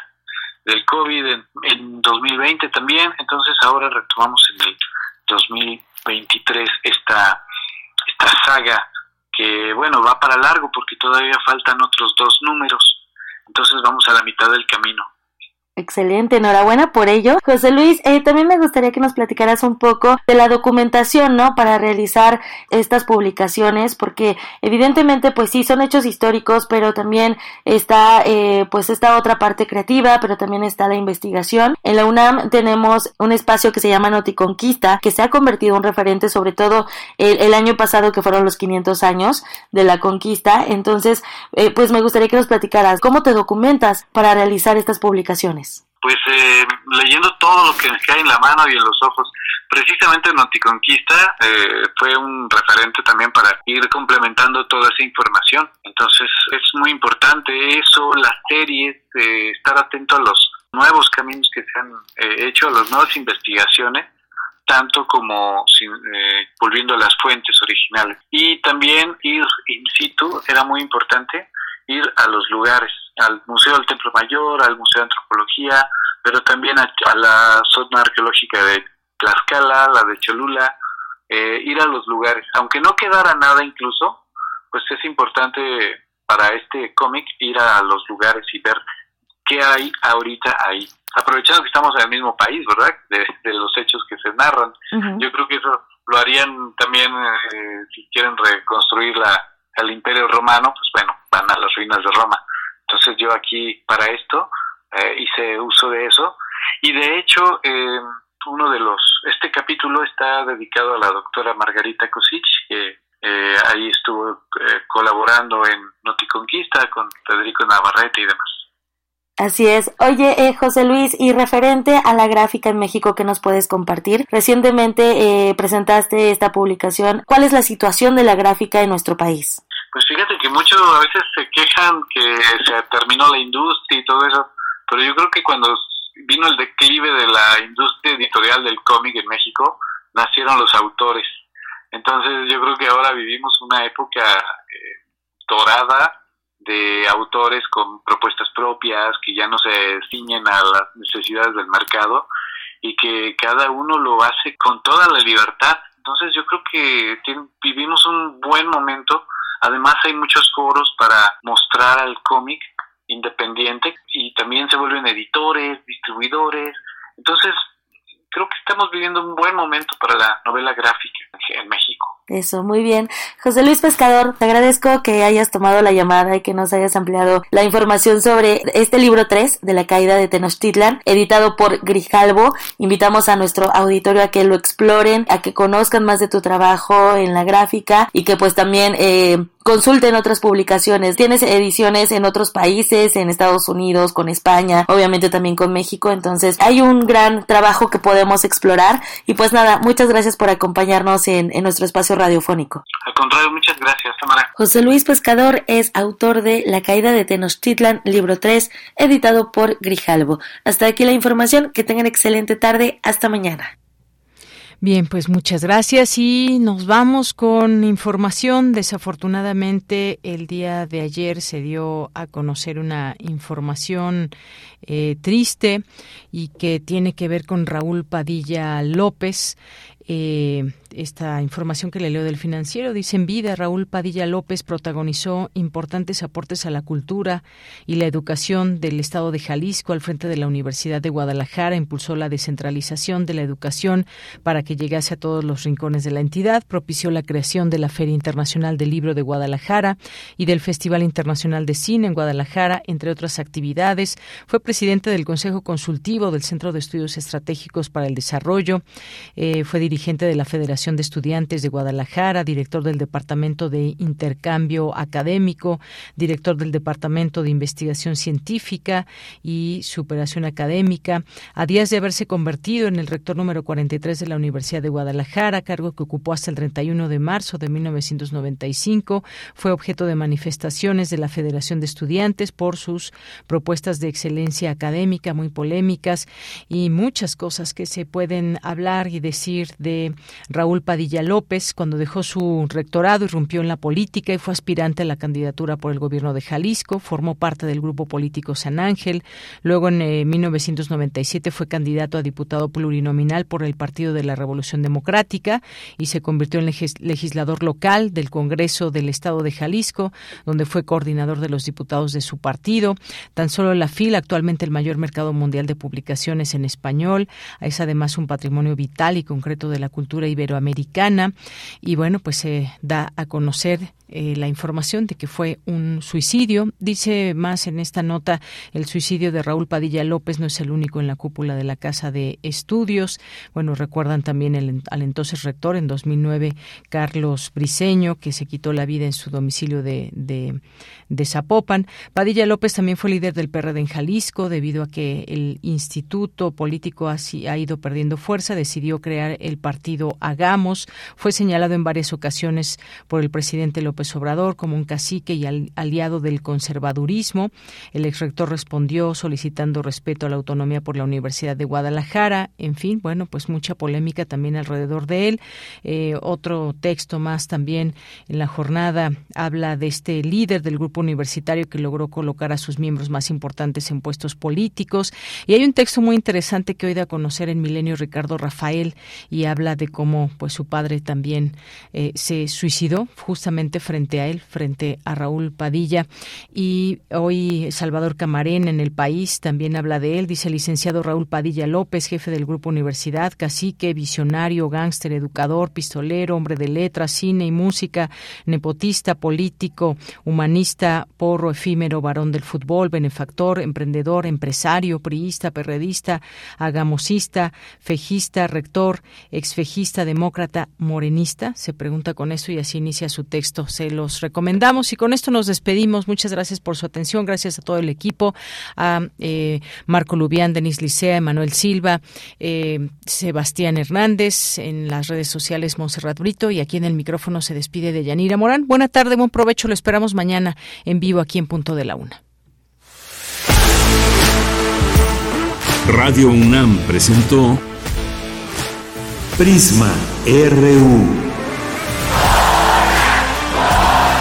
del COVID en, en 2020 también. Entonces ahora retomamos en el 2023 esta, esta saga bueno va para largo porque todavía faltan otros dos números. Entonces vamos a la mitad del camino. Excelente, enhorabuena por ello. José Luis, eh, también me gustaría que nos platicaras un poco de la documentación, ¿no? Para realizar estas publicaciones, porque evidentemente, pues sí, son hechos históricos, pero también está, eh, pues esta otra parte creativa, pero también está la investigación. En la UNAM tenemos un espacio que se llama Noticonquista, que se ha convertido en un referente, sobre todo el, año pasado, que fueron los 500 años de la conquista. Entonces, eh, pues me gustaría que nos platicaras cómo te documentas para realizar estas publicaciones pues eh, leyendo todo lo que me cae en la mano y en los ojos. Precisamente Noticonquista eh, fue un referente también para ir complementando toda esa información. Entonces es muy importante eso, las series, eh, estar atento a los nuevos caminos que se han eh, hecho, a las nuevas investigaciones tanto como eh, volviendo a las fuentes originales. Y también ir in situ era muy importante, ir a los lugares, al Museo del Templo Mayor, al Museo de Antropología, pero también a, la zona arqueológica de Tlaxcala, la de Cholula, eh, ir a los lugares. Aunque no quedara nada incluso, pues es importante para este cómic ir a los lugares y ver qué hay ahorita ahí. Aprovechando que estamos en el mismo país, ¿verdad? De, los hechos que se narran. Yo creo que eso lo harían también eh, si quieren reconstruir la, el imperio romano, pues bueno, van a las ruinas de Roma. Entonces yo aquí para esto eh, hice uso de eso y de hecho eh, uno de los este capítulo está dedicado a la doctora Margarita Kosic que eh, ahí estuvo colaborando en Noticonquista con Federico Navarrete y demás. Así es. Oye, José Luis, y referente a la gráfica en México que nos puedes compartir, recientemente presentaste esta publicación. ¿Cuál es la situación de la gráfica en nuestro país? Pues fíjate que muchos a veces se quejan que se terminó la industria y todo eso, pero yo creo que cuando vino el declive de la industria editorial del cómic en México, nacieron los autores. Entonces yo creo que ahora vivimos una época eh, dorada de autores con propuestas propias que ya no se ciñen a las necesidades del mercado y que cada uno lo hace con toda la libertad. Entonces yo creo que vivimos un buen momento Además hay muchos foros para mostrar al cómic independiente y también se vuelven editores, distribuidores. Entonces, creo que estamos viviendo un buen momento para la novela gráfica en México. Eso, muy bien. José Luis Pescador, te agradezco que hayas tomado la llamada y que nos hayas ampliado la información sobre este libro 3 de la caída de Tenochtitlan, editado por Grijalvo. Invitamos a nuestro auditorio a que lo exploren, a que conozcan más de tu trabajo en la gráfica y que pues también eh, consulten otras publicaciones. Tienes ediciones en otros países, en Estados Unidos, con España, obviamente también con México. Entonces hay un gran trabajo que podemos explorar. Y pues nada, muchas gracias por acompañarnos en, en nuestro espacio radiofónico. Al contrario, muchas gracias, Tamara. José Luis Pescador es autor de La caída de Tenochtitlan, libro 3, editado por Grijalvo. Hasta aquí la información. Que tengan excelente tarde. Hasta mañana. Bien, pues muchas gracias y nos vamos con información. Desafortunadamente, el día de ayer se dio a conocer una información eh, triste y que tiene que ver con Raúl Padilla López. Eh, esta información que le leo del financiero. Dice en vida Raúl Padilla López protagonizó importantes aportes a la cultura y la educación del estado de Jalisco al frente de la Universidad de Guadalajara. Impulsó la descentralización de la educación para que llegase a todos los rincones de la entidad. Propició la creación de la Feria Internacional del Libro de Guadalajara y del Festival Internacional de Cine en Guadalajara entre otras actividades. Fue presidente del Consejo Consultivo del Centro de Estudios Estratégicos para el Desarrollo. Eh, fue dirigente dirigente de la Federación de Estudiantes de Guadalajara, director del Departamento de Intercambio Académico, director del Departamento de Investigación Científica y Superación Académica. A días de haberse convertido en el rector número 43 de la Universidad de Guadalajara, cargo que ocupó hasta el 31 de marzo de 1995, fue objeto de manifestaciones de la Federación de Estudiantes por sus propuestas de excelencia académica muy polémicas y muchas cosas que se pueden hablar y decir de Raúl Padilla López cuando dejó su rectorado, irrumpió en la política y fue aspirante a la candidatura por el gobierno de Jalisco, formó parte del grupo político San Ángel, luego en 1997 eh, fue candidato a diputado plurinominal por el Partido de la Revolución Democrática y se convirtió en legislador local del Congreso del Estado de Jalisco, donde fue coordinador de los diputados de su partido. Tan solo la fila, actualmente el mayor mercado mundial de publicaciones en español, es además un patrimonio vital y concreto de la cultura iberoamericana. Y bueno, pues se da a conocer eh, la información de que fue un suicidio. Dice más en esta nota, el suicidio de Raúl Padilla López no es el único en la cúpula de la Casa de Estudios. Bueno, recuerdan también el, al entonces rector en 2009, Carlos Briceño, que se quitó la vida en su domicilio de, de, Zapopan. Padilla López también fue líder del PRD en Jalisco, debido a que el instituto político así ha ido perdiendo fuerza, decidió crear el partido Hagamos. Fue señalado en varias ocasiones por el presidente López Obrador como un cacique y aliado del conservadurismo. El ex rector respondió solicitando respeto a la autonomía por la Universidad de Guadalajara. En fin, bueno, pues mucha polémica también alrededor de él. Eh, otro texto más también en la jornada habla de este líder del grupo universitario que logró colocar a sus miembros más importantes en puestos políticos. Y hay un texto muy interesante que hoy da a conocer en Milenio Ricardo Rafael y habla de cómo pues su padre también eh, se suicidó justamente frente a él, frente a Raúl Padilla. Y hoy Salvador Camarén en el país también habla de él. Dice el licenciado Raúl Padilla López, jefe del Grupo Universidad, cacique, visionario, gángster, educador, pistolero, hombre de letras, cine y música, nepotista, político, humanista, porro, efímero, varón del fútbol, benefactor, emprendedor, empresario, priista, perredista, agamosista, fejista, rector, exfejista, demócrata, morenista. Se pregunta con eso y así inicia su texto se los recomendamos. Y con esto nos despedimos. Muchas gracias por su atención. Gracias a todo el equipo, a eh, Marco Lubián, Denis Licea, Emanuel Silva, eh, Sebastián Hernández, en las redes sociales Monserrat Brito y aquí en el micrófono se despide de Yanira Morán. Buena tarde, buen provecho. Lo esperamos mañana en vivo aquí en Punto de la Una. Radio UNAM presentó Prisma RU.